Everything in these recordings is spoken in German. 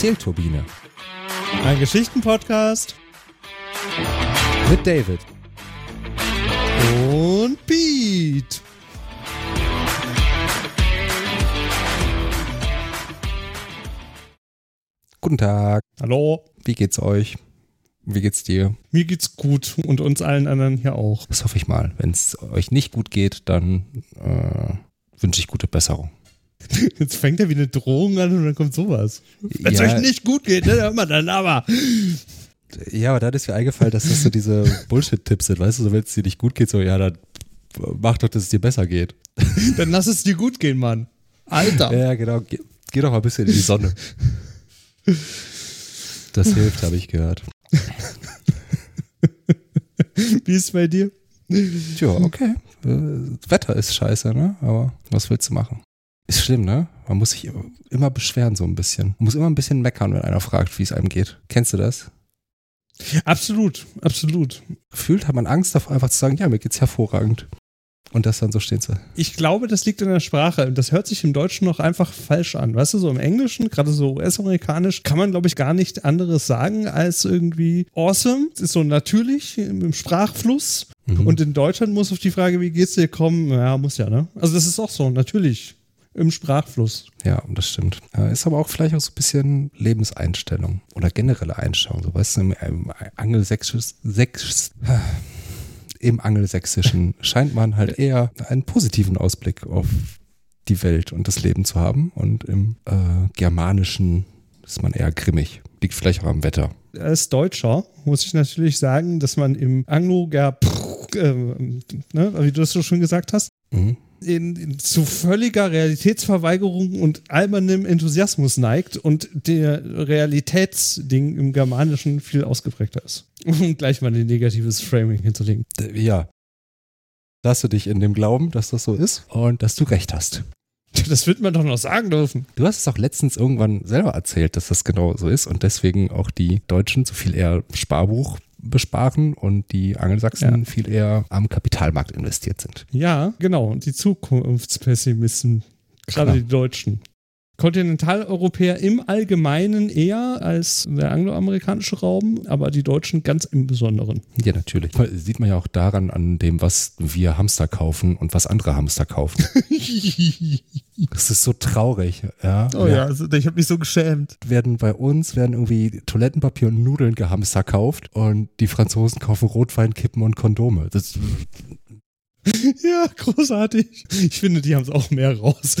Erzählturbine Ein Geschichtenpodcast mit David. und Pete. Guten Tag, Hallo, wie geht's euch? Wie geht's dir? mir geht's gut und uns allen anderen hier auch. Das hoffe ich mal. Wenn es euch nicht gut geht, dann äh, wünsche ich gute Besserung. Jetzt fängt er wie eine Drohung an und dann kommt sowas. Wenn es Ja. euch nicht gut geht, ne, hör mal dann aber. Ja, aber da ist mir eingefallen, dass das so diese Bullshit-Tipps sind. Weißt du, so wenn es dir nicht gut geht, so ja, dann mach doch, dass es dir besser geht. Dann lass es dir gut gehen, Mann. Alter. Ja, genau. Geh, geh doch mal ein bisschen in die Sonne. Das hilft, habe ich gehört. Wie ist es bei dir? Tja, okay. Äh, Das Wetter ist scheiße, ne? Aber was willst du machen? Ist schlimm, ne? Man muss sich immer beschweren, so ein bisschen. Man muss immer ein bisschen meckern, wenn einer fragt, wie es einem geht. Kennst du das? Absolut, absolut. Gefühlt hat man Angst davor, einfach zu sagen, ja, mir geht's hervorragend. Und das dann so stehen zu. Ich glaube, das liegt in der Sprache das hört sich im Deutschen noch einfach falsch an. Weißt du, so im Englischen, gerade so US-amerikanisch, kann man, glaube ich, gar nicht anderes sagen als irgendwie awesome. Das ist so natürlich im Sprachfluss. Mhm. Und in Deutschland muss auf die Frage, wie geht's dir kommen? Ja, muss ja, ne? Also das ist auch so, natürlich. Im Sprachfluss. Ja, das stimmt. Äh, Ist aber auch vielleicht auch so ein bisschen Lebenseinstellung oder generelle Einstellung. So, weißt du, im, im Angelsächsisch, Sächs, im Angelsächsischen scheint man halt eher einen positiven Ausblick auf die Welt und das Leben zu haben. Und im äh, Germanischen ist man eher grimmig. Liegt vielleicht auch am Wetter. Als Deutscher muss ich natürlich sagen, dass man im Anglo, ja, äh, ne, wie du das so schon gesagt hast, Mhm. In, in, zu völliger Realitätsverweigerung und albernem Enthusiasmus neigt und der Realitätsding im Germanischen viel ausgeprägter ist. Um gleich mal ein negatives Framing hinzulegen. Ja. Lasse dich in dem Glauben, dass das so ist und dass du recht hast. Das wird man doch noch sagen dürfen. Du hast es auch letztens irgendwann selber erzählt, dass das genau so ist und deswegen auch die Deutschen so viel eher Sparbuch besparen und die Angelsachsen Ja. viel eher am Kapitalmarkt investiert sind. Ja, genau. Und die Zukunftspessimisten, gerade Klar. die Deutschen. Kontinentaleuropäer im Allgemeinen eher als der angloamerikanische Raum, aber die Deutschen ganz im Besonderen. Ja, natürlich. Sieht man ja auch daran an dem, was wir Hamster kaufen und was andere Hamster kaufen. Das ist so traurig. Ja, Oh Wir ja, also ich habe mich so geschämt. werden bei uns werden irgendwie Toilettenpapier und Nudeln gehamster kauft und die Franzosen kaufen Rotwein, Kippen und Kondome. Das, Ja, großartig. Ich finde, die haben es auch mehr raus.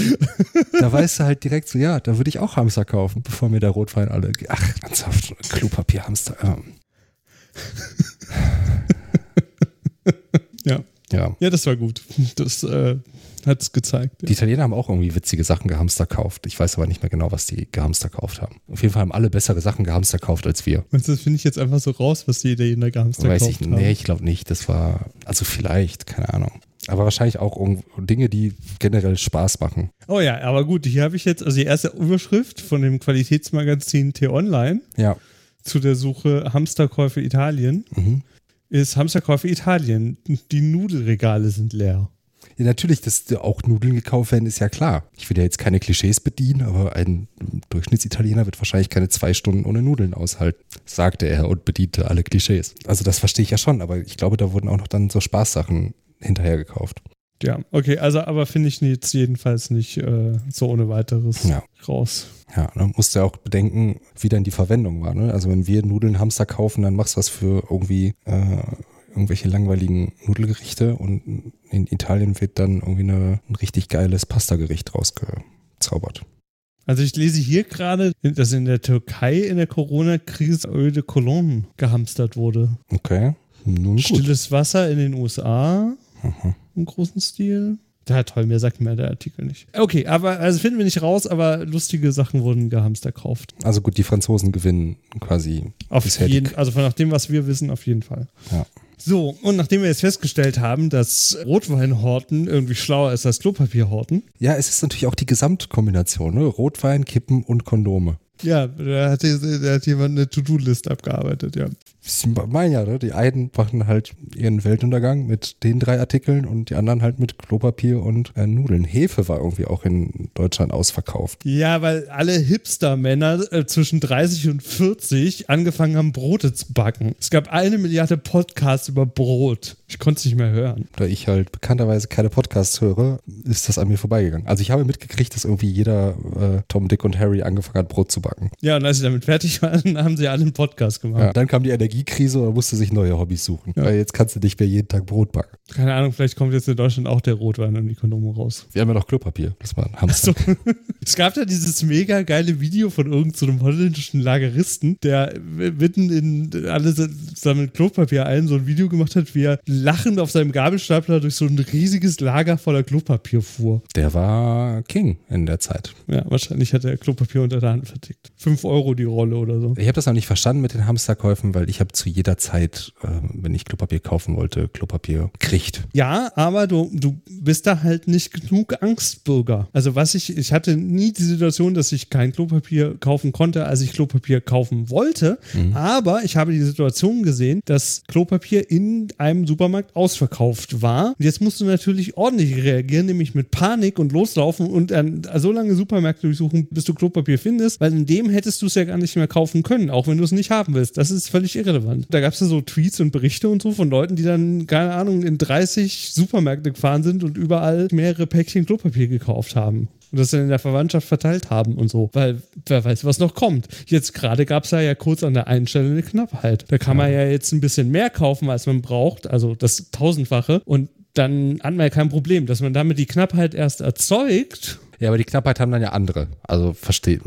da weißt du halt direkt so, ja, da würde ich auch Hamster kaufen, bevor mir der Rotwein alle. Ach, ernsthaft, Klopapier, Hamster. Ähm. Ja. Ja. Ja, das war gut. Das äh, hat es gezeigt. Die Italiener haben auch irgendwie witzige Sachen gehamsterkauft. Ich weiß aber nicht mehr genau, was die gehamsterkauft haben. Auf jeden Fall haben alle bessere Sachen gehamsterkauft als wir. Du, das finde ich jetzt einfach so raus, was die Italiener Hamster Weiß gekauft ich, haben. nee, ich glaube nicht. Das war, also vielleicht, keine Ahnung. Aber wahrscheinlich auch Dinge, die generell Spaß machen. Oh ja, aber gut, hier habe ich jetzt, also die erste Überschrift von dem Qualitätsmagazin T-Online Ja. zu der Suche Hamsterkäufe Italien Mhm. ist Hamsterkäufe Italien. Die Nudelregale sind leer. Ja, natürlich, dass da auch Nudeln gekauft werden, ist ja klar. Ich will ja jetzt keine Klischees bedienen, aber ein Durchschnittsitaliener wird wahrscheinlich keine zwei Stunden ohne Nudeln aushalten, sagte er und bediente alle Klischees. Also das verstehe ich ja schon, aber ich glaube, da wurden auch noch dann so Spaßsachen hinterher gekauft. Ja, okay, also aber finde ich jetzt jedenfalls nicht äh, so ohne weiteres Ja. raus. Ja, dann musst du ja auch bedenken, wie dann die Verwendung war. Ne? Also wenn wir Nudeln Hamster kaufen, dann machst du was für irgendwie äh, irgendwelche langweiligen Nudelgerichte und in Italien wird dann irgendwie eine, ein richtig geiles Pastagericht rausgezaubert. Also ich lese hier gerade, dass in der Türkei in der Corona-Krise Eau de Cologne gehamstert wurde. Okay, nun gut. Stilles Wasser in den USA Mhm. im großen Stil. Ja, toll, mehr sagt mir der Artikel nicht. Okay, aber also finden wir nicht raus, aber lustige Sachen wurden gehamster gekauft. Also gut, die Franzosen gewinnen quasi. Auf jeden, also von nach dem, was wir wissen, auf jeden Fall. Ja. So, und nachdem wir jetzt festgestellt haben, dass Rotweinhorten irgendwie schlauer ist als Klopapierhorten, Ja, es ist natürlich auch die Gesamtkombination, ne? Rotwein, Kippen und Kondome. Ja, da hat, da hat jemand eine To-Do-List abgearbeitet, ja. Sie meinen ja, ne? die einen machen halt ihren Weltuntergang mit den drei Artikeln und die anderen halt mit Klopapier und äh, Nudeln. Hefe war irgendwie auch in Deutschland ausverkauft. Ja, weil alle Hipster-Männer äh, zwischen 30 und 40 angefangen haben, Brote zu backen. Es gab eine Milliarde Podcasts über Brot. Ich konnte es nicht mehr hören. Da ich halt bekannterweise keine Podcasts höre, ist das an mir vorbeigegangen. Also ich habe mitgekriegt, dass irgendwie jeder äh, Tom, Dick und Harry angefangen hat, Brot zu backen. Ja, und als sie damit fertig waren, haben sie alle einen Podcast gemacht. Ja, dann kam die Energiekrise und musste sich neue Hobbys suchen. Ja. Weil jetzt kannst du nicht mehr jeden Tag Brot backen. Keine Ahnung, vielleicht kommt jetzt in Deutschland auch der Rotwein und die Kondome raus. Wir haben ja noch Klopapier. Das war ein Hamster. So. es gab da dieses mega geile Video von irgendeinem so holländischen Lageristen, der mitten in alle sammeln Klopapier ein, so ein Video gemacht hat, wie er lachend auf seinem Gabelstapler durch so ein riesiges Lager voller Klopapier fuhr. Der war King in der Zeit. Ja, wahrscheinlich hat er Klopapier unter der Hand vertickt. Fünf Euro die Rolle oder so. Ich habe das noch nicht verstanden mit den Hamsterkäufen, weil ich habe zu jeder Zeit, äh, wenn ich Klopapier kaufen wollte, Klopapier kriegt. Ja, aber du, du bist da halt nicht genug Angstbürger. Also was ich, ich hatte nie die Situation, dass ich kein Klopapier kaufen konnte, als ich Klopapier kaufen wollte. Mhm. Aber ich habe die Situation gesehen, dass Klopapier in einem Supermarkt ausverkauft war. Und jetzt musst du natürlich ordentlich reagieren, nämlich mit Panik und loslaufen und dann so lange Supermärkte durchsuchen, bis du Klopapier findest, weil in dem hättest du es ja gar nicht mehr kaufen können, auch wenn du es nicht haben willst. Das ist völlig irrelevant. Da gab es ja so Tweets und Berichte und so von Leuten, die dann, keine Ahnung, in 30 Supermärkte gefahren sind und überall mehrere Päckchen Klopapier gekauft haben und das dann in der Verwandtschaft verteilt haben und so, weil wer weiß, was noch kommt. Jetzt gerade gab es ja, ja kurz an der einen Stelle eine Knappheit. Da kann man ja jetzt ein bisschen mehr kaufen, als man braucht, also das Tausendfache und dann hat man ja kein Problem, dass man damit die Knappheit erst erzeugt. Ja, aber die Knappheit haben dann ja andere. Also versteht.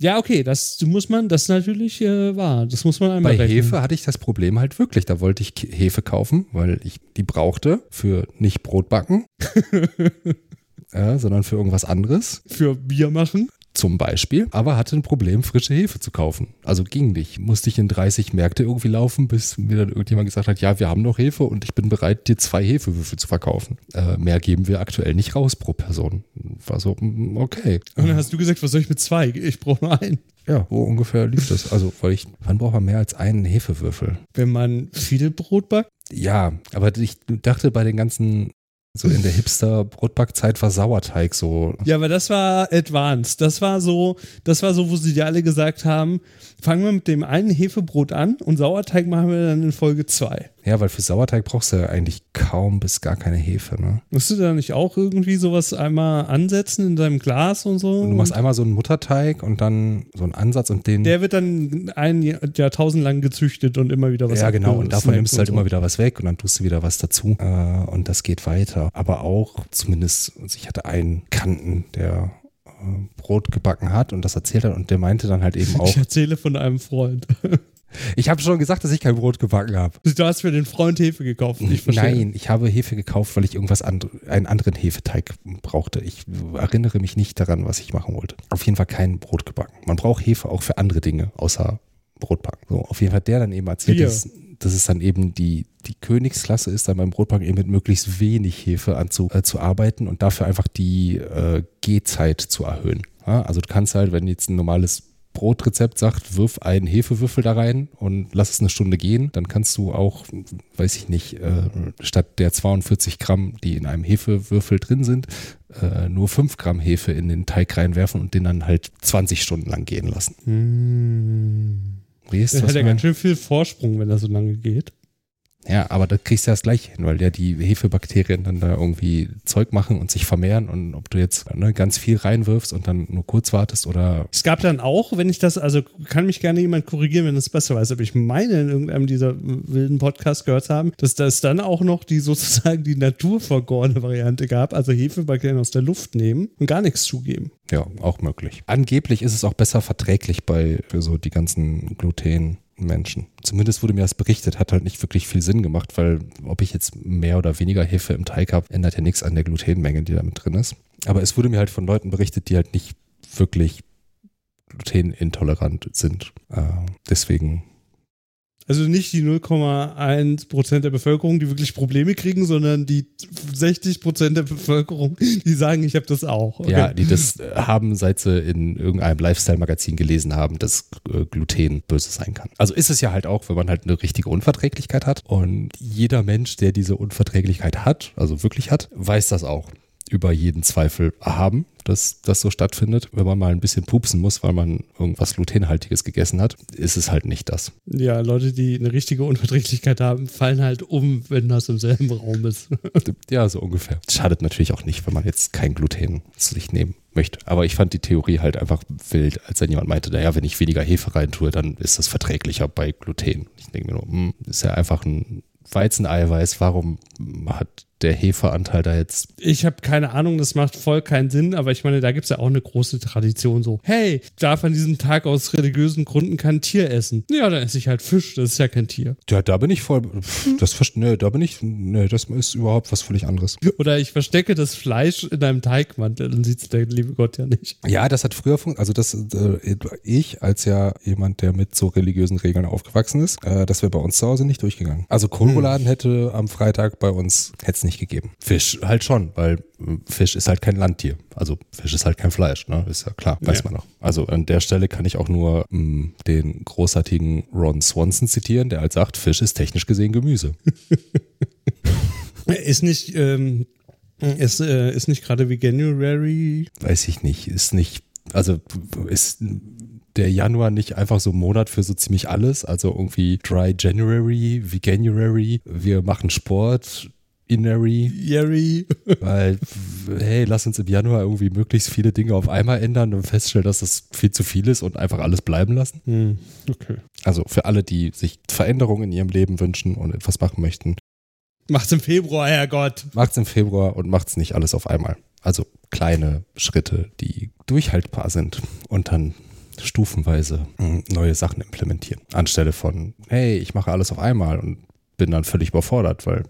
Ja, okay, das muss man, das natürlich äh, wahr. Das muss man einmal Bei rechnen. Hefe hatte ich das Problem halt wirklich. Da wollte ich Hefe kaufen, weil ich die brauchte für nicht Brotbacken. ja, sondern für irgendwas anderes. Für Bier machen? Zum Beispiel, aber hatte ein Problem, frische Hefe zu kaufen. Also ging nicht. Musste ich in 30 Märkte irgendwie laufen, bis mir dann irgendjemand gesagt hat, ja, wir haben noch Hefe und ich bin bereit, dir zwei Hefewürfel zu verkaufen. Äh, mehr geben wir aktuell nicht raus pro Person. War so, mm, okay. Und dann hast du gesagt, was soll ich mit zwei? Ich brauche nur einen. Ja, wo ungefähr lief das? Also, weil ich, wann braucht man mehr als einen Hefewürfel? Wenn man viel Brot backt? Ja, aber ich dachte bei den ganzen so in der Hipster-Brotbackzeit war Sauerteig so. Ja, aber das war advanced. Das war so, das war so, wo sie dir alle gesagt haben, fangen wir mit dem einen Hefebrot an und Sauerteig machen wir dann in Folge 2. Ja, weil für Sauerteig brauchst du ja eigentlich kaum bis gar keine Hefe, ne? Musst du da nicht auch irgendwie sowas einmal ansetzen in deinem Glas und so? Und du machst einmal so einen Mutterteig und dann so einen Ansatz und den. Der wird dann ein Jahrtausend lang gezüchtet und immer wieder was Ja, genau. Und davon nimmst du halt so. immer wieder was weg und dann tust du wieder was dazu. Äh, und das geht weiter. Aber auch zumindest, also ich hatte einen Kanten, der äh, Brot gebacken hat und das erzählt hat und der meinte dann halt eben auch. Ich erzähle von einem Freund. Ich habe schon gesagt, dass ich kein Brot gebacken habe. Du hast für den Freund Hefe gekauft. Ich Nein, ich habe Hefe gekauft, weil ich irgendwas and einen anderen Hefeteig brauchte. Ich erinnere mich nicht daran, was ich machen wollte. Auf jeden Fall kein Brot gebacken. Man braucht Hefe auch für andere Dinge, außer Brotbacken. So, auf jeden Fall der dann eben erzählt, dass, dass es dann eben die, die Königsklasse ist, dann beim Brotbacken eben mit möglichst wenig Hefe anzu, äh, zu arbeiten und dafür einfach die äh, Gehzeit zu erhöhen. Ja, also du kannst halt, wenn jetzt ein normales Brotrezept sagt, wirf einen Hefewürfel da rein und lass es eine Stunde gehen, dann kannst du auch, weiß ich nicht, äh, statt der 42 Gramm, die in einem Hefewürfel drin sind, äh, nur 5 Gramm Hefe in den Teig reinwerfen und den dann halt 20 Stunden lang gehen lassen. Hm. Wie ist das? Hat ja ganz schön viel Vorsprung, wenn er so lange geht. Ja, aber das kriegst du erst gleich hin, weil ja die Hefebakterien dann da irgendwie Zeug machen und sich vermehren und ob du jetzt ne, ganz viel reinwirfst und dann nur kurz wartest oder. Es gab dann auch, wenn ich das, also kann mich gerne jemand korrigieren, wenn es besser weiß, aber ich meine in irgendeinem dieser wilden Podcasts gehört haben, dass das dann auch noch die sozusagen die naturvergorene Variante gab, also Hefebakterien aus der Luft nehmen und gar nichts zugeben. Ja, auch möglich. Angeblich ist es auch besser verträglich bei für so die ganzen Gluten. Menschen. Zumindest wurde mir das berichtet, hat halt nicht wirklich viel Sinn gemacht, weil ob ich jetzt mehr oder weniger Hefe im Teig habe, ändert ja nichts an der Glutenmenge, die da mit drin ist. Aber es wurde mir halt von Leuten berichtet, die halt nicht wirklich glutenintolerant sind. Äh, deswegen. Also nicht die 0,1% der Bevölkerung, die wirklich Probleme kriegen, sondern die 60% der Bevölkerung, die sagen, ich habe das auch. Okay. Ja, die das äh, haben, seit sie in irgendeinem Lifestyle-Magazin gelesen haben, dass äh, Gluten böse sein kann. Also ist es ja halt auch, wenn man halt eine richtige Unverträglichkeit hat. Und jeder Mensch, der diese Unverträglichkeit hat, also wirklich hat, weiß das auch über jeden Zweifel haben, dass das so stattfindet. Wenn man mal ein bisschen pupsen muss, weil man irgendwas glutenhaltiges gegessen hat, ist es halt nicht das. Ja, Leute, die eine richtige Unverträglichkeit haben, fallen halt um, wenn das im selben Raum ist. ja, so ungefähr. Schadet natürlich auch nicht, wenn man jetzt kein Gluten zu sich nehmen möchte. Aber ich fand die Theorie halt einfach wild, als dann jemand meinte, naja, wenn ich weniger Hefe rein tue, dann ist das verträglicher bei Gluten. Ich denke mir nur, hm, ist ja einfach ein Weizeneiweiß, warum hat der Hefeanteil da jetzt? Ich habe keine Ahnung, das macht voll keinen Sinn, aber ich meine, da gibt es ja auch eine große Tradition so. Hey, darf an diesem Tag aus religiösen Gründen kein Tier essen. Ja, dann esse ich halt Fisch, das ist ja kein Tier. Ja, da bin ich voll, das, nee, da bin ich, nee, das ist überhaupt was völlig anderes. Oder ich verstecke das Fleisch in einem Teigmantel, dann sieht es der liebe Gott ja nicht. Ja, das hat früher funktioniert, also das, äh, ich als ja jemand, der mit so religiösen Regeln aufgewachsen ist, äh, das wäre bei uns zu Hause nicht durchgegangen. Also Kohlrouladen hm. hätte am Freitag bei uns, hätte es nicht gegeben. Fisch halt schon, weil äh, Fisch ist halt kein Landtier. Also Fisch ist halt kein Fleisch, ne? Ist ja klar, weiß ja. man noch. Also an der Stelle kann ich auch nur mh, mm, den großartigen Ron Swanson zitieren, der halt sagt, Fisch ist technisch gesehen Gemüse. ist nicht, ähm, ist, äh, ist nicht gerade wie January? Weiß ich nicht. Ist nicht, also ist der Januar nicht einfach so ein Monat für so ziemlich alles? Also irgendwie Dry January, Veganuary, wir machen Sport, Inary. Yeri. Weil, hey, lass uns im Januar irgendwie möglichst viele Dinge auf einmal ändern und feststellen, dass das viel zu viel ist und einfach alles bleiben lassen. Hm, okay. Also für alle, die sich Veränderungen in ihrem Leben wünschen und etwas machen möchten. Macht's im Februar, Herrgott. Macht's im Februar und macht's nicht alles auf einmal. Also kleine Schritte, die durchhaltbar sind und dann stufenweise hm, neue Sachen implementieren. Anstelle von, hey, ich mache alles auf einmal und bin dann völlig überfordert, weil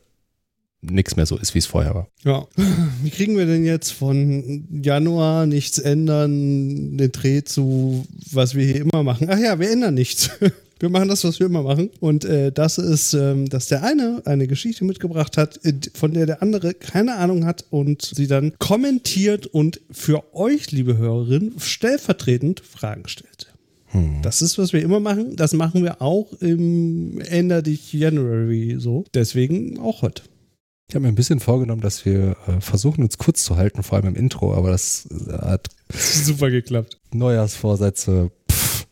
nichts mehr so ist, wie es vorher war. Ja. Wie kriegen wir denn jetzt von Januar nichts ändern, den Dreh zu, was wir hier immer machen? Ach ja, wir ändern nichts. Wir machen das, was wir immer machen. Und äh, das ist, ähm, dass der eine eine Geschichte mitgebracht hat, äh, von der der andere keine Ahnung hat und sie dann kommentiert und für euch, liebe Hörerinnen, stellvertretend Fragen stellt. Hm. Das ist, was wir immer machen. Das machen wir auch im Ende January so. Deswegen auch heute. Ich habe mir ein bisschen vorgenommen, dass wir äh, versuchen, uns kurz zu halten, vor allem im Intro, aber das äh, hat super geklappt. Neujahrsvorsätze. Pff.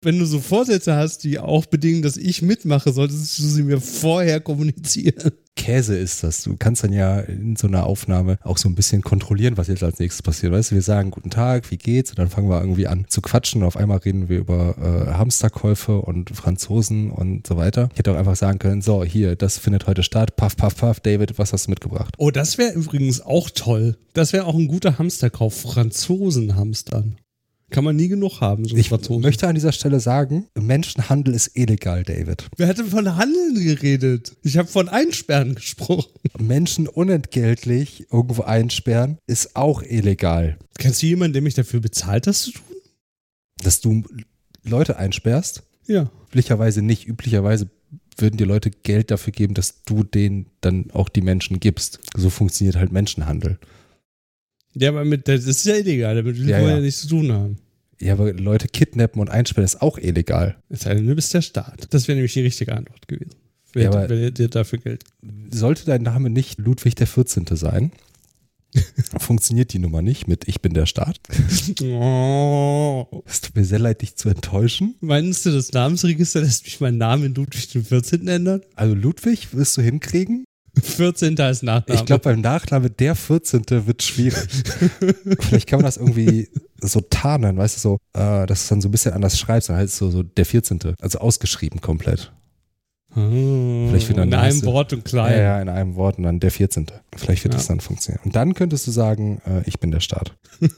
Wenn du so Vorsätze hast, die auch bedingen, dass ich mitmache, solltest du sie mir vorher kommunizieren. Käse ist das. Du kannst dann ja in so einer Aufnahme auch so ein bisschen kontrollieren, was jetzt als nächstes passiert. Weißt du, wir sagen guten Tag, wie geht's? Und dann fangen wir irgendwie an zu quatschen und auf einmal reden wir über äh, Hamsterkäufe und Franzosen und so weiter. Ich hätte auch einfach sagen können, so, hier, das findet heute statt. Paff, paff, paff. David, was hast du mitgebracht? Oh, das wäre übrigens auch toll. Das wäre auch ein guter Hamsterkauf. Franzosen hamstern. Kann man nie genug haben, so Ich Franzosen. möchte an dieser Stelle sagen, Menschenhandel ist illegal, David. Wer hätte von Handeln geredet? Ich habe von Einsperren gesprochen. Menschen unentgeltlich irgendwo einsperren ist auch illegal. Kennst du jemanden, der mich dafür bezahlt, das zu tun? Dass du Leute einsperrst? Ja. Üblicherweise nicht. Üblicherweise würden dir Leute Geld dafür geben, dass du denen dann auch die Menschen gibst. So funktioniert halt Menschenhandel. Ja, aber mit, das ist ja illegal, damit will ja, ja. ja nichts zu tun haben. Ja, aber Leute kidnappen und einsperren ist auch illegal. Es sei denn, du bist der Staat. Das wäre nämlich die richtige Antwort gewesen. Wer, ja, wer dir dafür Geld? Sollte dein Name nicht Ludwig der 14. sein, funktioniert die Nummer nicht mit Ich bin der Staat. Oh. Es tut mir sehr leid, dich zu enttäuschen. Meinst du, das Namensregister lässt mich meinen Namen in Ludwig den 14. ändern? Also Ludwig wirst du hinkriegen. 14. ist Nachname. Ich glaube, beim Nachname der 14. wird schwierig. Vielleicht kann man das irgendwie so tarnen, weißt du, so, äh, dass es dann so ein bisschen anders schreibst, dann heißt es so, so der 14. Also ausgeschrieben komplett. Oh, Vielleicht in einem Wort und klein. Ja, ja, in einem Wort und dann der 14. Vielleicht wird ja. das dann funktionieren. Und dann könntest du sagen, äh, ich bin der Staat.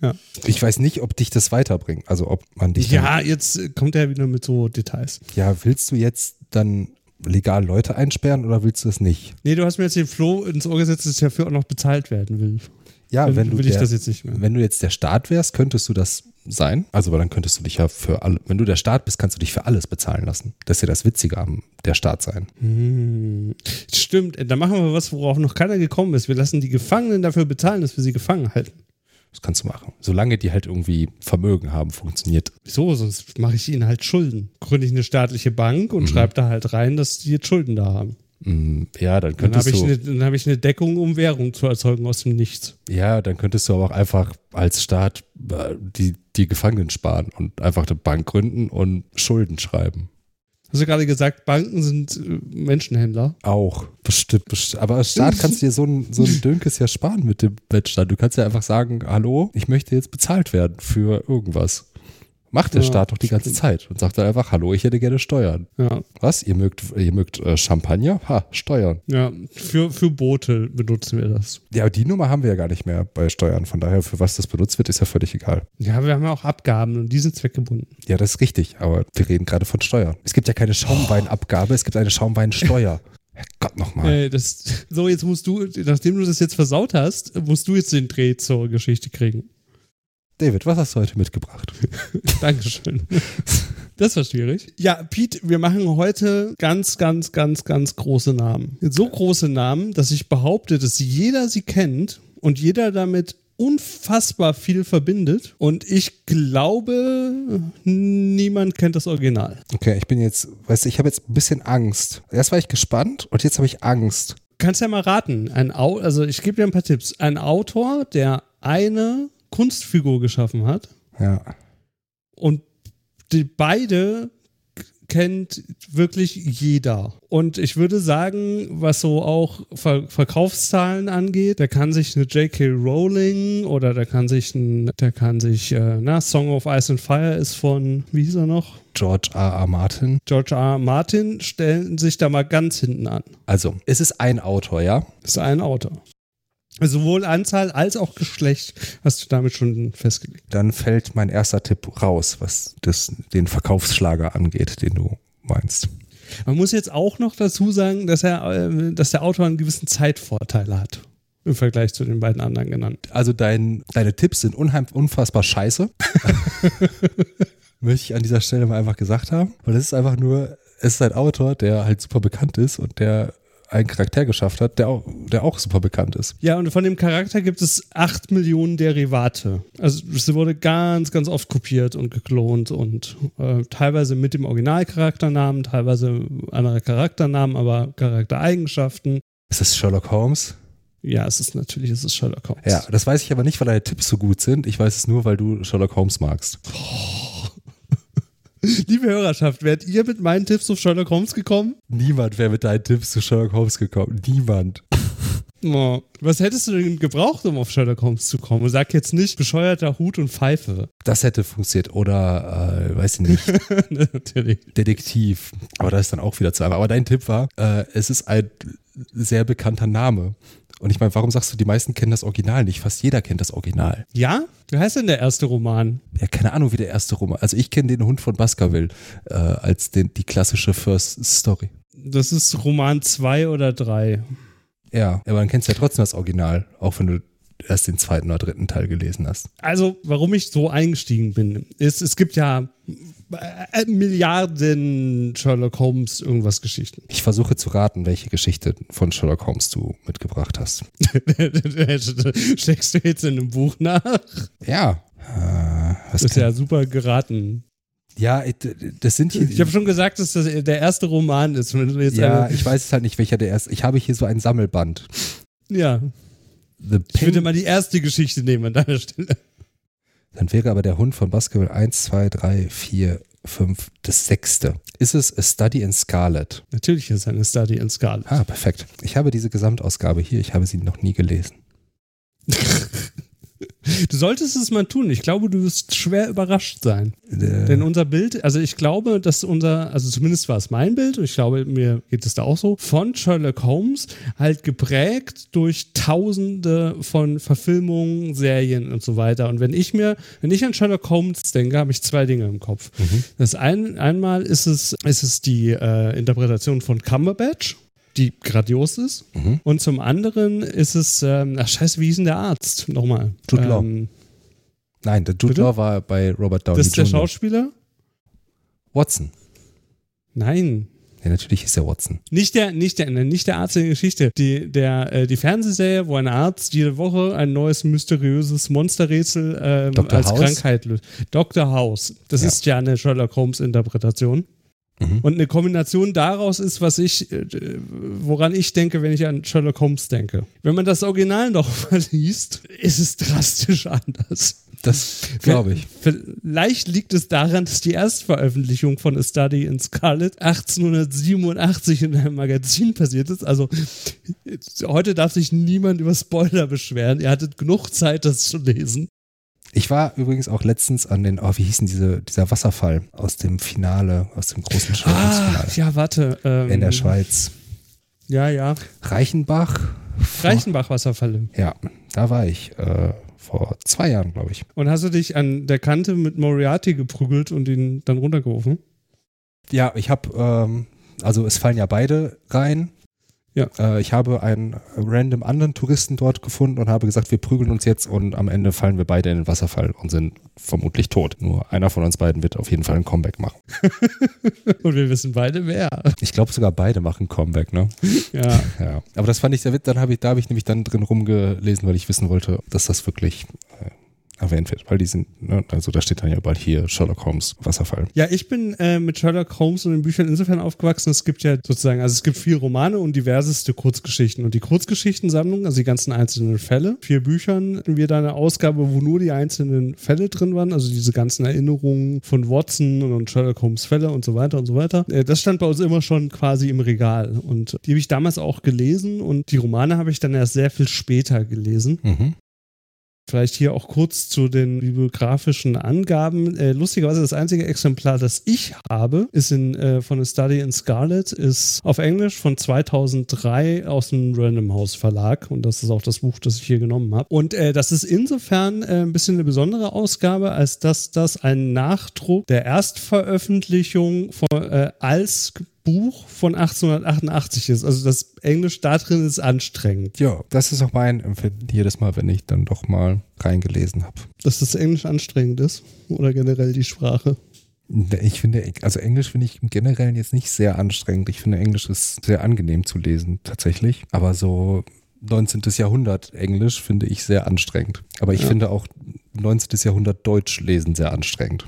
ja. Ich weiß nicht, ob dich das weiterbringt. Also ob man dich. Ja, jetzt kommt er wieder mit so Details. Ja, willst du jetzt dann legal Leute einsperren oder willst du das nicht? Nee, du hast mir jetzt den Floh ins Ohr gesetzt, dass ich dafür auch noch bezahlt werden will. Ja, dann wenn du der-. Wenn du jetzt der Staat wärst, könntest du das sein. Also, weil dann könntest du dich ja für alle, wenn du der Staat bist, kannst du dich für alles bezahlen lassen. Das ist ja das Witzige am der Staat sein. Hm. Stimmt, da machen wir was, worauf noch keiner gekommen ist. Wir lassen die Gefangenen dafür bezahlen, dass wir sie gefangen halten. Das kannst du machen. Solange die halt irgendwie Vermögen haben, funktioniert. Wieso? Sonst mache ich ihnen halt Schulden. Gründe ich eine staatliche Bank und schreibe da halt rein, dass die jetzt Schulden da haben. Mm, Ja, dann Dann könntest habe ich, du. eine, dann hab ich eine Deckung, um Währung zu erzeugen aus dem Nichts. Ja, dann könntest du aber auch einfach als Staat äh, die, die Gefangenen sparen und einfach eine Bank gründen und Schulden schreiben. Hast du gerade gesagt, Banken sind äh, Menschenhändler? Auch, bestimmt, bestimmt. Aber als Staat kannst du dir so ein, so ein Dönkes ja sparen mit dem Wettstand. Du kannst ja einfach sagen, hallo, ich möchte jetzt bezahlt werden für irgendwas. Macht der Ja, Staat doch die ganze stimmt. Zeit und sagt dann einfach, hallo, ich hätte gerne Steuern. Ja, Was? Ihr mögt, ihr mögt äh, Champagner? Ha, Steuern. ja. Für, für Boote benutzen wir das. Ja, aber die Nummer haben wir ja gar nicht mehr bei Steuern. Von daher, für was das benutzt wird, ist ja völlig egal. Ja, wir haben ja auch Abgaben und die sind zweckgebunden. Ja, das ist richtig, aber wir reden gerade von Steuern. Es gibt ja keine Schaumweinabgabe, es gibt eine Schaumweinsteuer. Herrgott nochmal. Äh, das, so, jetzt musst du, nachdem du das jetzt versaut hast, musst du jetzt den Dreh zur Geschichte kriegen. David, was hast du heute mitgebracht? Dankeschön. Das war schwierig. Ja, Pete, wir machen heute ganz, ganz, ganz, ganz große Namen. So große Namen, dass ich behaupte, dass jeder sie kennt und jeder damit unfassbar viel verbindet. Und ich glaube, niemand kennt das Original. Okay, ich bin jetzt, weißt du, ich habe jetzt ein bisschen Angst. Erst war ich gespannt und jetzt habe ich Angst. Kannst ja mal raten. Ein Au also ich gebe dir ein paar Tipps. Ein Autor, der eine Kunstfigur geschaffen hat Ja. und die beide kennt wirklich jeder. Und ich würde sagen, was so auch Ver Verkaufszahlen angeht, der kann sich eine J.K. Rowling oder der kann sich ein, der kann sich, äh, na, Song of Ice and Fire ist von, wie hieß er noch? George R. R. Martin. George R. R. Martin stellen sich da mal ganz hinten an. Also, es ist ein Autor, ja? Das ist ein Autor. Also sowohl Anzahl als auch Geschlecht hast du damit schon festgelegt. Dann fällt mein erster Tipp raus, was das, den Verkaufsschlager angeht, den du meinst. Man muss jetzt auch noch dazu sagen, dass er, äh, dass der Autor einen gewissen Zeitvorteil hat. Im Vergleich zu den beiden anderen genannten. Also dein, deine Tipps sind unheim, unfassbar scheiße. Möchte ich an dieser Stelle mal einfach gesagt haben. Weil es ist einfach nur, es ist ein Autor, der halt super bekannt ist und der einen Charakter geschafft hat, der auch, der auch super bekannt ist. Ja, und von dem Charakter gibt es acht Millionen Derivate. Also es wurde ganz, ganz oft kopiert und geklont und äh, teilweise mit dem Originalcharakternamen, teilweise andere Charakternamen, aber Charaktereigenschaften. Ist das Sherlock Holmes? Ja, es ist natürlich, es ist Sherlock Holmes. Ja, das weiß ich aber nicht, weil deine Tipps so gut sind. Ich weiß es nur, weil du Sherlock Holmes magst. Liebe Hörerschaft, wärt ihr mit meinen Tipps auf Sherlock Holmes gekommen? Niemand wäre mit deinen Tipps zu Sherlock Holmes gekommen. Niemand. Oh. Was hättest du denn gebraucht, um auf Sherlock Holmes zu kommen? Und sag jetzt nicht bescheuerter Hut und Pfeife. Das hätte funktioniert. Oder, äh, weiß ich nicht, Natürlich. Detektiv. Aber das ist dann auch wieder zu einfach. Aber dein Tipp war, äh, es ist ein sehr bekannter Name. Und ich meine, warum sagst du, die meisten kennen das Original nicht? Fast jeder kennt das Original. Ja? Wie heißt denn der erste Roman? Ja, keine Ahnung, wie der erste Roman. Also ich kenne den Hund von Baskerville äh, als den, die klassische First Story. Das ist Roman 2 oder 3. Ja, aber dann kennst du ja trotzdem das Original, auch wenn du erst den zweiten oder dritten Teil gelesen hast. Also, warum ich so eingestiegen bin, ist, es gibt ja äh, Milliarden Sherlock Holmes irgendwas Geschichten. Ich versuche zu raten, welche Geschichte von Sherlock Holmes du mitgebracht hast. Steckst du jetzt in einem Buch nach? Ja. Äh, Das ist ja super geraten. ja, äh, das sind hier. Ich habe schon gesagt, dass das der erste Roman ist. Wenn du jetzt ja, ich weiß es halt nicht, welcher der erste. Ich habe hier so ein Sammelband. ja, The ich würde mal die erste Geschichte nehmen an deiner Stelle. dann wäre aber der Hund von Baskerville 1, 2, 3, 4, 5, das sechste. Ist es A Study in Scarlet? Natürlich ist es eine Study in Scarlet. Ah, perfekt. Ich habe diese Gesamtausgabe hier. Ich habe sie noch nie gelesen. Du solltest es mal tun. Ich glaube, du wirst schwer überrascht sein. Äh, Denn unser Bild, also ich glaube, dass unser, also zumindest war es mein Bild und ich glaube, mir geht es da auch so, von Sherlock Holmes halt geprägt durch tausende von Verfilmungen, Serien und so weiter. Und wenn ich mir, wenn ich an Sherlock Holmes denke, habe ich zwei Dinge im Kopf. Das ein, einmal ist es, ist es die äh, Interpretation von Cumberbatch. Die grandios ist. Mhm. Und zum anderen ist es, ähm, ach scheiße, wie hieß denn der Arzt? Nochmal. Jude Law. Ähm, Nein, der Jude Bitte? Law war bei Robert Downey das ist der Jr. Schauspieler? Watson. Nein. Ja, natürlich ist er Watson. Nicht der, nicht der, nicht der Arzt in der Geschichte. Die, der, äh, die Fernsehserie, wo ein Arzt jede Woche ein neues mysteriöses Monsterrätsel ähm, als House? Krankheit löst. Dr. House. Das Ja. ist ja eine Sherlock Holmes Interpretation. Mhm. Und eine Kombination daraus ist, was ich, äh, woran ich denke, wenn ich an Sherlock Holmes denke. Wenn man das Original noch mal liest, ist es drastisch anders. Das glaube ich. Vielleicht liegt es daran, dass die Erstveröffentlichung von A Study in Scarlet 1887 in einem Magazin passiert ist. Also heute darf sich niemand über Spoiler beschweren. Ihr hattet genug Zeit, das zu lesen. Ich war übrigens auch letztens an den, oh, wie hieß denn diese, dieser Wasserfall aus dem Finale, aus dem großen Sherlock-Finale ja, warte. ähm, in der Schweiz. Ja, ja. Reichenbach. Reichenbach-Wasserfalle. Ja, da war ich äh, vor zwei Jahren, glaube ich. Und hast du dich an der Kante mit Moriarty geprügelt und ihn dann runtergeworfen? Ja, ich habe, ähm, also es fallen ja beide rein. Ja. Äh, ich habe einen random anderen Touristen dort gefunden und habe gesagt, wir prügeln uns jetzt und am Ende fallen wir beide in den Wasserfall und sind vermutlich tot. Nur einer von uns beiden wird auf jeden Fall ein Comeback machen. Und wir wissen beide wer. Ich glaube sogar beide machen Comeback, ne? Ja. Ja. Aber das fand ich sehr witzig. Dann habe ich, da habe ich nämlich dann drin rumgelesen, weil ich wissen wollte, dass das wirklich äh, erwähnt wird. Weil die sind, ne? also da steht dann ja bald hier Sherlock Holmes Wasserfall. Ja, ich bin äh, mit Sherlock Holmes und den Büchern insofern aufgewachsen. Es gibt ja sozusagen, also es gibt vier Romane und diverseste Kurzgeschichten. Und die Kurzgeschichtensammlung, also die ganzen einzelnen Fälle, vier Büchern, hatten wir da eine Ausgabe, wo nur die einzelnen Fälle drin waren, also diese ganzen Erinnerungen von Watson und Sherlock Holmes Fälle und so weiter und so weiter. Äh, das stand bei uns immer schon quasi im Regal. Und die habe ich damals auch gelesen und die Romane habe ich dann erst sehr viel später gelesen. Mhm. Vielleicht hier auch kurz zu den bibliografischen Angaben. Äh, lustigerweise das einzige Exemplar, das ich habe, ist in, äh, von A Study in Scarlet, ist auf Englisch von 2003 aus dem Random House Verlag und das ist auch das Buch, das ich hier genommen habe. Und äh, das ist insofern äh, ein bisschen eine besondere Ausgabe, als dass das ein Nachdruck der Erstveröffentlichung von, äh, als Buch von 1888 ist. Also das Englisch da drin ist anstrengend. Ja, das ist auch mein Empfinden jedes Mal, wenn ich dann doch mal reingelesen habe. Dass das Englisch anstrengend ist oder generell die Sprache. Ich finde, also Englisch finde ich im Generellen jetzt nicht sehr anstrengend. Ich finde, Englisch ist sehr angenehm zu lesen, tatsächlich. Aber so 19. Jahrhundert Englisch finde ich sehr anstrengend. Aber ich Ja. finde auch 19. Jahrhundert Deutsch lesen sehr anstrengend.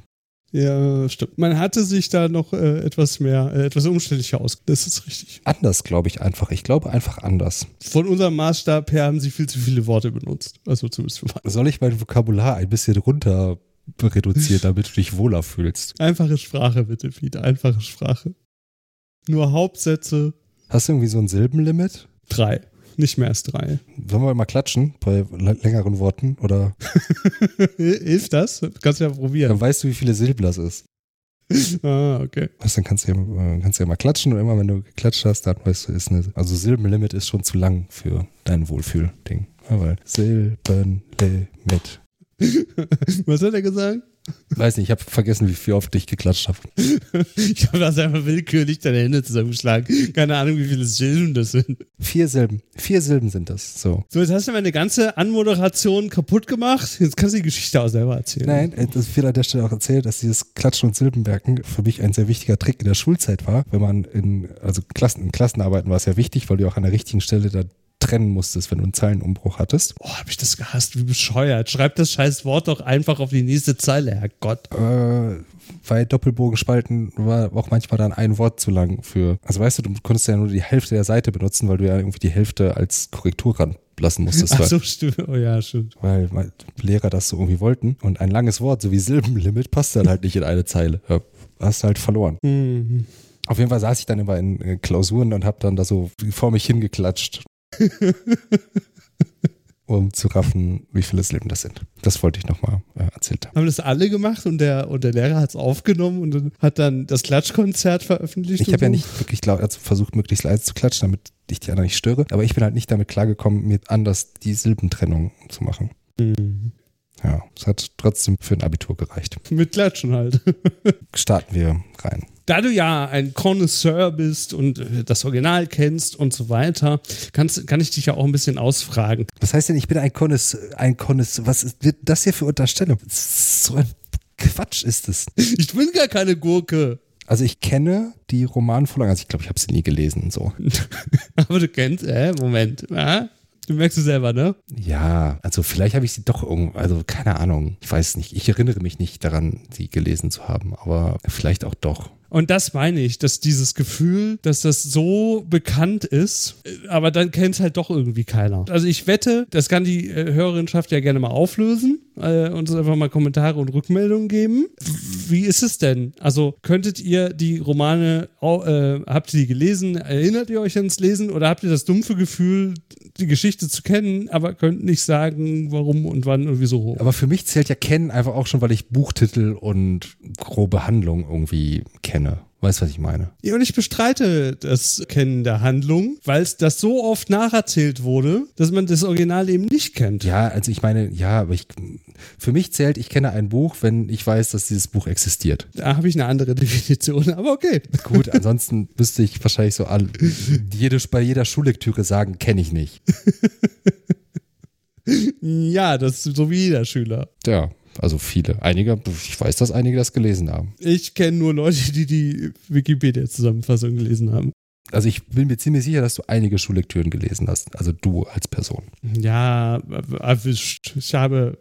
Ja, stimmt. Man hatte sich da noch äh, etwas mehr, äh, etwas umständlicher aus. Das ist richtig. Anders, glaube ich einfach. Ich glaube einfach anders. Von unserem Maßstab her haben sie viel zu viele Worte benutzt. Also zumindest für mich. Soll ich mein Vokabular ein bisschen runter reduzieren, damit du dich wohler fühlst? Einfache Sprache, bitte, Pete. Einfache Sprache. Nur Hauptsätze, Hast du irgendwie so ein Silbenlimit? drei. Nicht mehr als drei. Sollen wir mal klatschen bei längeren Worten? Oder Hilft das? Kannst du ja probieren. dann weißt du, wie viele Silben das ist. Ah, okay. Weißt, dann kannst du, ja, äh, kannst du ja mal klatschen und immer wenn du geklatscht hast, dann weißt du, ist eine, also Silbenlimit ist schon zu lang für dein Wohlfühl-Ding. Ja, Silbenlimit. Was hat er gesagt? Weiß nicht, ich habe vergessen, wie viel oft ich geklatscht habe. Ich habe das einfach willkürlich deine Hände zusammengeschlagen. Keine Ahnung, wie viele Silben das sind. Vier Silben. Vier Silben sind das. So. So, jetzt hast du meine ganze Anmoderation kaputt gemacht. Jetzt kannst du die Geschichte auch selber erzählen. Nein, äh, das wird an der Stelle auch erzählt, dass dieses Klatschen und Silbenmerken für mich ein sehr wichtiger Trick in der Schulzeit war. Wenn man in, also Klassen, in Klassenarbeiten war es ja wichtig, weil du auch an der richtigen Stelle da trennen musstest, wenn du einen Zeilenumbruch hattest. Oh, hab ich das gehasst, wie bescheuert. Schreib das scheiß Wort doch einfach auf die nächste Zeile, Herrgott. Äh, bei Doppelbogenspalten war auch manchmal dann ein Wort zu lang für. Also weißt du, du konntest ja nur die Hälfte der Seite benutzen, weil du ja irgendwie die Hälfte als Korrektur ranlassen musstest. Ach weil- so, stimmt. Oh ja, stimmt. Weil Lehrer das so irgendwie wollten. Und ein langes Wort, so wie Silbenlimit, passt dann halt nicht in eine Zeile. Ja, hast halt verloren. Mhm. Auf jeden Fall saß ich dann immer in äh, Klausuren und habe dann da so vor mich hingeklatscht, um zu raffen, wie viele Silben das sind. Das wollte ich nochmal äh, erzählt haben. Haben das alle gemacht und der, und der Lehrer hat es aufgenommen und dann hat dann das Klatschkonzert veröffentlicht. Ich habe ja so? nicht wirklich laut, also versucht, möglichst leise zu klatschen, damit ich die anderen nicht störe. Aber ich bin halt nicht damit klargekommen, mir anders die Silbentrennung zu machen. Mhm. Ja, es hat trotzdem für ein Abitur gereicht. Mit Klatschen halt. Starten wir rein. Da du ja ein Connoisseur bist und äh, das Original kennst und so weiter, kannst, kann ich dich ja auch ein bisschen ausfragen. Was heißt denn, ich bin ein Connoisseur? Ein Connoisseur? Was ist, wird das hier für Unterstellung? So ein Quatsch ist es. Ich bin gar keine Gurke. Also ich kenne die Romanvorlagen, also ich glaube, ich habe sie nie gelesen. So. Aber du kennst, äh, Moment, äh? Du merkst es selber, ne? Ja, also vielleicht habe ich sie doch irgendwo, also keine Ahnung, ich weiß nicht. Ich erinnere mich nicht daran, sie gelesen zu haben, aber vielleicht auch doch. Und das meine ich, dass dieses Gefühl, dass das so bekannt ist, aber dann kennt es halt doch irgendwie keiner. Also ich wette, das kann die äh, Hörerinschaft ja gerne mal auflösen äh, und uns einfach mal Kommentare und Rückmeldungen geben. Wie ist es denn? Also könntet ihr die Romane, äh, habt ihr die gelesen? Erinnert ihr euch ans Lesen oder habt ihr das dumpfe Gefühl, die Geschichte zu kennen, aber könnt nicht sagen, warum und wann und wieso? Aber für mich zählt ja Kennen einfach auch schon, weil ich Buchtitel und grobe Handlung irgendwie kenne. Weißt du, was ich meine? Ja, und ich bestreite das Kennen der Handlung, weil es das so oft nacherzählt wurde, dass man das Original eben nicht kennt. Ja, also ich meine, ja, aber ich, für mich zählt, ich kenne ein Buch, wenn ich weiß, dass dieses Buch existiert. Da habe ich eine andere Definition, aber okay. Gut, ansonsten müsste ich wahrscheinlich so all, jede, bei jeder Schullektüre sagen, kenne ich nicht. ja, das ist so wie jeder Schüler. Ja, also viele. Einige, ich weiß, dass einige das gelesen haben. Ich kenne nur Leute, die die Wikipedia-Zusammenfassung gelesen haben. Also ich bin mir ziemlich sicher, dass du einige Schullektüren gelesen hast. Also du als Person. Ja, ich habe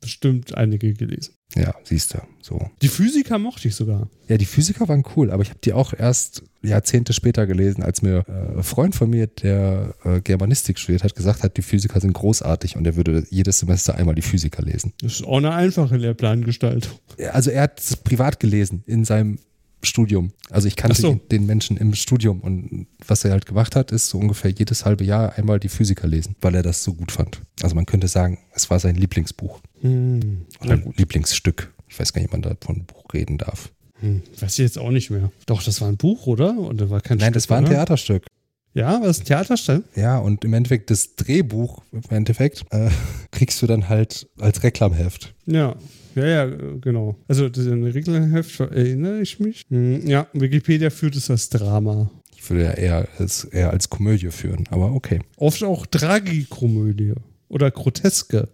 bestimmt einige gelesen. Ja, siehst du, so. Die Physiker mochte ich sogar. Ja, die Physiker waren cool, aber ich habe die auch erst Jahrzehnte später gelesen, als mir äh, ein Freund von mir, der äh, Germanistik studiert hat, gesagt hat, die Physiker sind großartig und er würde jedes Semester einmal die Physiker lesen. Das ist auch eine einfache Lehrplangestaltung. Also er hat es privat gelesen in seinem Studium. Also ich kannte so. den Menschen im Studium und was er halt gemacht hat, ist so ungefähr jedes halbe Jahr einmal die Physiker lesen, weil er das so gut fand. Also man könnte sagen, es war sein Lieblingsbuch Hm. oder Lieblingsstück. Ich weiß gar nicht, ob man da von Buch reden darf. Hm. Weiß ich jetzt auch nicht mehr. Doch, das war ein Buch, oder? Und das war kein Nein, Stück, das war ein oder? Theaterstück. Ja, war das ein Theaterstück? Ja, und im Endeffekt das Drehbuch, im Endeffekt, äh, kriegst du dann halt als Reklamheft. Ja. Ja, ja, genau. Also, das Regelheft, erinnere ich mich. Hm, ja, Wikipedia führt es als Drama. Ich würde ja eher als, eher als Komödie führen, aber okay. Oft auch Tragikomödie oder Groteske.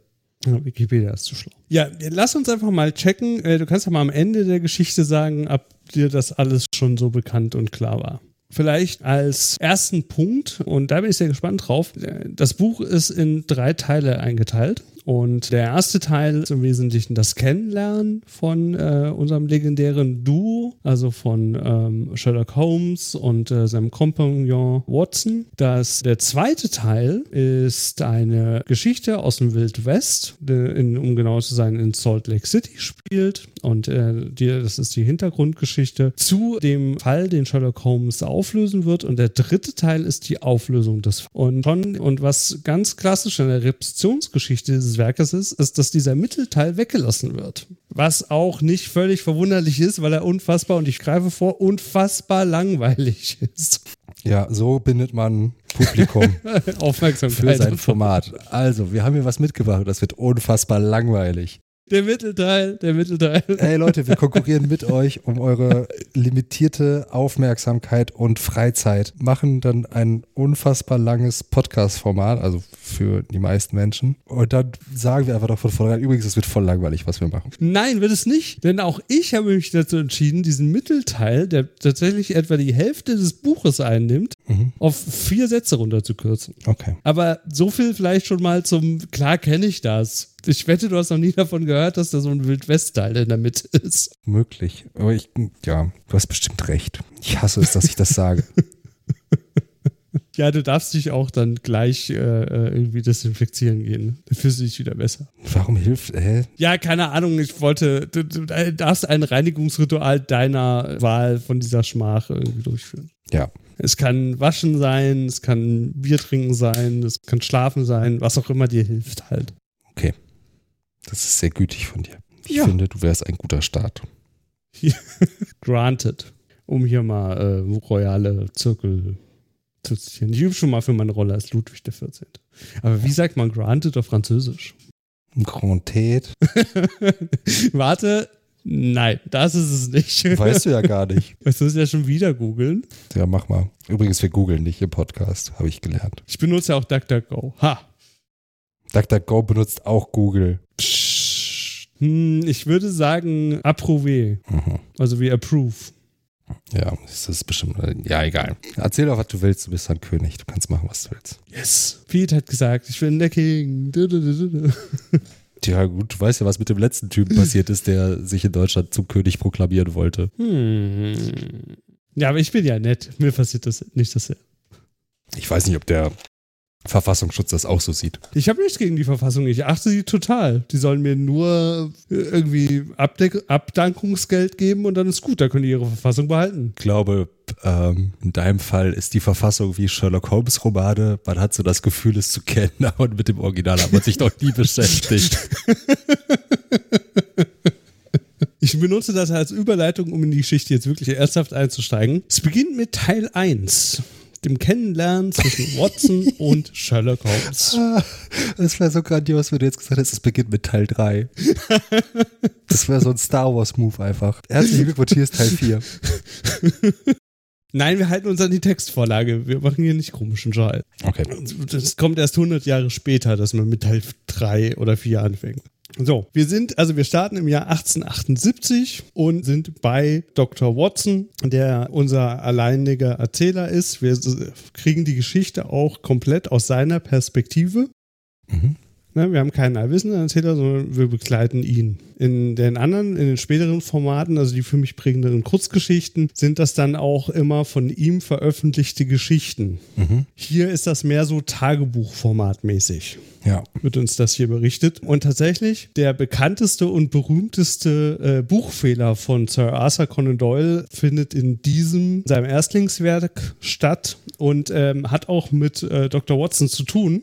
Ja, Wikipedia ist zu schlau. Ja, lass uns einfach mal checken. Äh, Du kannst ja mal am Ende der Geschichte sagen, ob dir das alles schon so bekannt und klar war. Vielleicht als ersten Punkt, und da bin ich sehr gespannt drauf, äh, das Buch ist in drei Teile eingeteilt. Und der erste Teil ist im Wesentlichen das Kennenlernen von äh, unserem legendären Duo, also von ähm, Sherlock Holmes und äh, seinem Kompagnon Watson. Das, der zweite Teil ist eine Geschichte aus dem Wild West, in, um genau zu sein, in Salt Lake City spielt. Und äh, die, das ist die Hintergrundgeschichte zu dem Fall, den Sherlock Holmes auflösen wird. Und der dritte Teil ist die Auflösung des und schon und was ganz klassisch in der Repetitionsgeschichte dieses Werkes ist, ist, dass dieser Mittelteil weggelassen wird. Was auch nicht völlig verwunderlich ist, weil er unfassbar, und ich greife vor, unfassbar langweilig ist. Ja, so bindet man Publikum Aufmerksamkeit. für sein Format. Also, wir haben hier was mitgebracht. Das wird unfassbar langweilig. Der Mittelteil, der Mittelteil. Hey Leute, wir konkurrieren mit euch um eure limitierte Aufmerksamkeit und Freizeit. Machen dann ein unfassbar langes Podcast-Format, also für die meisten Menschen. Und dann sagen wir einfach doch von vornherein, übrigens, es wird voll langweilig, was wir machen. Nein, wird es nicht. Denn auch ich habe mich dazu entschieden, diesen Mittelteil, der tatsächlich etwa die Hälfte des Buches einnimmt, auf vier Sätze runterzukürzen. Okay. Aber so viel vielleicht schon mal zum, klar kenne ich das. Ich wette, du hast noch nie davon gehört, dass da so ein Wildwest-Teil in der Mitte ist. Möglich. Aber ich, ja, du hast bestimmt recht. Ich hasse es, dass ich das sage. Ja, du darfst dich auch dann gleich äh, äh, irgendwie desinfizieren gehen. Dann fühlst du dich wieder besser. Warum hilft, hä? Ja, keine Ahnung, ich wollte, du, du darfst ein Reinigungsritual deiner Wahl von dieser Schmach irgendwie durchführen. Ja. Es kann Waschen sein, es kann Bier trinken sein, es kann Schlafen sein, was auch immer dir hilft halt. Okay. Das ist sehr gütig von dir. Ich Ja. finde, du wärst ein guter Start. Granted. Um hier mal äh, royale Zirkel zu zitieren. Ich übe schon mal für meine Rolle als Ludwig der 14. Aber wie sagt man granted auf Französisch? Grandet. Warte, Nein, das ist es nicht. Weißt du ja gar nicht. Weißt du, das ja schon wieder googeln? Ja, mach mal. Übrigens, wir googeln nicht im Podcast, habe ich gelernt. Ich benutze ja auch DuckDuckGo. Ha. DuckDuckGo benutzt auch Google. Psst. Hm, ich würde sagen approve. Mhm. Also wie approve. Ja, das ist bestimmt. Ja, egal. Erzähl doch, was du willst. Du bist ein König. Du kannst machen, was du willst. Yes. Pete hat gesagt, ich bin der King. Du, du, du. Ja, gut, du weißt ja, was mit dem letzten Typen passiert ist, der sich in Deutschland zum König proklamieren wollte. Hm. Ja, aber ich bin ja nett. Mir passiert das nicht dasselbe. Ich weiß nicht, ob der Verfassungsschutz das auch so sieht. Ich habe nichts gegen die Verfassung. Ich achte sie total. Die sollen mir nur äh, irgendwie Abdeck Abdankungsgeld geben und dann ist gut. Da können die ihre Verfassung behalten. Ich glaube, ähm, in deinem Fall ist die Verfassung wie Sherlock Holmes Romane. Man hat so das Gefühl, es zu kennen, aber mit dem Original hat man sich doch nie beschäftigt. Ich benutze das als Überleitung, um in die Geschichte jetzt wirklich ernsthaft einzusteigen. Es beginnt mit Teil 1, dem Kennenlernen zwischen Watson und Sherlock Holmes. Das wäre so grandios, wenn du jetzt gesagt hättest, es beginnt mit Teil 3. Das wäre so ein Star Wars Move einfach. Herzlichen Glückwunsch, hier ist Teil 4. Nein, wir halten uns an die Textvorlage. Wir machen hier nicht komischen Scheiß. Okay. Das kommt erst 100 Jahre später, dass man mit Teil 3 oder 4 anfängt. So, wir sind, also wir starten im Jahr 1878 und sind bei Dr. Watson, der unser alleiniger Erzähler ist. Wir kriegen die Geschichte auch komplett aus seiner Perspektive. Mhm. Ne, wir haben keinen allwissenden Erzähler, sondern wir begleiten ihn. In den anderen, in den späteren Formaten, also die für mich prägenderen Kurzgeschichten, sind das dann auch immer von ihm veröffentlichte Geschichten. Mhm. Hier ist das mehr so Tagebuchformatmäßig Ja. wird uns das hier berichtet. Und tatsächlich, der bekannteste und berühmteste äh, Buchfehler von Sir Arthur Conan Doyle findet in diesem, seinem Erstlingswerk statt und ähm, hat auch mit äh, Dr. Watson zu tun.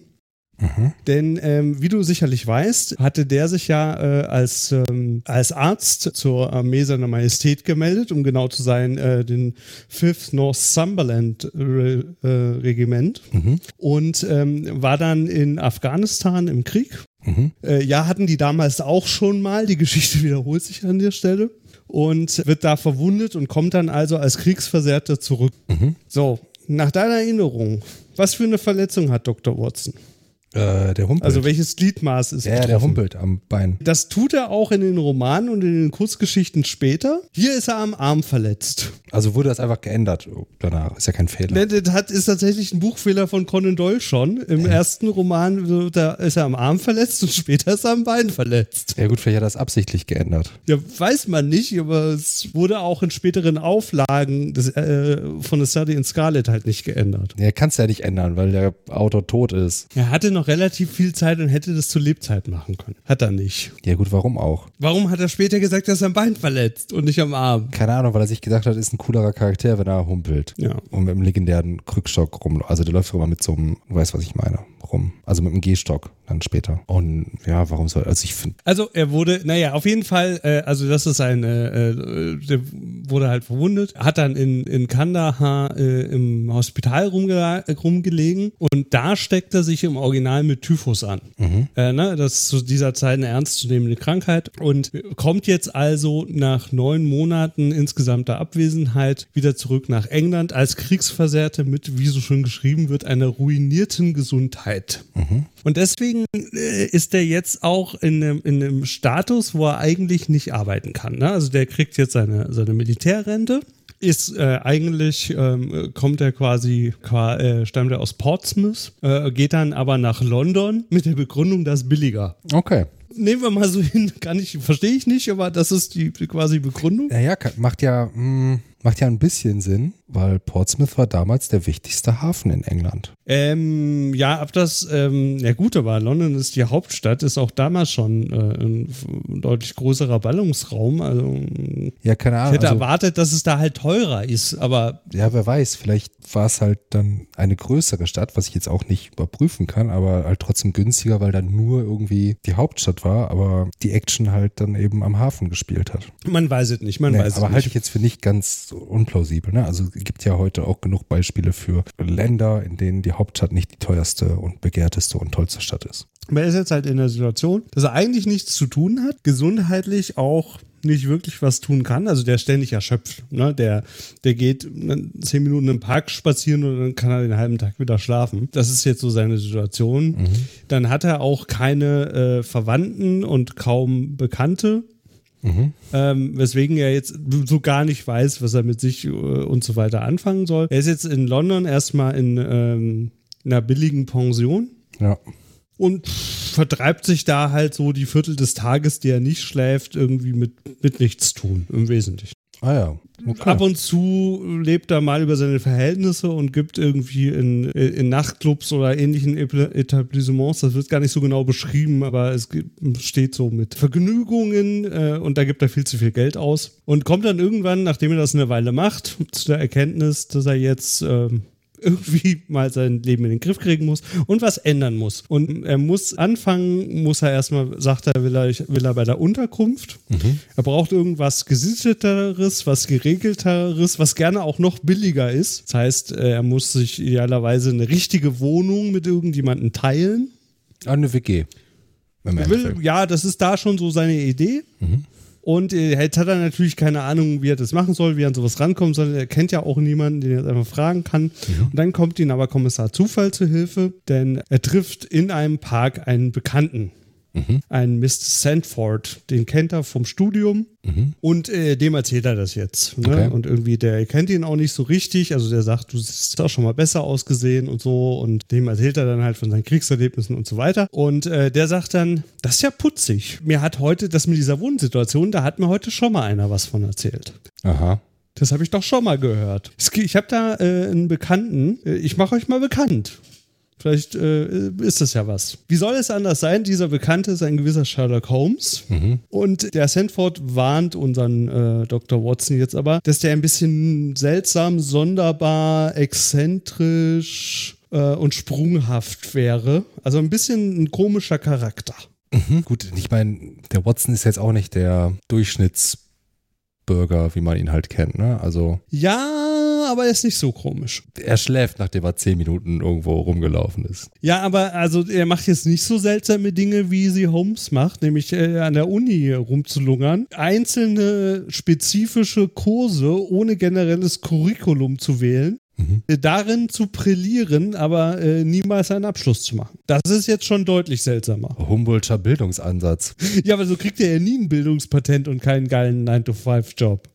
Mhm. Denn ähm, wie du sicherlich weißt, hatte der sich ja äh, als, ähm, als Arzt zur Armee seiner Majestät gemeldet, um genau zu sein, äh, den 5th Northumberland Re äh, Regiment Mhm. und ähm, war dann in Afghanistan im Krieg. Mhm. Äh, ja, hatten die damals auch schon mal. Die Geschichte wiederholt sich an der Stelle. Und wird da verwundet und kommt dann also als Kriegsversehrter zurück. Mhm. So, nach deiner Erinnerung, was für eine Verletzung hat Dr. Watson? Äh, der humpelt. Also welches Gliedmaß ist ja, der betroffen? humpelt am Bein. Das tut er auch in den Romanen und in den Kurzgeschichten später. Hier ist er am Arm verletzt. Also wurde das einfach geändert danach. Ist ja kein Fehler. Ne, Das hat, ist tatsächlich ein Buchfehler von Conan Doyle schon. Im ersten Roman da ist er am Arm verletzt und später ist er am Bein verletzt. Ja gut, vielleicht hat er das absichtlich geändert. Ja, weiß man nicht, aber es wurde auch in späteren Auflagen des, äh, von The Study in Scarlet halt nicht geändert. Ja, kannst ja nicht ändern, weil der Autor tot ist. Er hatte noch relativ viel Zeit und hätte das zu Lebzeit machen können. Hat er nicht. Ja gut, warum auch? Warum hat er später gesagt, dass er am Bein verletzt und nicht am Arm? Keine Ahnung, weil er sich gedacht hat, ist ein coolerer Charakter, wenn er humpelt. Ja. Und mit dem legendären Krückstock rum. Also der läuft immer mit so einem, du weißt, was ich meine, rum. Also mit dem Gehstock dann später. Und ja, warum soll, also ich finde, Also er wurde, naja, auf jeden Fall, äh, also das ist ein, äh, äh, der wurde halt verwundet, hat dann in, in Kandahar äh, im Hospital rumge rumgelegen und da steckt er sich im Original mit Typhus an. Äh, ne, das ist zu dieser Zeit eine ernstzunehmende Krankheit und kommt jetzt also nach neun Monaten insgesamter Abwesenheit wieder zurück nach England als Kriegsversehrte mit, wie so schon geschrieben wird, einer ruinierten Gesundheit. Und deswegen äh, ist der jetzt auch in einem, in einem Status, wo er eigentlich nicht arbeiten kann. Ne? Also der kriegt jetzt seine, seine Militärrente. Ist äh, eigentlich, ähm, kommt er quasi, qua, äh, stammt er aus Portsmouth, äh, geht dann aber nach London mit der Begründung, das ist billiger. okay. Nehmen wir mal so hin, kann ich, verstehe ich nicht, aber das ist die, quasi Begründung. Naja, macht ja, mh, macht ja ein bisschen Sinn, weil Portsmouth war damals der wichtigste Hafen in England. Ähm, ja, ob das, ähm, ja gut, aber London ist die Hauptstadt, ist auch damals schon äh, ein deutlich größerer Ballungsraum. Also ich Ja, keine Ahnung. hätte Also, erwartet, dass es da halt teurer ist, aber ja, wer weiß, vielleicht war es halt dann eine größere Stadt, was ich jetzt auch nicht überprüfen kann, aber halt trotzdem günstiger, weil dann nur irgendwie die Hauptstadt war, aber die Action halt dann eben am Hafen gespielt hat. man weiß es nicht, man Nee, weiß aber es halte ich nicht. jetzt für nicht ganz unplausibel. Ne? Also es gibt ja heute auch genug Beispiele für Länder, in denen die Hauptstadt nicht die teuerste und begehrteste und tollste Stadt ist. Aber er ist jetzt halt in der Situation, dass er eigentlich nichts zu tun hat, gesundheitlich auch nicht wirklich was tun kann. Also der ist ständig erschöpft. Ne? Der, der geht ne, zehn Minuten im Park spazieren und dann kann er den halben Tag wieder schlafen. Das ist jetzt so seine Situation. Mhm. Dann hat er auch keine äh, Verwandten und kaum Bekannte. Mhm. Ähm, weswegen er jetzt so gar nicht weiß, was er mit sich äh, und so weiter anfangen soll. Er ist jetzt in London erstmal in ähm, einer billigen Pension. Ja und vertreibt sich da halt so die Viertel des Tages, die er nicht schläft, irgendwie mit, mit nichts tun, im Wesentlichen. Ah ja. Okay. Ab und zu lebt er mal über seine Verhältnisse und gibt irgendwie in, in Nachtclubs oder ähnlichen Etablissements, das wird gar nicht so genau beschrieben, aber es steht so mit Vergnügungen äh, und da gibt er viel zu viel Geld aus und kommt dann irgendwann, nachdem er das eine Weile macht, zu der Erkenntnis, dass er jetzt äh, irgendwie mal sein Leben in den Griff kriegen muss und was ändern muss. Und er muss anfangen, muss er erstmal, sagt er, will er, will er bei der Unterkunft. Mhm. Er braucht irgendwas gesitteteres, was geregelteres, was gerne auch noch billiger ist. Das heißt, äh, er muss sich idealerweise eine richtige Wohnung mit irgendjemandem teilen. Eine WG. Will, ja, das ist da schon so seine Idee. Mhm. Und äh, jetzt hat er natürlich keine Ahnung, wie er das machen soll, wie er an sowas rankommt, sondern er kennt ja auch niemanden, den er jetzt einfach fragen kann. Mhm. Und dann kommt ihm aber Kommissar Zufall zu Hilfe, denn er trifft in einem Park einen Bekannten. Mhm. Ein Mr. Sandford, den kennt er vom Studium mhm. und äh, dem erzählt er das jetzt. Ne? Okay. Und irgendwie, der kennt ihn auch nicht so richtig. Also der sagt, du hast auch schon mal besser ausgesehen und so. Und dem erzählt er dann halt von seinen Kriegserlebnissen und so weiter. Und äh, der sagt dann, das ist ja putzig. Mir hat heute, das mit dieser Wohnsituation, da hat mir heute schon mal einer was von erzählt. Aha. Das habe ich doch schon mal gehört. Ich habe da äh, einen Bekannten, äh, ich mache euch mal bekannt. Vielleicht äh, ist das ja was. Wie soll es anders sein? Dieser Bekannte ist ein gewisser Sherlock Holmes. Mhm. Und der Sandford warnt unseren äh, Dr. Watson jetzt aber, dass der ein bisschen seltsam, sonderbar, exzentrisch äh, und sprunghaft wäre. Also ein bisschen ein komischer Charakter. Mhm. Gut, ich meine, der Watson ist jetzt auch nicht der Durchschnittsbürger, wie man ihn halt kennt, ne? Also. Ja, aber er ist nicht so komisch. Er schläft, nachdem er zehn Minuten irgendwo rumgelaufen ist. Ja, aber also er macht jetzt nicht so seltsame Dinge, wie sie Holmes macht, nämlich äh, an der Uni rumzulungern. Einzelne spezifische Kurse ohne generelles Curriculum zu wählen. Mhm. Darin zu brillieren, aber äh, niemals einen Abschluss zu machen. Das ist jetzt schon deutlich seltsamer. Humboldtscher Bildungsansatz. Ja, aber so kriegt er ja nie ein Bildungspatent und keinen geilen 9-to-5-Job.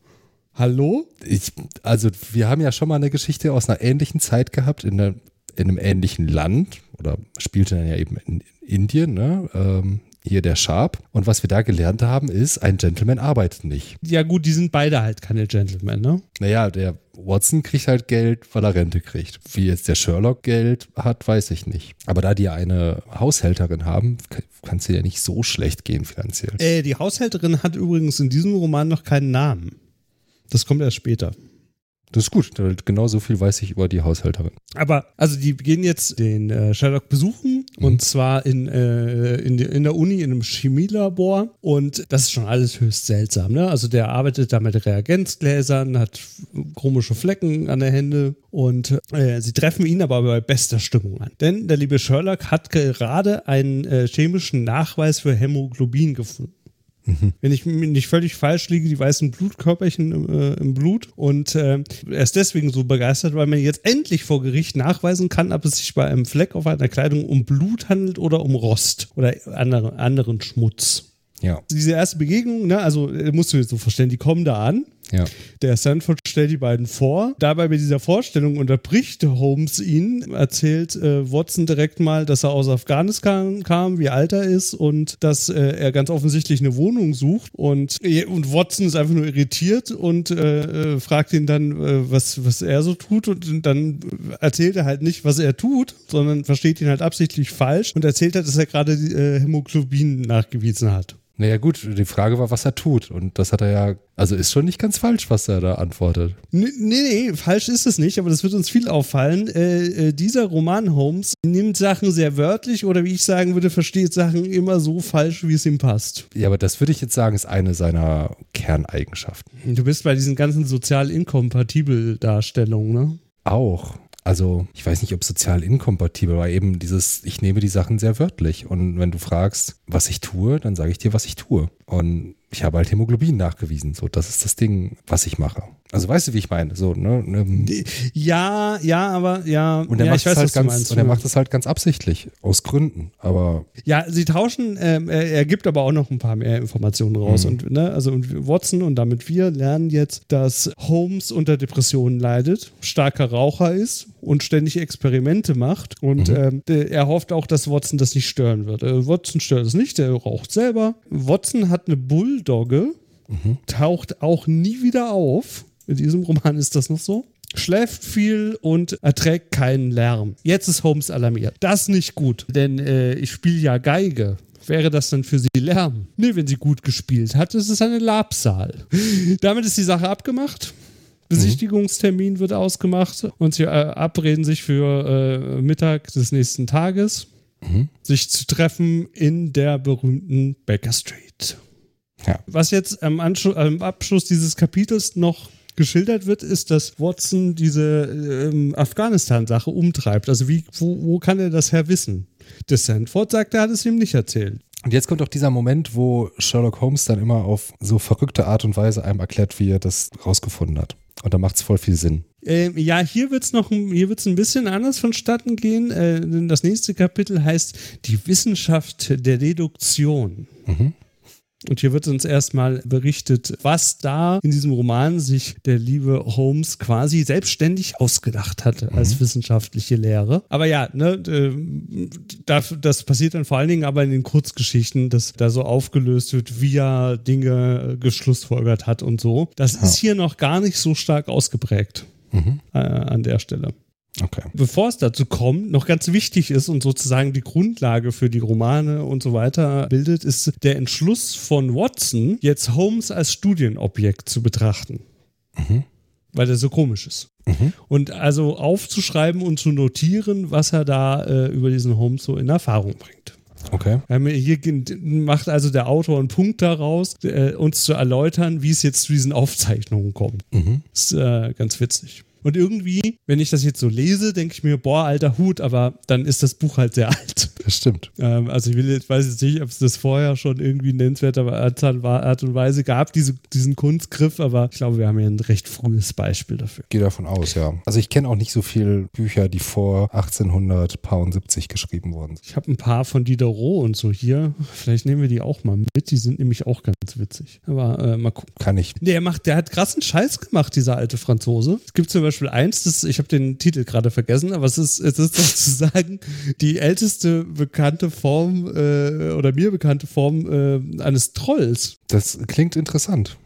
Hallo? Ich, also, wir haben ja schon mal eine Geschichte aus einer ähnlichen Zeit gehabt, in, einer, in einem ähnlichen Land, oder spielte dann ja eben in Indien, ne? Ähm, hier der Sharp. Und was wir da gelernt haben, ist, ein Gentleman arbeitet nicht. Ja, gut, die sind beide halt keine Gentlemen, ne? Naja, der Watson kriegt halt Geld, weil er Rente kriegt. Wie jetzt der Sherlock Geld hat, weiß ich nicht. Aber da die eine Haushälterin haben, kann es ja nicht so schlecht gehen finanziell. Äh, die Haushälterin hat übrigens in diesem Roman noch keinen Namen. Das kommt erst später. Das ist gut. Genau so viel weiß ich über die Haushälterin. Aber, also die gehen jetzt den äh, Sherlock besuchen mhm. und zwar in, äh, in, in, der Uni in einem Chemielabor und das ist schon alles höchst seltsam. Ne? Also der arbeitet da mit Reagenzgläsern, hat komische Flecken an der Hände und äh, sie treffen ihn aber bei bester Stimmung an. Denn der liebe Sherlock hat gerade einen äh, chemischen Nachweis für Hämoglobin gefunden. Mhm. Wenn ich nicht völlig falsch liege, die weißen Blutkörperchen im, äh, im Blut. Und äh, er ist deswegen so begeistert, weil man jetzt endlich vor Gericht nachweisen kann, ob es sich bei einem Fleck auf einer Kleidung um Blut handelt oder um Rost oder andere, anderen Schmutz. Ja. Diese erste Begegnung, ne, also äh, musst du dir so vorstellen, die kommen da an ja. Der Sanford stellt die beiden vor. Dabei bei dieser Vorstellung unterbricht Holmes ihn, erzählt äh, Watson direkt mal, dass er aus Afghanistan kam, wie alt er ist und dass äh, er ganz offensichtlich eine Wohnung sucht. Und, äh, und Watson ist einfach nur irritiert und äh, äh fragt ihn dann, äh, was, was er so tut. Und dann erzählt er halt nicht, was er tut, sondern versteht ihn halt absichtlich falsch und erzählt halt, dass er gerade Hämoglobin nachgewiesen hat. Naja, gut, die Frage war, was er tut. Und das hat er ja, also ist schon nicht ganz falsch, was er da antwortet. Nee, nee, falsch ist es nicht, aber das wird uns viel auffallen. Äh, äh, dieser Roman Holmes nimmt Sachen sehr wörtlich oder wie ich sagen würde, versteht Sachen immer so falsch, wie es ihm passt. Ja, aber das würde ich jetzt sagen, ist eine seiner Kerneigenschaften. Du bist bei diesen ganzen sozial inkompatibel Darstellungen, ne? Auch also ich weiß nicht, ob sozial inkompatibel, aber eben dieses, ich nehme die Sachen sehr wörtlich. Und wenn du fragst, was ich tue, dann sage ich dir, was ich tue. Und ich habe halt Hämoglobin nachgewiesen. So, das ist das Ding, was ich mache. Also weißt du, wie ich meine? So, ne? Ähm, Ja, ja, aber ja. Und er ja, macht ich weiß, es halt was du ganz, meinst. und er macht es halt ganz absichtlich, aus Gründen. Aber Ja, sie tauschen, ähm, er, er gibt aber auch noch ein paar mehr Informationen raus. Mhm. Und, ne, also und Watson und damit wir lernen jetzt, dass Holmes unter Depressionen leidet, starker Raucher ist und ständig Experimente macht. Und Mhm. ähm, er hofft auch, dass Watson das nicht stören wird. Äh, Watson stört es nicht, der raucht selber. Watson hat eine Bulldogge, Mhm. taucht auch nie wieder auf. In diesem Roman ist das noch so. Schläft viel und erträgt keinen Lärm. Jetzt ist Holmes alarmiert. Das ist nicht gut, denn äh, ich spiele ja Geige. Wäre das dann für sie Lärm? Nee, wenn sie gut gespielt hat, ist es eine Labsal. Damit ist die Sache abgemacht. Besichtigungstermin wird ausgemacht und sie äh, abreden sich für äh, Mittag des nächsten Tages, sich zu treffen in der berühmten Baker Street. ja. Was jetzt am, am Abschluss dieses Kapitels noch geschildert wird, ist, dass Watson diese ähm, Afghanistan-Sache umtreibt. Also wie, wo, wo kann er das her wissen? Der Sandford sagt, er hat es ihm nicht erzählt. Und jetzt kommt auch dieser Moment, wo Sherlock Holmes dann immer auf so verrückte Art und Weise einem erklärt, wie er das rausgefunden hat. Und da macht es voll viel Sinn. Ähm, ja, hier wird es noch ein- hier wird's ein bisschen anders vonstatten gehen. Äh, denn das nächste Kapitel heißt Die Wissenschaft der Deduktion. Und hier wird uns erstmal berichtet, was da in diesem Roman sich der liebe Holmes quasi selbstständig ausgedacht hatte als wissenschaftliche Lehre. Aber ja, ne, äh, das, passiert dann vor allen Dingen aber in den Kurzgeschichten, dass da so aufgelöst wird, wie er Dinge äh, geschlussfolgert hat und so. Das ist hier noch gar nicht so stark ausgeprägt äh, an der Stelle. Okay. Bevor es dazu kommt, noch ganz wichtig ist und sozusagen die Grundlage für die Romane und so weiter bildet, ist der Entschluss von Watson, jetzt Holmes als Studienobjekt zu betrachten. Weil er so komisch ist. Und also aufzuschreiben und zu notieren, was er da äh, über diesen Holmes so in Erfahrung bringt. Okay. Hier macht also der Autor einen Punkt daraus, äh, uns zu erläutern, wie es jetzt zu diesen Aufzeichnungen kommt. ist äh, ganz witzig. Und irgendwie, wenn ich das jetzt so lese, denke ich mir, boah, alter Hut, aber dann ist das Buch halt sehr alt. Das stimmt. Ähm, also ich will jetzt, weiß jetzt nicht, ob es das vorher schon irgendwie nennenswerter Art Art und Weise gab, diese, diesen Kunstgriff, aber ich glaube, wir haben hier ein recht frühes Beispiel dafür. Gehe davon aus, ja. Also ich kenne auch nicht so viele Bücher, die vor 1870 geschrieben wurden. Ich habe ein paar von Diderot und so hier. Vielleicht nehmen wir die auch mal mit. Die sind nämlich auch ganz witzig. Aber äh, mal gucken. Kann ich. Der macht, der hat krassen Scheiß gemacht, dieser alte Franzose. Es gibt zum Beispiel eins, das, ich habe den Titel gerade vergessen, aber es ist, es ist sozusagen die älteste bekannte Form äh, oder mir bekannte Form äh, eines Trolls. Das klingt interessant.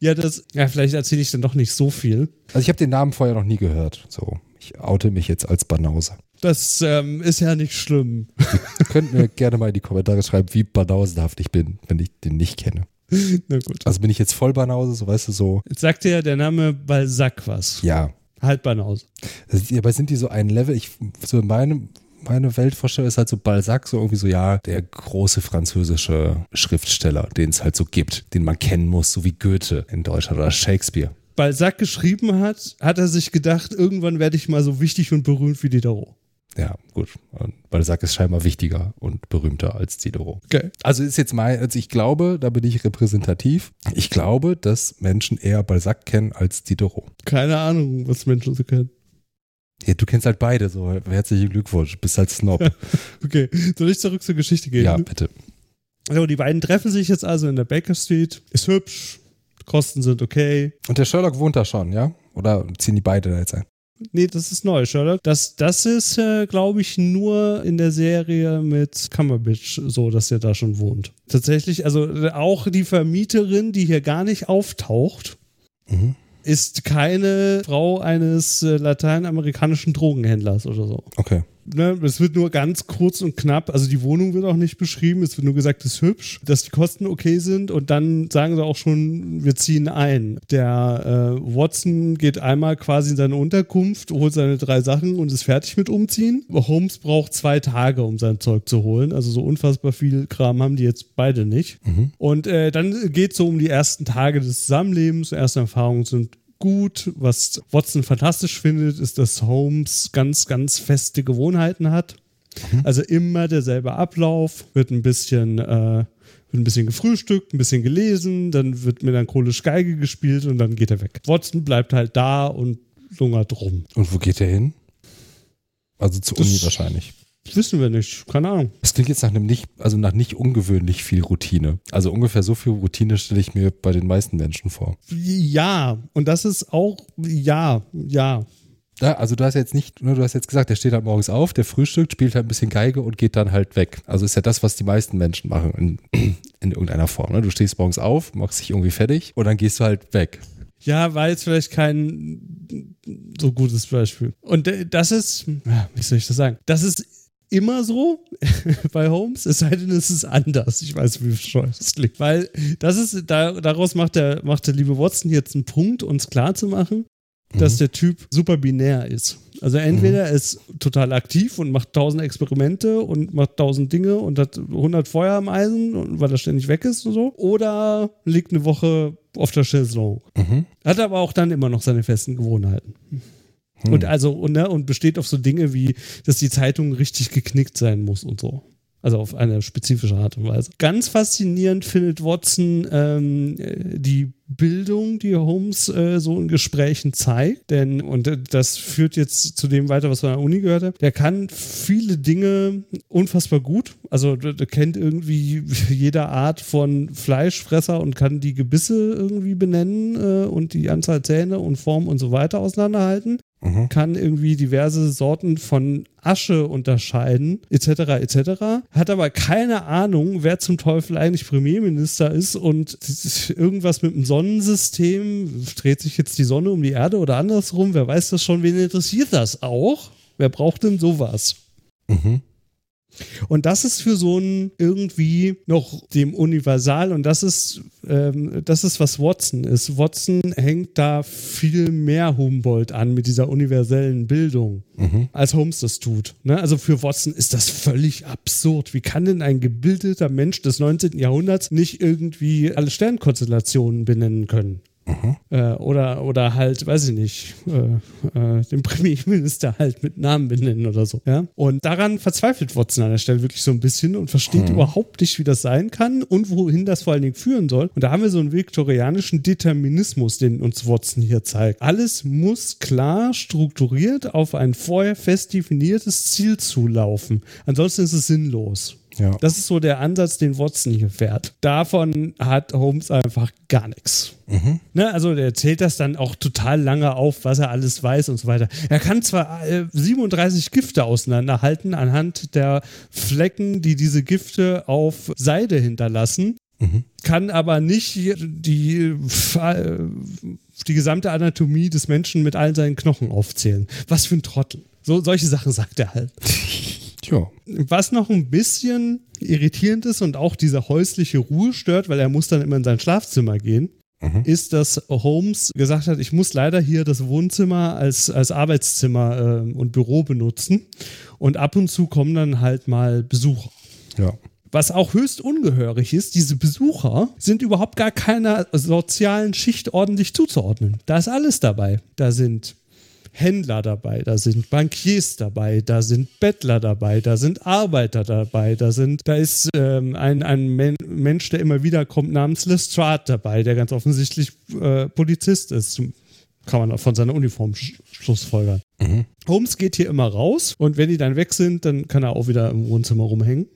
Ja, das, ja, vielleicht erzähle ich dann doch nicht so viel. Also ich habe den Namen vorher noch nie gehört. So, ich oute mich jetzt als Banause. Das ähm, ist ja nicht schlimm. Könnt mir gerne mal in die Kommentare schreiben, wie banausenhaft ich bin, wenn ich den nicht kenne. Na gut. Also bin ich jetzt voll Banause, so weißt du, so, Jetzt sagt ja der Name Balzac was. ja. Halt Banause. Dabei sind die so ein Level, ich, so meine, meine Weltvorstellung ist halt so Balzac, so irgendwie so, ja, der große französische Schriftsteller, den es halt so gibt, den man kennen muss, so wie Goethe in Deutschland oder Shakespeare. Balzac geschrieben hat, hat er sich gedacht, irgendwann werde ich mal so wichtig und berühmt wie Diderot. Ja, gut. Balzac ist scheinbar wichtiger und berühmter als Diderot. Okay. Also ist jetzt mal, also ich glaube, da bin ich repräsentativ. Ich glaube, dass Menschen eher Balzac kennen als Diderot. Keine Ahnung, was Menschen so kennen. Ja, du kennst halt beide, so herzlichen Glückwunsch, bist halt Snob. Okay, soll ich zurück zur Geschichte gehen? ja, bitte. So, die beiden treffen sich jetzt also in der Baker Street. Ist hübsch, Kosten sind okay. Und der Sherlock wohnt da schon, ja? Oder ziehen die beide da jetzt ein? Nee, das ist neu, Sherlock. Das, das ist, äh, glaube ich, nur in der Serie mit Cumberbatch so, dass er da schon wohnt. Tatsächlich, also äh, auch die Vermieterin, die hier gar nicht auftaucht, Mhm. Ist keine Frau eines äh, lateinamerikanischen Drogenhändlers oder so. Okay. Ne, es wird nur ganz kurz und knapp, also die Wohnung wird auch nicht beschrieben, es wird nur gesagt, es ist hübsch, dass die Kosten okay sind und dann sagen sie auch schon, wir ziehen ein. Der äh, Watson geht einmal quasi in seine Unterkunft, holt seine drei Sachen und ist fertig mit umziehen. Holmes braucht zwei Tage, um sein Zeug zu holen, also so unfassbar viel Kram haben die jetzt beide nicht. Und äh, dann geht es so um die ersten Tage des Zusammenlebens, erste Erfahrungen sind gut. Was Watson fantastisch findet, ist, dass Holmes ganz, ganz feste Gewohnheiten hat. Also immer derselbe Ablauf, wird ein bisschen äh, wird ein bisschen gefrühstückt, ein bisschen gelesen, dann wird melancholisch Geige gespielt und dann geht er weg. Watson bleibt halt da und lungert rum. Und wo geht er hin? Also zur Das- Uni wahrscheinlich. Wissen wir nicht, keine Ahnung. Das klingt jetzt nach einem nicht, also nach nicht ungewöhnlich viel Routine. Also ungefähr so viel Routine stelle ich mir bei den meisten Menschen vor. Ja, und das ist auch, ja, ja. Ja, also du hast jetzt nicht, ne, du hast jetzt gesagt, der steht halt morgens auf, der frühstückt, spielt halt ein bisschen Geige und geht dann halt weg. Also ist ja das, was die meisten Menschen machen in, in irgendeiner Form. Ne? Du stehst morgens auf, machst dich irgendwie fertig und dann gehst du halt weg. Ja, war jetzt vielleicht kein so gutes Beispiel. Und äh, das ist, wie soll ich das sagen? Das ist immer so bei Holmes, es sei denn, es ist anders. Ich weiß, wie bescheuert das klingt. Weil das ist, da, daraus macht der, macht der liebe Watson jetzt einen Punkt, uns klar zu machen, dass Mhm. der Typ super binär ist. Also entweder er ist total aktiv und macht tausend Experimente und macht tausend Dinge und hat 100 Feuer im Eisen, weil er ständig weg ist und so. Oder liegt eine Woche auf der Chaiselong. Mhm. Hat aber auch dann immer noch seine festen Gewohnheiten. Hm. Und also, und, ne, und besteht auf so Dinge wie, dass die Zeitung richtig geknickt sein muss und so. Also auf eine spezifische Art und Weise. Ganz faszinierend findet Watson ähm, äh, die Bildung, die Holmes äh, so in Gesprächen zeigt. Denn, und äh, das führt jetzt zu dem weiter, was wir an der Uni gehört haben, der kann viele Dinge unfassbar gut. Also der, der kennt irgendwie jede Art von Fleischfresser und kann die Gebisse irgendwie benennen äh, und die Anzahl Zähne und Form und so weiter auseinanderhalten Mhm. kann irgendwie diverse Sorten von Asche unterscheiden, etc., etc., hat aber keine Ahnung, wer zum Teufel eigentlich Premierminister ist und irgendwas mit dem Sonnensystem, dreht sich jetzt die Sonne um die Erde oder andersrum, wer weiß das schon, wen interessiert das auch? Wer braucht denn sowas? Mhm. Und das ist für so ein irgendwie noch dem Universal und das ist, ähm, das ist, was Watson ist. Watson hängt da viel mehr Humboldt an mit dieser universellen Bildung, Mhm. als Holmes das tut. Ne? Also für Watson ist das völlig absurd. Wie kann denn ein gebildeter Mensch des 19. Jahrhunderts nicht irgendwie alle Sternkonstellationen benennen können? Äh, oder, oder halt, weiß ich nicht, äh, äh, den Premierminister halt mit Namen benennen oder so. Ja? Und daran verzweifelt Watson an der Stelle wirklich so ein bisschen und versteht überhaupt nicht, wie das sein kann und wohin das vor allen Dingen führen soll. Und da haben wir so einen viktorianischen Determinismus, den uns Watson hier zeigt. Alles muss klar strukturiert auf ein vorher fest definiertes Ziel zulaufen. Ansonsten ist es sinnlos. Ja. Das ist so der Ansatz, den Watson hier fährt. Davon hat Holmes einfach gar nichts. Ne, also der zählt das dann auch total lange auf, was er alles weiß und so weiter. Er kann zwar äh, 37 Gifte auseinanderhalten anhand der Flecken, die diese Gifte auf Seide hinterlassen, kann aber nicht die, äh, die gesamte Anatomie des Menschen mit all seinen Knochen aufzählen. Was für ein Trottel. So, solche Sachen sagt er halt. Tja. Was noch ein bisschen irritierend ist und auch diese häusliche Ruhe stört, weil er muss dann immer in sein Schlafzimmer gehen, ist, dass Holmes gesagt hat, ich muss leider hier das Wohnzimmer als, als Arbeitszimmer äh, und Büro benutzen. Und ab und zu kommen dann halt mal Besucher. Ja. Was auch höchst ungehörig ist, diese Besucher sind überhaupt gar keiner sozialen Schicht ordentlich zuzuordnen. Da ist alles dabei. Da sind Händler dabei, da sind Bankiers dabei, da sind Bettler dabei, da sind Arbeiter dabei, da sind, da ist ähm, ein, ein Men Mensch, der immer wieder kommt, namens Lestrade dabei, der ganz offensichtlich äh, Polizist ist. Kann man auch von seiner Uniform sch schlussfolgern. Holmes geht hier immer raus und wenn die dann weg sind, dann kann er auch wieder im Wohnzimmer rumhängen.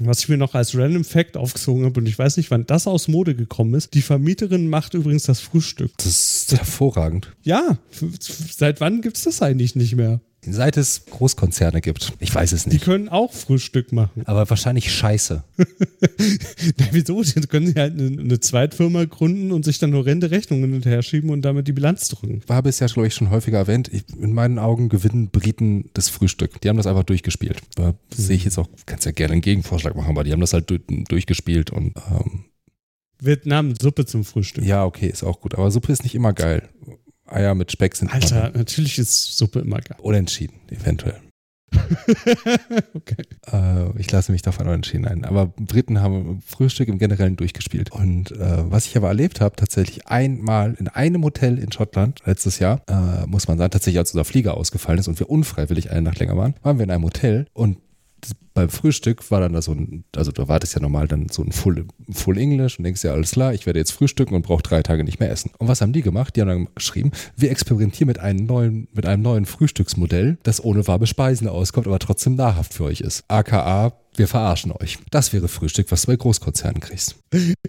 Was ich mir noch als Random Fact aufgezogen habe, und ich weiß nicht, wann das aus Mode gekommen ist. Die Vermieterin macht übrigens das Frühstück. Das ist hervorragend. Ja, seit wann gibt es das eigentlich nicht mehr? Seit es Großkonzerne gibt. Ich weiß es Die nicht. können auch Frühstück machen. Aber wahrscheinlich scheiße. Na, wieso? Dann können sie halt eine, eine Zweitfirma gründen und sich dann horrende Rechnungen hinterher schieben und damit die Bilanz drücken. Ich habe es ja, glaube ich, schon häufiger erwähnt. Ich, in meinen Augen gewinnen Briten das Frühstück. Die haben das einfach durchgespielt. Da sehe ich jetzt auch, kannst ja gerne einen Gegenvorschlag machen, aber die haben das halt du- durchgespielt und ähm, Vietnam, Suppe zum Frühstück. ja, okay, ist auch gut. Aber Suppe ist nicht immer geil. Eier mit Speck sind Alter, immer natürlich ist Suppe immer geil. unentschieden, eventuell. okay. Äh, ich lasse mich davon unentschieden ein. Aber Briten haben Frühstück im Generellen durchgespielt. Und äh, was ich aber erlebt habe, tatsächlich einmal in einem Hotel in Schottland letztes Jahr, äh, muss man sagen, tatsächlich als unser Flieger ausgefallen ist und wir unfreiwillig eine Nacht länger waren, waren wir in einem Hotel und beim Frühstück war dann da so ein, also da war das ja normal dann so ein Full, Full English und denkst ja, alles klar, ich werde jetzt frühstücken und brauche drei Tage nicht mehr essen. Und was haben die gemacht? Die haben dann geschrieben, wir experimentieren mit einem neuen, mit einem neuen Frühstücksmodell, das ohne warme Speisen auskommt, aber trotzdem nahrhaft für euch ist. AKA, wir verarschen euch. Das wäre Frühstück, was du bei Großkonzernen kriegst.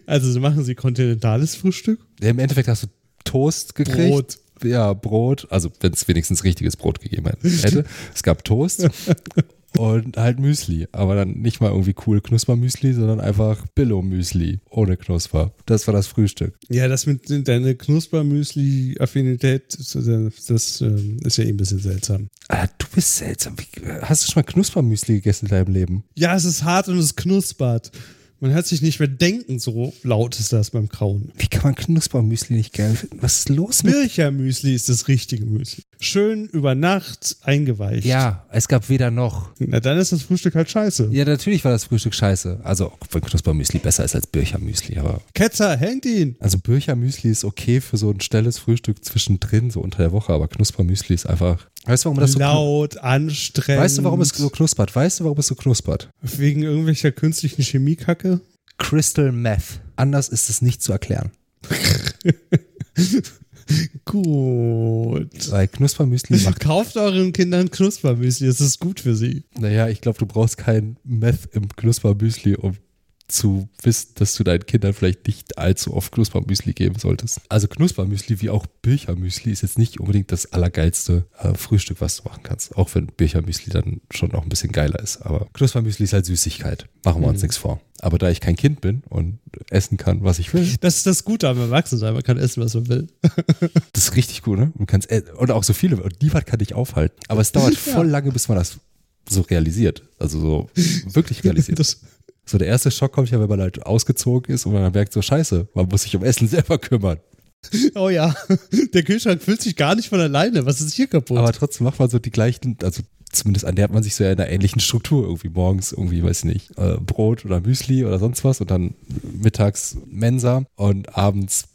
Also so machen sie kontinentales Frühstück? Ja, Im Endeffekt hast du Toast gekriegt. Brot. Ja, Brot. Also, wenn es wenigstens richtiges Brot gegeben hätte. es gab Toast und halt Müsli. Aber dann nicht mal irgendwie cool Knuspermüsli, sondern einfach Billo-Müsli ohne Knusper. Das war das Frühstück. Ja, das mit deiner Knuspermüsli-Affinität, das, das ähm, ist ja eh ein bisschen seltsam. Ah, du bist seltsam. Wie, hast du schon mal Knuspermüsli gegessen in deinem Leben? Ja, es ist hart und es knuspert. Man hört sich nicht mehr denken, so laut ist das beim Kauen. Wie kann man Knuspermüsli nicht geil finden? Was ist los mit Birchermüsli ist das richtige Müsli. Schön über Nacht eingeweicht. Ja, es gab weder noch. Na, dann ist das Frühstück halt scheiße. Ja, natürlich war das Frühstück scheiße. Also, wenn Knuspermüsli besser ist als Birchermüsli, aber. Ketzer, hängt ihn! Also, Birchermüsli ist okay für so ein schnelles Frühstück zwischendrin, so unter der Woche, aber Knuspermüsli ist einfach. Weißt du, warum das so Laut, anstrengend. Weißt du, warum es so knuspert? Weißt du, warum es so knuspert? Wegen irgendwelcher künstlichen Chemiekacke? Crystal Meth. Anders ist es nicht zu erklären. Gut. Weil Knuspermüsli macht. Kauft euren Kindern Knuspermüsli, das ist gut für sie. Naja, ich glaube, du brauchst kein Meth im Knuspermüsli, um zu wissen, dass du deinen Kindern vielleicht nicht allzu oft Knuspermüsli geben solltest. Also Knuspermüsli wie auch Birchermüsli ist jetzt nicht unbedingt das allergeilste äh, Frühstück, was du machen kannst. Auch wenn Birchermüsli dann schon noch ein bisschen geiler ist. Aber Knuspermüsli ist halt Süßigkeit. Machen wir uns Mhm. nichts vor. Aber da ich kein Kind bin und essen kann, was ich will, Das ist das Gute am Erwachsensein, man kann essen, was man will. das ist richtig gut, ne? Man kann's, äh, und auch so viele, und niemand kann dich aufhalten. Aber es dauert voll lange, bis man das so realisiert. Also so wirklich realisiert. Das, So der erste Schock kommt ja, wenn man halt ausgezogen ist und man merkt so, scheiße, man muss sich um Essen selber kümmern. oh ja, der Kühlschrank füllt sich gar nicht von alleine. Was ist hier kaputt? Aber trotzdem macht man so die gleichen, also zumindest ernährt man sich so in einer ähnlichen Struktur irgendwie morgens irgendwie, weiß ich nicht, äh, Brot oder Müsli oder sonst was und dann mittags Mensa und abends,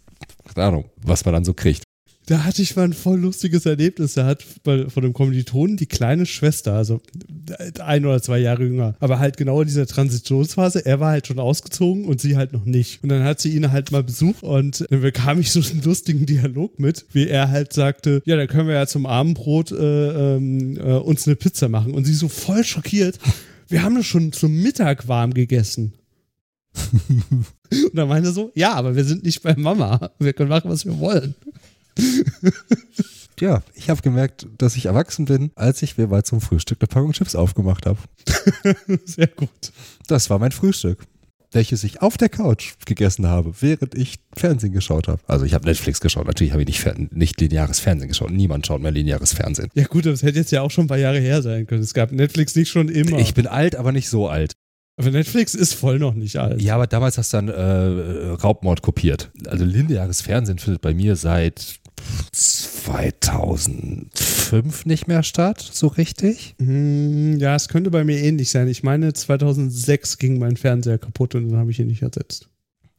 keine Ahnung, was man dann so kriegt. Da hatte ich mal ein voll lustiges Erlebnis. Da hat bei, von einem Kommilitonen die kleine Schwester, also ein oder zwei Jahre jünger, aber halt genau in dieser Transitionsphase. Er war halt schon ausgezogen und sie halt noch nicht. Und dann hat sie ihn halt mal besucht und dann bekam ich so einen lustigen Dialog mit, wie er halt sagte, ja, dann können wir ja zum Abendbrot äh, ähm, äh, uns eine Pizza machen. Und sie so voll schockiert, wir haben das schon zum Mittag warm gegessen. und dann meinte er so, ja, aber wir sind nicht bei Mama. Wir können machen, was wir wollen. Ja, ich habe gemerkt, dass ich erwachsen bin, als ich mir mal zum Frühstück eine Packung Chips aufgemacht habe. Sehr gut. Das war mein Frühstück, welches ich auf der Couch gegessen habe, während ich Fernsehen geschaut habe. Also ich habe Netflix geschaut, natürlich habe ich nicht, nicht lineares Fernsehen geschaut. Niemand schaut mehr lineares Fernsehen. Ja gut, das hätte jetzt ja auch schon ein paar Jahre her sein können. Es gab Netflix nicht schon immer. Ich bin alt, aber nicht so alt. aber Netflix ist voll noch nicht alt. Ja, aber damals hast du dann äh, Raubmord kopiert. Also lineares Fernsehen findet bei mir seit 2005 nicht mehr statt, so richtig. Hm, ja, es könnte bei mir ähnlich sein. Ich meine, 2006 ging mein Fernseher kaputt und dann habe ich ihn nicht ersetzt.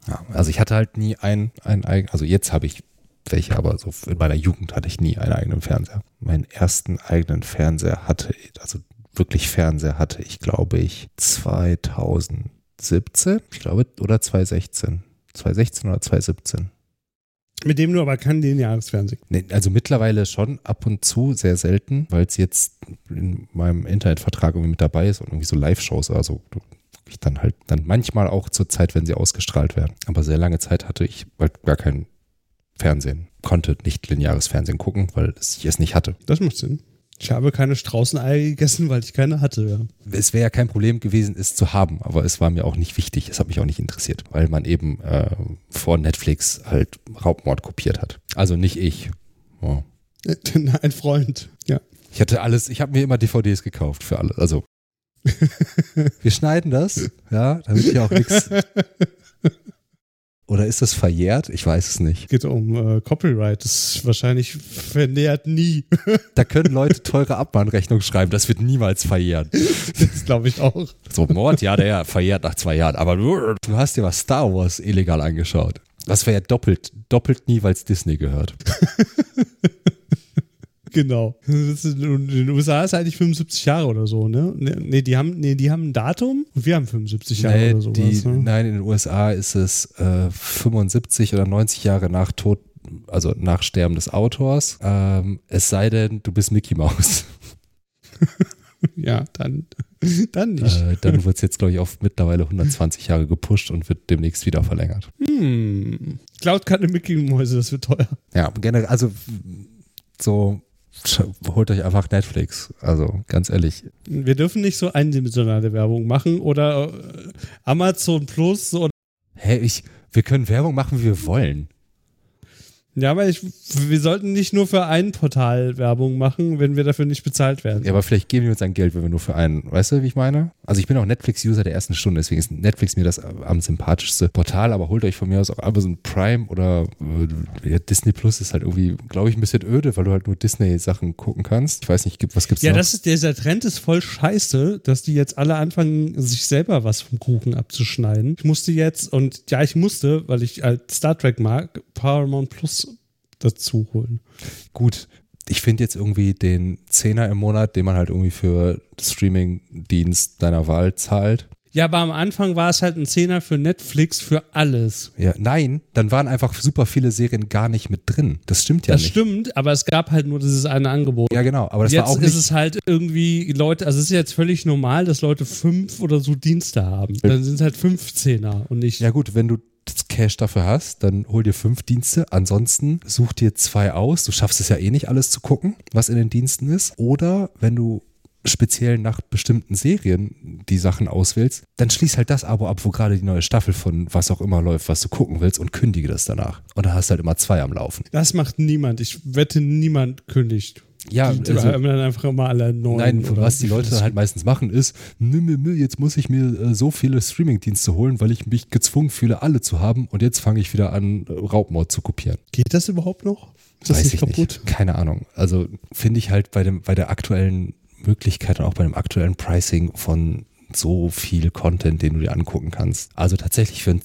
Ja, also ich hatte halt nie ein, ein eigen, also jetzt habe ich welche, aber so in meiner Jugend hatte ich nie einen eigenen Fernseher. Meinen ersten eigenen Fernseher hatte ich, also wirklich Fernseher hatte ich, glaube ich, 2017, ich glaube, oder 2016. 2016 oder 2017. Mit dem du aber kein lineares Fernsehen. Nee, also mittlerweile schon ab und zu, sehr selten, weil es jetzt in meinem Internetvertrag irgendwie mit dabei ist und irgendwie so Live-Shows oder so. Ich dann halt dann manchmal auch zur Zeit, wenn sie ausgestrahlt werden. Aber sehr lange Zeit hatte ich halt gar kein Fernsehen. Konnte nicht lineares Fernsehen gucken, weil ich es nicht hatte. Das macht Sinn. Ich habe keine Straußeneier gegessen, weil ich keine hatte. Ja. Es wäre ja kein Problem gewesen, es zu haben, aber es war mir auch nicht wichtig. Es hat mich auch nicht interessiert, weil man eben äh, vor Netflix halt Raubmord kopiert hat. Also nicht ich. Oh. Ein Freund. Ja. Ich hatte alles, ich habe mir immer DVDs gekauft für alle. Also wir schneiden das, ja, damit hier auch nichts. Oder ist das verjährt? Ich weiß es nicht. Geht um äh, Copyright. Das ist wahrscheinlich vernährt nie. Da können Leute teure Abmahnrechnungen schreiben. Das wird niemals verjähren. Das glaube ich auch. So Mord, ja, der ja, verjährt nach zwei Jahren. Aber du, du hast dir was Star Wars illegal angeschaut. Das wäre ja doppelt, doppelt nie, weil es Disney gehört. Genau. In den USA ist eigentlich 75 Jahre oder so, ne? Nee, die haben, nee, die haben ein Datum und wir haben 75 Jahre Nee, oder sowas. die, ne? Nein, in den USA ist es äh, 75 oder 90 Jahre nach Tod, also nach Sterben des Autors. Ähm, es sei denn, du bist Mickey Mouse. Ja, dann, dann nicht. Äh, dann wird es jetzt, glaube ich, auf mittlerweile 120 Jahre gepusht und wird demnächst wieder verlängert. Hm. Klaut keine Mickey-Mäuse, das wird teuer. Ja, generell, also so holt euch einfach Netflix. Also ganz ehrlich. Wir dürfen nicht so eindimensionale Werbung machen oder äh, Amazon Plus oder Hä, ich, wir können Werbung machen, wie wir wollen. Ja, aber ich, wir sollten nicht nur für ein Portal Werbung machen, wenn wir dafür nicht bezahlt werden. Ja, aber vielleicht geben wir uns ein Geld, wenn wir nur für einen, weißt du, wie ich meine? Also ich bin auch Netflix-User der ersten Stunde, deswegen ist Netflix mir das am sympathischste Portal, aber holt euch von mir aus auch Amazon Prime oder äh, ja, Disney Plus ist halt irgendwie, glaube ich, ein bisschen öde, weil du halt nur Disney-Sachen gucken kannst. Ich weiß nicht, gibt- was gibt's Ja, noch? das ist, dieser Trend ist voll scheiße, dass die jetzt alle anfangen, sich selber was vom Kuchen abzuschneiden. Ich musste jetzt, und ja, ich musste, weil ich halt Star Trek mag, Paramount Plus dazu holen. Gut, ich finde jetzt irgendwie den Zehner im Monat, den man halt irgendwie für Streaming-Dienst deiner Wahl zahlt. Ja, aber am Anfang war es halt ein Zehner für Netflix für alles. Ja, nein, dann waren einfach super viele Serien gar nicht mit drin. Das stimmt ja das nicht. stimmt, aber es gab halt nur dieses eine Angebot. Ja, genau, aber das jetzt war auch ist nicht es halt irgendwie Leute, also es ist jetzt völlig normal, dass Leute fünf oder so Dienste haben. Dann sind es halt fünf Zehner und nicht. Ja gut, wenn du das Cash dafür hast, dann hol dir fünf Dienste. Ansonsten such dir zwei aus. Du schaffst es ja eh nicht alles zu gucken, was in den Diensten ist. Oder wenn du speziell nach bestimmten Serien die Sachen auswählst, dann schließ halt das Abo ab, wo gerade die neue Staffel von was auch immer läuft, was du gucken willst und kündige das danach. Und dann hast du halt immer zwei am Laufen. Das macht niemand. Ich wette, niemand kündigt. Ja, die also- haben dann einfach immer alle neun. Nein, was die Leute dann halt meistens machen ist, nö, nö, nö, jetzt muss ich mir äh, so viele Streamingdienste holen, weil ich mich gezwungen fühle, alle zu haben und jetzt fange ich wieder an, äh, Raubmord zu kopieren. Geht das überhaupt noch? Ist das Weiß nicht ich kaputt? nicht. Keine Ahnung. Also finde ich halt bei, dem, bei der aktuellen Möglichkeit und auch bei dem aktuellen Pricing von so viel Content, den du dir angucken kannst. Also tatsächlich für einen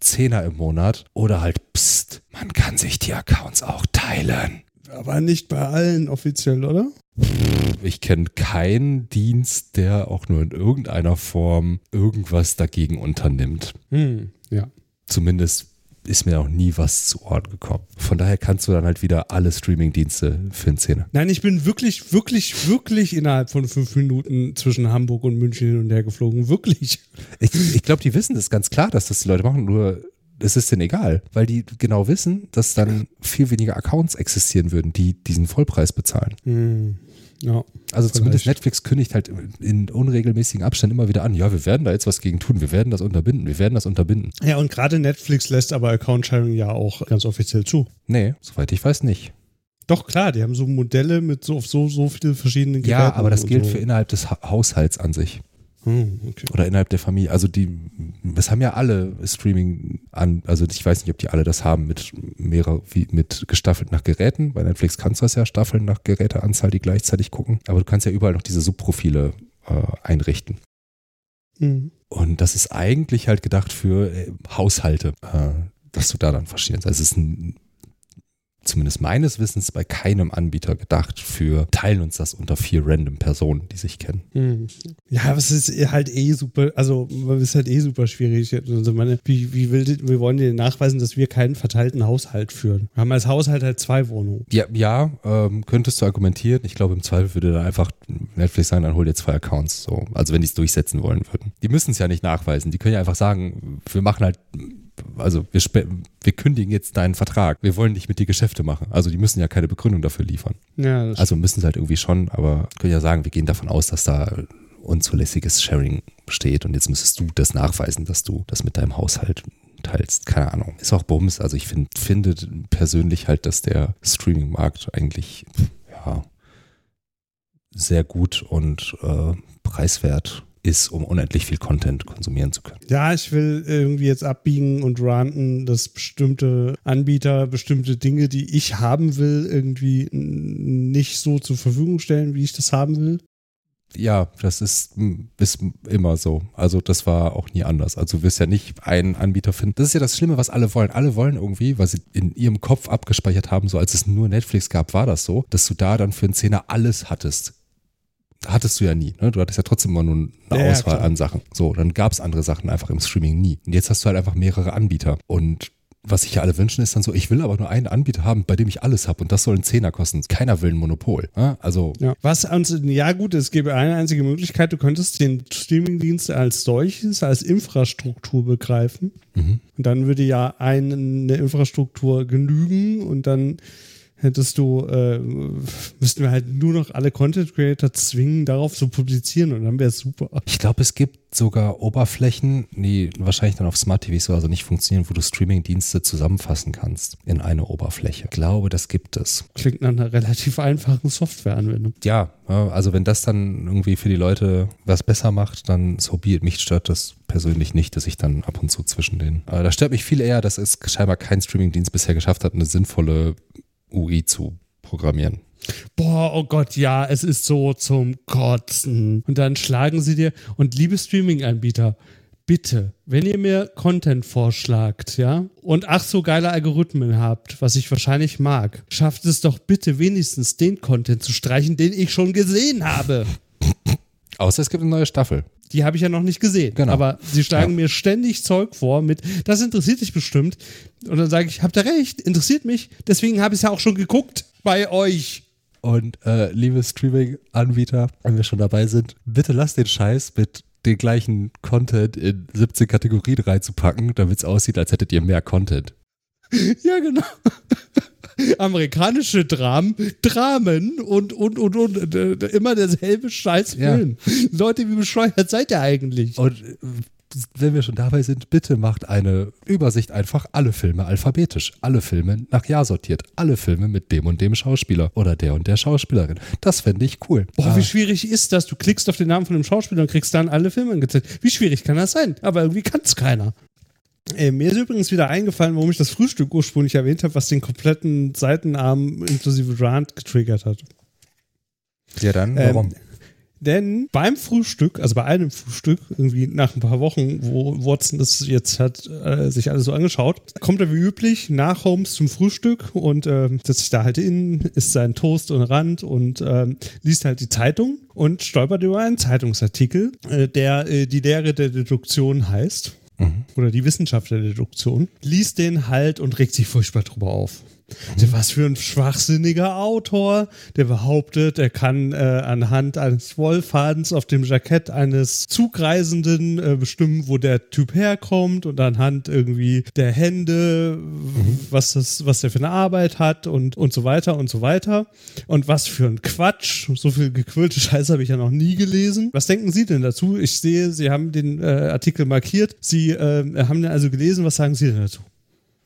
Zehner im Monat oder halt, pst, man kann sich die Accounts auch teilen. Aber nicht bei allen offiziell, oder? Ich kenne keinen Dienst, der auch nur in irgendeiner Form irgendwas dagegen unternimmt. Hm, ja. Zumindest ist mir auch nie was zu Ort gekommen. Von daher kannst du dann halt wieder alle Streamingdienste Zehner. Nein, ich bin wirklich, wirklich, wirklich innerhalb von fünf Minuten zwischen Hamburg und München hin und her geflogen. Wirklich. Ich, ich glaube, die wissen das ganz klar, dass das die Leute machen, nur es ist denen egal, weil die genau wissen, dass dann viel weniger Accounts existieren würden, die diesen Vollpreis bezahlen. Hm, ja. Also zumindest Vielleicht. Netflix kündigt halt in unregelmäßigen Abständen immer wieder an, ja, wir werden da jetzt was gegen tun, wir werden das unterbinden, wir werden das unterbinden. Ja, und gerade Netflix lässt aber Account-Sharing ja auch ganz offiziell zu. Nee, soweit ich weiß nicht. Doch, klar, die haben so Modelle mit so, auf so, so viele verschiedenen Geräten. Ja, aber das gilt so. für innerhalb des ha Haushalts an sich. Hm, okay. Oder innerhalb der Familie. Also die, das haben ja alle Streaming an, also ich weiß nicht, ob die alle das haben mit mehrere, wie mit gestaffelt nach Geräten. Bei Netflix kannst du das ja staffeln nach Geräteanzahl, die gleichzeitig gucken. Aber du kannst ja überall noch diese Subprofile äh, einrichten. Hm. Und das ist eigentlich halt gedacht für äh, Haushalte, äh, dass du da dann verschiedene. Also es ist ein, zumindest meines Wissens bei keinem Anbieter gedacht für teilen uns das unter vier random Personen, die sich kennen. Hm. Ja, aber es ist halt eh super, also es ist halt eh super schwierig. Also meine, wie, wie will wir wollen dir nachweisen, dass wir keinen verteilten Haushalt führen? Wir haben als Haushalt halt zwei Wohnungen. Ja, ja ähm, könntest du argumentieren. Ich glaube, im Zweifel würde da einfach Netflix sagen, dann hol dir zwei Accounts. So. Also wenn die es durchsetzen wollen würden. Die müssen es ja nicht nachweisen. Die können ja einfach sagen, wir machen halt, also wir, wir kündigen jetzt deinen Vertrag. Wir wollen nicht mit dir Geschäfte machen. Also die müssen ja keine Begründung dafür liefern. Ja, Also müssen sie halt irgendwie schon, aber können ja sagen, wir gehen davon aus, dass da unzulässiges Sharing besteht und jetzt müsstest du das nachweisen, dass du das mit deinem Haushalt teilst. Keine Ahnung. Ist auch Bums. Also ich find, finde persönlich halt, dass der Streaming-Markt eigentlich ja, sehr gut und äh, preiswert ist, um unendlich viel Content konsumieren zu können. Ja, ich will irgendwie jetzt abbiegen und ranten, dass bestimmte Anbieter bestimmte Dinge, die ich haben will, irgendwie nicht so zur Verfügung stellen, wie ich das haben will. Ja, das ist, ist immer so. Also das war auch nie anders. Also du wirst ja nicht einen Anbieter finden. Das ist ja das Schlimme, was alle wollen. Alle wollen irgendwie, weil sie in ihrem Kopf abgespeichert haben, so als es nur Netflix gab, war das so, dass du da dann für einen Zehner alles hattest hattest du ja nie. Ne? Du hattest ja trotzdem immer nur eine ja, Auswahl ja, an Sachen. So, dann gab es andere Sachen einfach im Streaming nie. Und jetzt hast du halt einfach mehrere Anbieter. Und was sich ja alle wünschen, ist dann so, ich will aber nur einen Anbieter haben, bei dem ich alles habe und das soll ein Zehner kosten. Keiner will ein Monopol. Ne? Also ja. Was ja gut, es gäbe eine einzige Möglichkeit, du könntest den Streamingdienst als solches, als Infrastruktur begreifen. Mhm. Und dann würde ja eine Infrastruktur genügen und dann hättest du, äh, müssten wir halt nur noch alle Content Creator zwingen, darauf zu publizieren und dann wäre es super. Ich glaube, es gibt sogar Oberflächen, die wahrscheinlich dann auf Smart TV so also nicht funktionieren, wo du Streaming-Dienste zusammenfassen kannst in eine Oberfläche. Ich glaube, das gibt es. Klingt nach einer relativ einfachen Softwareanwendung. Ja, also wenn das dann irgendwie für die Leute was besser macht, dann so be it. Mich stört das persönlich nicht, dass ich dann ab und zu zwischen den. Aber da stört mich viel eher, dass es scheinbar kein Streaming-Dienst bisher geschafft hat, eine sinnvolle UI zu programmieren. Boah, oh Gott, ja, es ist so zum Kotzen. Und dann schlagen sie dir, und liebe Streaming-Anbieter, bitte, wenn ihr mir Content vorschlagt, ja, und ach so geile Algorithmen habt, was ich wahrscheinlich mag, schafft es doch bitte wenigstens den Content zu streichen, den ich schon gesehen habe. Außer es gibt eine neue Staffel. Die habe ich ja noch nicht gesehen. Genau. Aber sie schlagen ja. mir ständig Zeug vor mit, das interessiert dich bestimmt. Und dann sage ich, habt ihr recht, interessiert mich. Deswegen habe ich es ja auch schon geguckt bei euch. Und äh, liebe Streaming-Anbieter, wenn wir schon dabei sind, bitte lasst den Scheiß mit den gleichen Content in 17 Kategorien reinzupacken, damit es aussieht, als hättet ihr mehr Content. Ja, genau amerikanische Dramen, Dramen und, und, und, und, äh, immer derselbe Scheißfilm. Ja. Leute, wie bescheuert seid ihr eigentlich? Und äh, wenn wir schon dabei sind, bitte macht eine Übersicht einfach alle Filme alphabetisch. Alle Filme nach Jahr sortiert. Alle Filme mit dem und dem Schauspieler oder der und der Schauspielerin. Das fände ich cool. Boah, ah. wie schwierig ist das? Du klickst auf den Namen von dem Schauspieler und kriegst dann alle Filme angezeigt. Wie schwierig kann das sein? Aber irgendwie kann es keiner. Äh, mir ist übrigens wieder eingefallen, warum ich das Frühstück ursprünglich erwähnt habe, was den kompletten Seitenarm inklusive Rand getriggert hat. Ja, dann, ähm, warum? Ähm, denn beim Frühstück, also bei einem Frühstück, irgendwie nach ein paar Wochen, wo Watson das jetzt hat äh, sich alles so angeschaut, kommt er wie üblich nach Holmes zum Frühstück und äh, setzt sich da halt in, isst seinen Toast und Rand und äh, liest halt die Zeitung und stolpert über einen Zeitungsartikel, äh, der äh, die Lehre der Deduktion heißt mhm. oder die Wissenschaft der Deduktion, liest den halt und regt sich furchtbar drüber auf. Was für ein schwachsinniger Autor, der behauptet, er kann äh, anhand eines Wollfadens auf dem Jackett eines Zugreisenden äh, bestimmen, wo der Typ herkommt und anhand irgendwie der Hände, mhm. was, das, was der für eine Arbeit hat und, und so weiter und so weiter. Und was für ein Quatsch. So viel gequirlte Scheiße habe ich ja noch nie gelesen. Was denken Sie denn dazu? Ich sehe, Sie haben den äh, Artikel markiert. Sie äh, haben den also gelesen. Was sagen Sie denn dazu?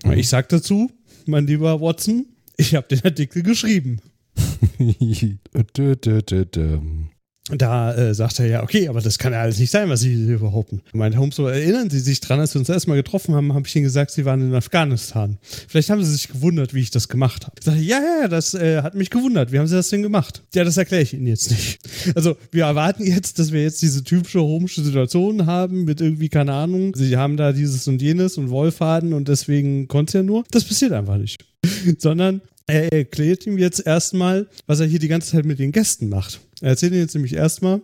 Mhm. Ich sage dazu, mein lieber Watson, ich habe den Artikel geschrieben. Da äh, sagt er ja, okay, aber das kann ja alles nicht sein, was Sie hier behaupten. Meint Holmes erinnern Sie sich dran, als wir uns erstmal getroffen haben, habe ich Ihnen gesagt, Sie waren in Afghanistan. Vielleicht haben Sie sich gewundert, wie ich das gemacht habe. Ich sage, ja, ja, das äh, hat mich gewundert. Wie haben Sie das denn gemacht? Ja, das erkläre ich Ihnen jetzt nicht. Also, wir erwarten jetzt, dass wir jetzt diese typische Holmesche Situation haben mit irgendwie, keine Ahnung, Sie haben da dieses und jenes und Wollfaden und deswegen konnte ja nur. Das passiert einfach nicht. Sondern er erklärt ihm jetzt erstmal, was er hier die ganze Zeit mit den Gästen macht. Er erzählt ihnen jetzt nämlich erstmal,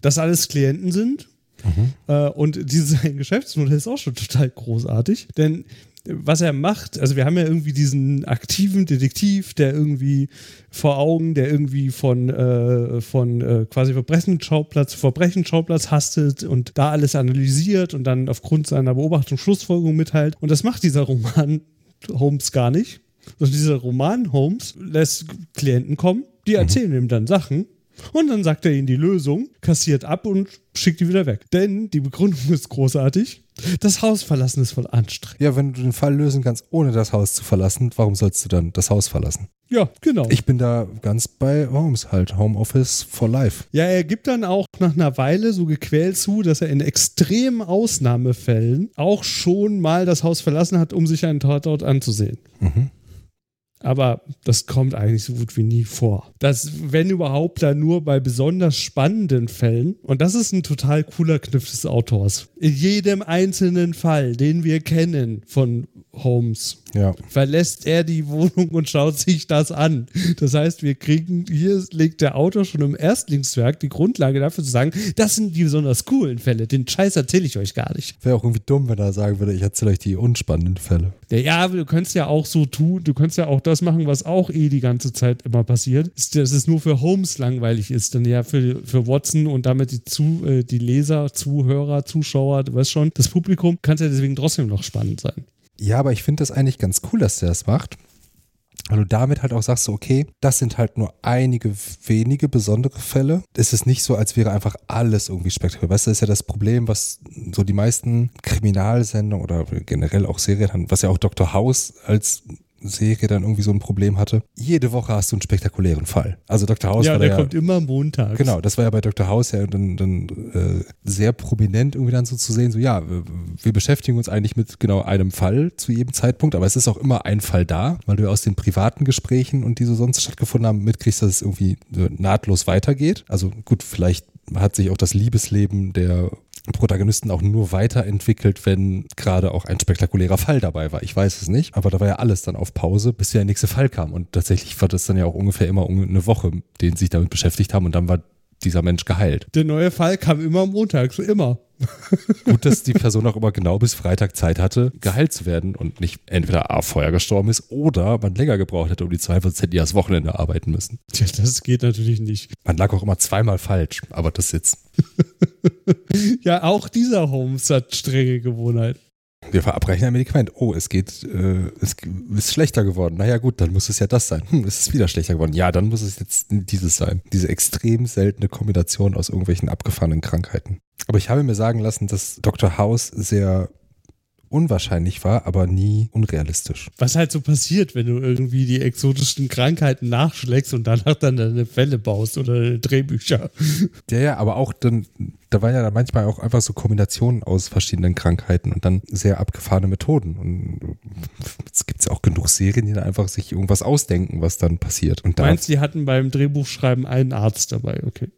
dass alles Klienten sind. Mhm. Äh, und dieses sein Geschäftsmodell ist auch schon total großartig. Denn was er macht, also wir haben ja irgendwie diesen aktiven Detektiv, der irgendwie vor Augen, der irgendwie von, äh, von äh, quasi Verbrechenschauplatz zu Verbrechenschauplatz hastet und da alles analysiert und dann aufgrund seiner Beobachtung Schlussfolgerung mitteilt. Und das macht dieser Roman Holmes gar nicht. Also dieser Roman Holmes lässt Klienten kommen, die erzählen mhm. ihm dann Sachen und dann sagt er ihnen die Lösung, kassiert ab und schickt die wieder weg. Denn die Begründung ist großartig. Das Haus verlassen ist voll anstrengend. Ja, wenn du den Fall lösen kannst, ohne das Haus zu verlassen, warum sollst du dann das Haus verlassen? Ja, genau. Ich bin da ganz bei Holmes halt. Homeoffice for life. Ja, er gibt dann auch nach einer Weile so gequält zu, dass er in extremen Ausnahmefällen auch schon mal das Haus verlassen hat, um sich einen Tatort anzusehen. Mhm. Aber das kommt eigentlich so gut wie nie vor. Das, wenn überhaupt, dann nur bei besonders spannenden Fällen. Und das ist ein total cooler Kniff des Autors. In jedem einzelnen Fall, den wir kennen von Holmes, Ja. verlässt er die Wohnung und schaut sich das an. Das heißt, wir kriegen, hier legt der Autor schon im Erstlingswerk die Grundlage dafür zu sagen, das sind die besonders coolen Fälle. Den Scheiß erzähle ich euch gar nicht. Wäre auch irgendwie dumm, wenn er sagen würde, ich erzähle euch die unspannenden Fälle. Ja, ja, aber du könntest ja auch so tun, du könntest ja auch das machen, was auch eh die ganze Zeit immer passiert. Ist, Dass es nur für Holmes langweilig ist, dann ja für, für Watson und damit die, zu, äh, die Leser, Zuhörer, Zuschauer, du weißt schon, das Publikum kann ja deswegen trotzdem noch spannend sein. Ja, aber ich finde das eigentlich ganz cool, dass der das macht. Weil du damit halt auch sagst, okay, das sind halt nur einige wenige besondere Fälle. Es ist nicht so, als wäre einfach alles irgendwie spektakulär. Weißt du, das ist ja das Problem, was so die meisten Kriminalsendungen oder generell auch Serien haben, was ja auch Dr. House als Serie dann irgendwie so ein Problem hatte. Jede Woche hast du einen spektakulären Fall. Also Dr. House ja, war der ja, kommt immer montags. Genau, das war ja bei Dr. House ja dann, dann äh, sehr prominent irgendwie dann so zu sehen, so ja, wir, wir beschäftigen uns eigentlich mit genau einem Fall zu jedem Zeitpunkt, aber es ist auch immer ein Fall da, weil du aus den privaten Gesprächen und die so sonst stattgefunden haben, mitkriegst, dass es irgendwie nahtlos weitergeht. Also gut, vielleicht hat sich auch das Liebesleben der Protagonisten auch nur weiterentwickelt, wenn gerade auch ein spektakulärer Fall dabei war. Ich weiß es nicht, aber da war ja alles dann auf Pause, bis der nächste Fall kam. Und tatsächlich war das dann ja auch ungefähr immer eine Woche, den sie sich damit beschäftigt haben und dann war dieser Mensch geheilt. Der neue Fall kam immer montags, immer. Gut, dass die Person auch immer genau bis Freitag Zeit hatte, geheilt zu werden und nicht entweder A, vorher gestorben ist oder man länger gebraucht hätte, um die zwei Prozent, die das Wochenende arbeiten müssen. Tja, das geht natürlich nicht. Man lag auch immer zweimal falsch, aber das jetzt. ja, auch dieser Holmes hat strenge Gewohnheiten. Wir verabreichen ein Medikament. Oh, es geht, äh, es ist schlechter geworden. Naja, gut, dann muss es ja das sein. Hm, es ist wieder schlechter geworden. Ja, dann muss es jetzt dieses sein. Diese extrem seltene Kombination aus irgendwelchen abgefahrenen Krankheiten. Aber ich habe mir sagen lassen, dass Dr. House sehr unwahrscheinlich war, aber nie unrealistisch. Was halt so passiert, wenn du irgendwie die exotischen Krankheiten nachschlägst und danach dann deine Fälle baust oder deine Drehbücher. Ja, ja, aber auch dann, da waren ja dann manchmal auch einfach so Kombinationen aus verschiedenen Krankheiten und dann sehr abgefahrene Methoden. Und es gibt ja auch genug Serien, die dann einfach sich irgendwas ausdenken, was dann passiert. Und Du da meinst, die hatten beim Drehbuchschreiben einen Arzt dabei, okay.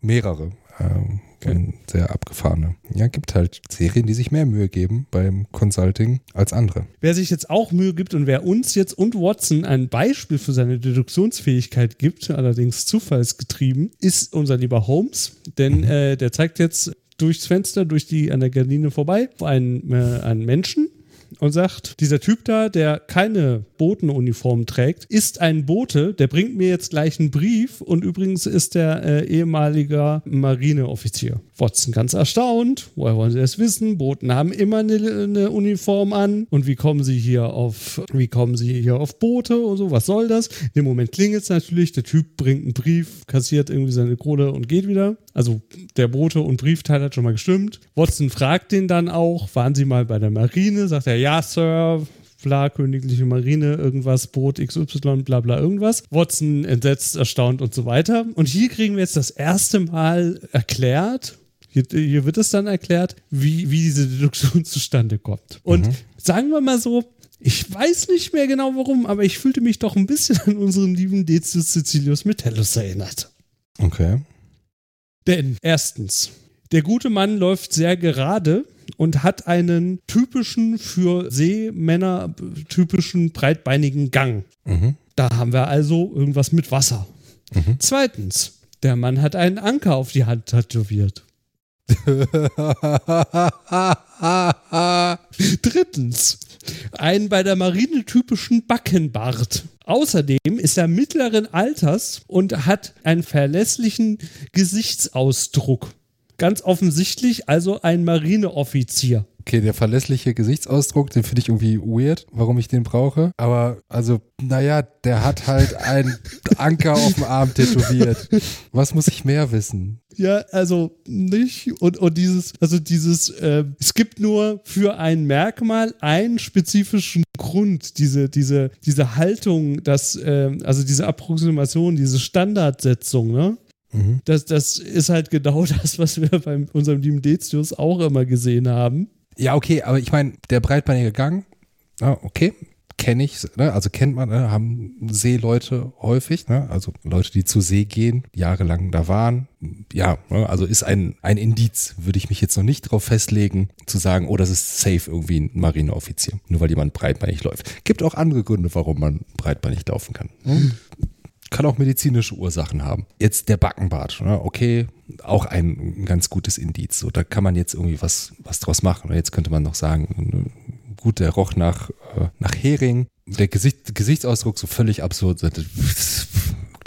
mehrere. Ähm, und sehr abgefahrene. Ja, gibt halt Serien, die sich mehr Mühe geben beim Consulting als andere. Wer sich jetzt auch Mühe gibt und wer uns jetzt und Watson ein Beispiel für seine Deduktionsfähigkeit gibt, allerdings zufallsgetrieben, ist unser lieber Holmes. Denn äh, der zeigt jetzt durchs Fenster, durch die an der Gardine vorbei, einen, äh, einen Menschen und sagt, dieser Typ da, der keine Botenuniform trägt, ist ein Bote, der bringt mir jetzt gleich einen Brief und übrigens ist der äh, ehemaliger Marineoffizier. Watson ganz erstaunt, woher wollen Sie das wissen? Boten haben immer eine, eine Uniform an und wie kommen Sie hier auf, wie kommen Sie hier auf Boote und so, was soll das? In dem Moment klingelt es natürlich, der Typ bringt einen Brief, kassiert irgendwie seine Kohle und geht wieder. Also der Bote und Briefteil hat schon mal gestimmt. Watson fragt den dann auch, waren Sie mal bei der Marine? Sagt er, ja, Sir, bla, königliche Marine, irgendwas, Boot XY, bla bla irgendwas. Watson entsetzt, erstaunt und so weiter. Und hier kriegen wir jetzt das erste Mal erklärt, hier, hier wird es dann erklärt, wie, wie diese Deduktion zustande kommt. Und sagen wir mal so, ich weiß nicht mehr genau warum, aber ich fühlte mich doch ein bisschen an unseren lieben Decius Cecilius Metellus erinnert. Okay. Denn erstens, der gute Mann läuft sehr gerade und hat einen typischen für Seemänner typischen breitbeinigen Gang. Mhm. Da haben wir also irgendwas mit Wasser. Zweitens, der Mann hat einen Anker auf die Hand tätowiert. Drittens, einen bei der Marine typischen Backenbart. Außerdem ist er mittleren Alters und hat einen verlässlichen Gesichtsausdruck. Ganz offensichtlich also ein Marineoffizier. Okay, der verlässliche Gesichtsausdruck, den finde ich irgendwie weird, warum ich den brauche. Aber also, naja, der hat halt einen Anker auf dem Arm tätowiert. Was muss ich mehr wissen? Ja, also nicht. Und, und dieses, also dieses, äh, es gibt nur für ein Merkmal einen spezifischen Grund, diese, diese, diese Haltung, das, äh, also diese Approximation, diese Standardsetzung, ne? Das, das ist halt genau das, was wir bei unserem lieben Decius auch immer gesehen haben. Ja, okay, aber ich meine, der breitbeinige Gang, ah, okay, kenne ich, ne? also kennt man, ne? haben Seeleute häufig, ne? also Leute, die zu See gehen, jahrelang da waren. Ja, ne? also ist ein, ein Indiz, würde ich mich jetzt noch nicht drauf festlegen, zu sagen, oh, das ist safe irgendwie ein Marineoffizier, nur weil jemand breitbeinig läuft. Gibt auch andere Gründe, warum man breitbeinig laufen kann. Ne? Kann auch medizinische Ursachen haben. Jetzt der Backenbart, ne? okay, auch ein ganz gutes Indiz. So, da kann man jetzt irgendwie was, was draus machen. Jetzt könnte man noch sagen, gut, der roch nach, äh, nach Hering. Der Gesicht, Gesichtsausdruck so völlig absurd.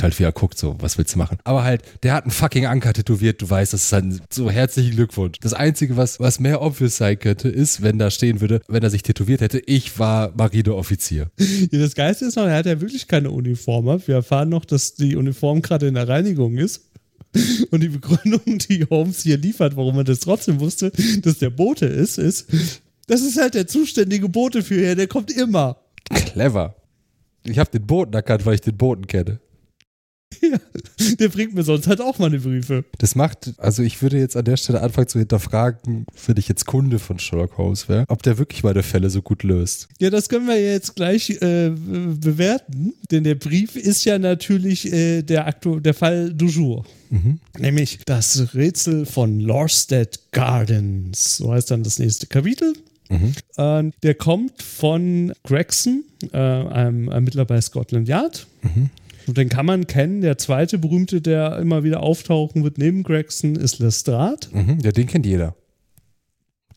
Halt wie er guckt, so, was willst du machen? Aber halt, der hat einen fucking Anker tätowiert, du weißt, das ist ein so herzlichen Glückwunsch. Das Einzige, was, was mehr obvious sein könnte, ist, wenn da stehen würde, wenn er sich tätowiert hätte, ich war Marineoffizier. Ja, das Geiste ist noch, er hat ja wirklich keine Uniform. Wir erfahren noch, dass die Uniform gerade in der Reinigung ist. Und die Begründung, die Holmes hier liefert, warum er das trotzdem wusste, dass der Bote ist, ist, das ist halt der zuständige Bote für hier, der kommt immer. Clever. Ich habe den Boten erkannt, weil ich den Boten kenne. Ja, der bringt mir sonst halt auch meine Briefe. Das macht, also ich würde jetzt an der Stelle anfangen zu hinterfragen, wenn ich jetzt Kunde von Sherlock Holmes wäre, ob der wirklich meine Fälle so gut löst. Ja, das können wir jetzt gleich äh, bewerten, denn der Brief ist ja natürlich äh, der, Aktu der Fall du jour. Mhm. Nämlich das Rätsel von Lorstead Gardens. So heißt dann das nächste Kapitel. Mhm. Der kommt von Gregson, äh, einem Ermittler bei Scotland Yard. Mhm. Und den kann man kennen. Der zweite berühmte, der immer wieder auftauchen wird neben Gregson, ist Lestrade. Mhm, ja, den kennt jeder.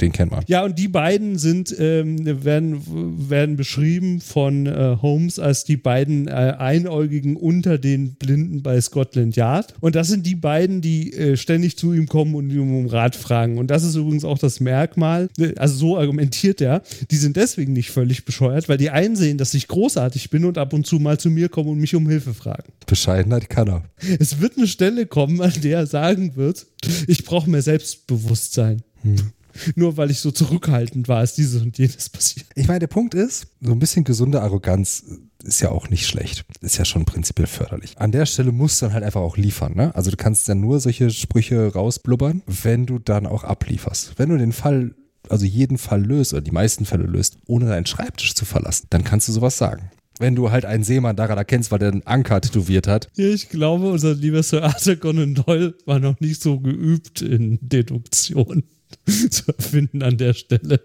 Den kennt man. Ja, und die beiden sind, ähm, werden, werden beschrieben von äh, Holmes als die beiden äh, Einäugigen unter den Blinden bei Scotland Yard. Und das sind die beiden, die äh, ständig zu ihm kommen und ihn um Rat fragen. Und das ist übrigens auch das Merkmal, äh, also so argumentiert er, die sind deswegen nicht völlig bescheuert, weil die einsehen, dass ich großartig bin und ab und zu mal zu mir kommen und mich um Hilfe fragen. Bescheidenheit kann er. Es wird eine Stelle kommen, an der er sagen wird, ich brauche mehr Selbstbewusstsein. Hm nur weil ich so zurückhaltend war, ist dieses und jenes passiert. Ich meine, der Punkt ist, so ein bisschen gesunde Arroganz ist ja auch nicht schlecht. Ist ja schon prinzipiell förderlich. An der Stelle musst du dann halt einfach auch liefern. Ne? Also du kannst dann nur solche Sprüche rausblubbern, wenn du dann auch ablieferst. Wenn du den Fall, also jeden Fall löst oder die meisten Fälle löst, ohne deinen Schreibtisch zu verlassen, dann kannst du sowas sagen wenn du halt einen Seemann daran erkennst, weil der einen Anker tätowiert hat. Ja, ich glaube, unser lieber Sir Arthur Conan Doyle war noch nicht so geübt in Deduktion. zu erfinden an der Stelle.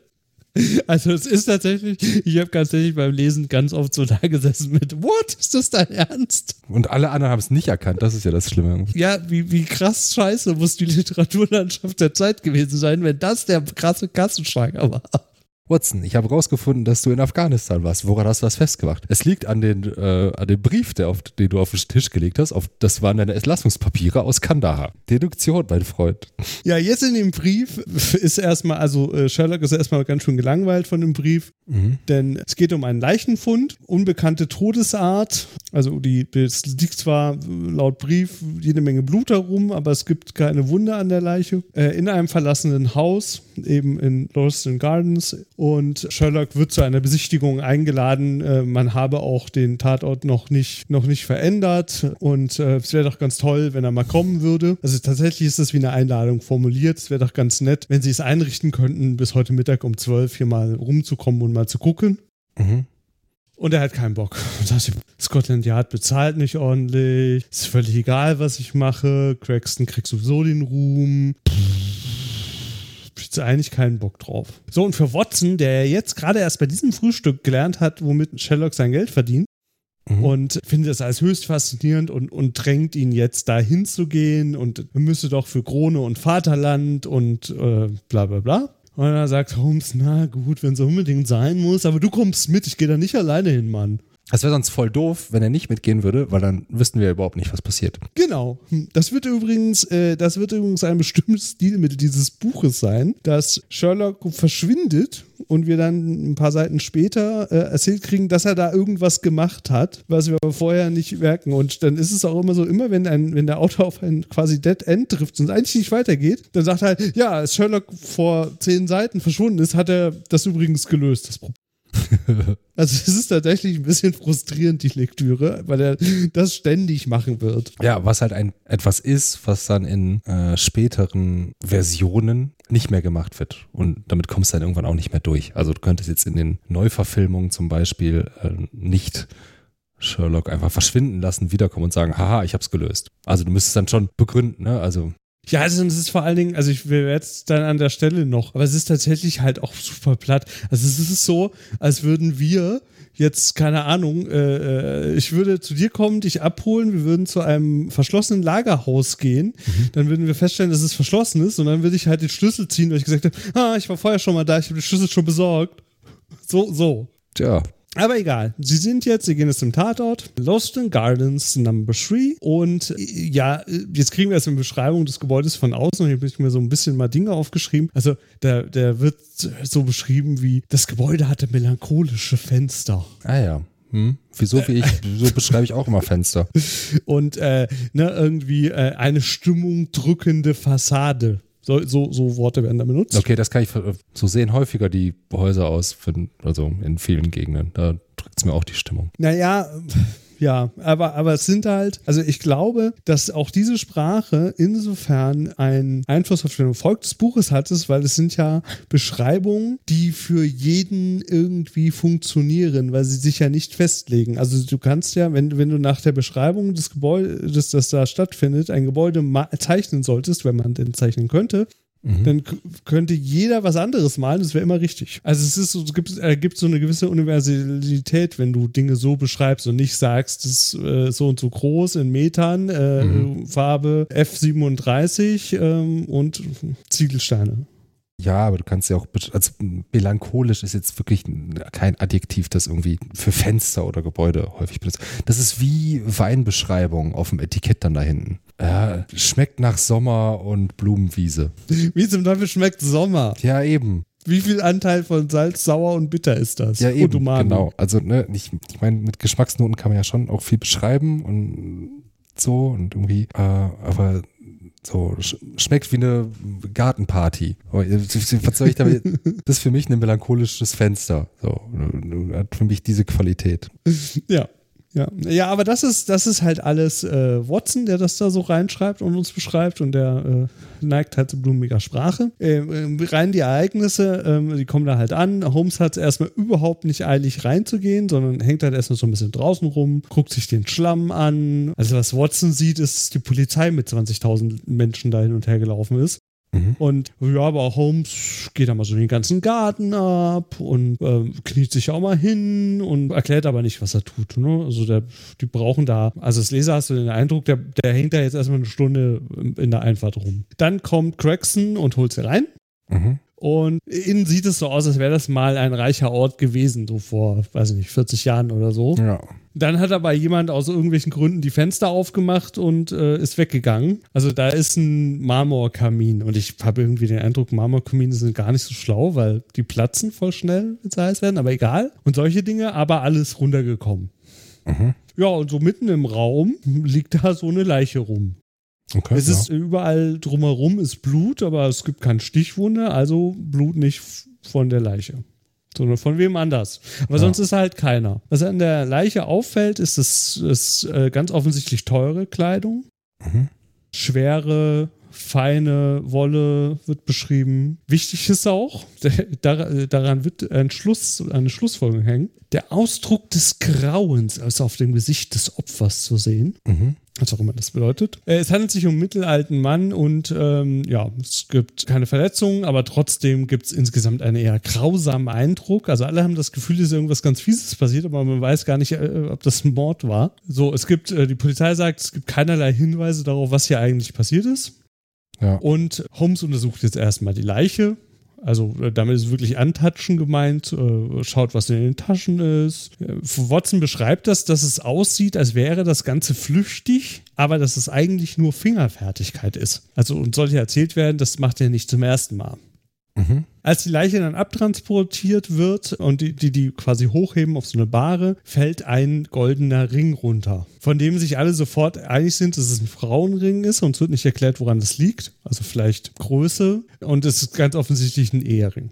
Also es ist tatsächlich, ich habe tatsächlich beim Lesen ganz oft so da gesessen mit, what, ist das dein Ernst? Und alle anderen haben es nicht erkannt, das ist ja das Schlimme. Ja, wie, wie krass scheiße muss die Literaturlandschaft der Zeit gewesen sein, wenn das der krasse Kassenschlager war. Watson, ich habe rausgefunden, dass du in Afghanistan warst. Woran hast du das festgemacht? Es liegt an den, äh, an den Brief, der auf, den du auf den Tisch gelegt hast. Auf, das waren deine Entlassungspapiere aus Kandahar. Deduktion, mein Freund. Ja, jetzt in dem Brief ist erstmal, also äh, Sherlock ist erstmal ganz schön gelangweilt von dem Brief, mhm. denn es geht um einen Leichenfund, unbekannte Todesart. Also die, es liegt zwar laut Brief jede Menge Blut herum, aber es gibt keine Wunde an der Leiche. Äh, in einem verlassenen Haus, eben in Lauriston Gardens und Sherlock wird zu einer Besichtigung eingeladen. Äh, man habe auch den Tatort noch nicht, noch nicht verändert und äh, es wäre doch ganz toll, wenn er mal kommen würde. Also tatsächlich ist es wie eine Einladung formuliert. Es wäre doch ganz nett, wenn sie es einrichten könnten, bis heute Mittag um 12 hier mal rumzukommen und mal zu gucken. Mhm. Und er hat keinen Bock. Scotland Yard bezahlt nicht ordentlich. Ist völlig egal, was ich mache. Craxton kriegt sowieso den Ruhm. Jetzt eigentlich keinen Bock drauf. So, und für Watson, der jetzt gerade erst bei diesem Frühstück gelernt hat, womit Sherlock sein Geld verdient, Mhm. und findet das als höchst faszinierend und, und drängt ihn jetzt dahin zu gehen und müsse doch für Krone und Vaterland und äh, bla bla bla. Und er sagt Holmes, na gut, wenn es unbedingt sein muss, aber du kommst mit, ich gehe da nicht alleine hin, Mann. Es wäre sonst voll doof, wenn er nicht mitgehen würde, weil dann wüssten wir überhaupt nicht, was passiert. Genau. Das wird übrigens, äh, das wird übrigens ein bestimmtes Stilmittel dieses Buches sein, dass Sherlock verschwindet und wir dann ein paar Seiten später äh, erzählt kriegen, dass er da irgendwas gemacht hat, was wir aber vorher nicht merken. Und dann ist es auch immer so, immer wenn, ein, wenn der Autor auf ein quasi Dead End trifft und es eigentlich nicht weitergeht, dann sagt er halt, ja, als Sherlock vor zehn Seiten verschwunden ist, hat er das übrigens gelöst, das Problem. also es ist tatsächlich ein bisschen frustrierend, die Lektüre, weil er das ständig machen wird. Ja, was halt ein etwas ist, was dann in äh, späteren Versionen nicht mehr gemacht wird. Und damit kommst du dann irgendwann auch nicht mehr durch. Also du könntest jetzt in den Neuverfilmungen zum Beispiel äh, nicht Sherlock einfach verschwinden lassen, wiederkommen und sagen, haha, ich hab's gelöst. Also du müsstest dann schon begründen, ne? Also ja, also es ist vor allen Dingen, also ich will jetzt dann an der Stelle noch, aber es ist tatsächlich halt auch super platt. Also es ist so, als würden wir jetzt, keine Ahnung, äh, äh, ich würde zu dir kommen, dich abholen, wir würden zu einem verschlossenen Lagerhaus gehen, mhm. dann würden wir feststellen, dass es verschlossen ist und dann würde ich halt den Schlüssel ziehen, weil ich gesagt habe, ah, ich war vorher schon mal da, ich habe den Schlüssel schon besorgt. So, so. Tja, aber egal, sie sind jetzt, sie gehen jetzt zum Tatort, Lost in Gardens Number 3 und äh, ja, jetzt kriegen wir jetzt eine Beschreibung des Gebäudes von außen und hier habe ich mir so ein bisschen mal Dinge aufgeschrieben. Also der, der wird so beschrieben wie, das Gebäude hatte melancholische Fenster. Ah ja. Hm. Wieso wie ich, so beschreibe ich auch immer Fenster. Und äh, ne, irgendwie äh, eine Stimmung drückende Fassade. So, so, so Worte werden da benutzt. Okay, das kann ich, so sehen häufiger die Häuser aus, für, also in vielen Gegenden. Da drückt es mir auch die Stimmung. Naja, ja, aber, aber es sind halt, also ich glaube, dass auch diese Sprache insofern einen Einfluss auf den Erfolg des Buches hat, weil es sind ja Beschreibungen, die für jeden irgendwie funktionieren, weil sie sich ja nicht festlegen. Also du kannst ja, wenn, wenn du nach der Beschreibung des Gebäudes, das da stattfindet, ein Gebäude zeichnen solltest, wenn man denn zeichnen könnte, Mhm. Dann könnte jeder was anderes malen, das wäre immer richtig. Also es ist so, es gibt, äh, gibt so eine gewisse Universalität, wenn du Dinge so beschreibst und nicht sagst, das ist äh, so und so groß in Metern, äh, mhm. Farbe F37 ähm, und Ziegelsteine. Ja, aber du kannst ja auch, also melancholisch ist jetzt wirklich kein Adjektiv, das irgendwie für Fenster oder Gebäude häufig benutzt. Das ist wie Weinbeschreibung auf dem Etikett dann da hinten. Ja, schmeckt nach Sommer und Blumenwiese. Wie zum Teufel schmeckt Sommer? Ja, eben. Wie viel Anteil von Salz, Sauer und Bitter ist das? Ja, eben, genau. Also, ne, ich, ich meine, mit Geschmacksnoten kann man ja schon auch viel beschreiben und so und irgendwie, äh, aber so, schmeckt wie eine Gartenparty. Was soll ich damit? Das ist für mich ein melancholisches Fenster. So, hat für mich diese Qualität. Ja. Ja, ja, aber das ist, das ist halt alles äh, Watson, der das da so reinschreibt und uns beschreibt und der äh, neigt halt zu blumiger Sprache. Äh, rein die Ereignisse, ähm, die kommen da halt an. Holmes hat erstmal überhaupt nicht eilig reinzugehen, sondern hängt halt erstmal so ein bisschen draußen rum, guckt sich den Schlamm an. Also was Watson sieht, ist, dass die Polizei mit 20.000 Menschen da hin und her gelaufen ist. Mhm. Und ja, aber Holmes geht da mal so den ganzen Garten ab und äh, kniet sich auch mal hin und erklärt aber nicht, was er tut. Ne? Also der, die brauchen da, also als Leser hast du den Eindruck, der, der hängt da jetzt erstmal eine Stunde in der Einfahrt rum. Dann kommt Gregson und holt sie rein. Mhm. Und innen sieht es so aus, als wäre das mal ein reicher Ort gewesen, so vor, weiß ich nicht, 40 Jahren oder so. Ja. Dann hat aber jemand aus irgendwelchen Gründen die Fenster aufgemacht und äh, ist weggegangen. Also da ist ein Marmorkamin und ich habe irgendwie den Eindruck, Marmorkamine sind gar nicht so schlau, weil die platzen voll schnell, wenn sie heiß werden, aber egal. Und solche Dinge, aber alles runtergekommen. Mhm. Ja, und so mitten im Raum liegt da so eine Leiche rum. Okay, es ja. ist überall drumherum ist Blut, aber es gibt keine Stichwunde, also Blut nicht von der Leiche, sondern von wem anders. Aber ja. sonst ist halt keiner. Was an der Leiche auffällt, ist, das ist äh, ganz offensichtlich teure Kleidung, mhm. schwere feine Wolle wird beschrieben. Wichtig ist auch, daran wird ein Schluss, eine Schlussfolgerung hängen, der Ausdruck des Grauens ist auf dem Gesicht des Opfers zu sehen. Mhm. Was auch immer das bedeutet. Äh, es handelt sich um einen mittelalten Mann und ähm, ja, es gibt keine Verletzungen, aber trotzdem gibt es insgesamt einen eher grausamen Eindruck. Also alle haben das Gefühl, dass irgendwas ganz Fieses passiert, aber man weiß gar nicht, äh, ob das ein Mord war. So, es gibt, äh, die Polizei sagt, es gibt keinerlei Hinweise darauf, was hier eigentlich passiert ist. Ja. Und Holmes untersucht jetzt erstmal die Leiche, also äh, damit ist wirklich Antatschen gemeint, äh, schaut, was in den Taschen ist. Äh, Watson beschreibt das, dass es aussieht, als wäre das Ganze flüchtig, aber dass es eigentlich nur Fingerfertigkeit ist. Also und sollte erzählt werden, das macht er nicht zum ersten Mal. Mhm. Als die Leiche dann abtransportiert wird und die, die, die quasi hochheben auf so eine Bahre, fällt ein goldener Ring runter, von dem sich alle sofort einig sind, dass es ein Frauenring ist und es wird nicht erklärt, woran das liegt. Also vielleicht Größe und es ist ganz offensichtlich ein Ehering.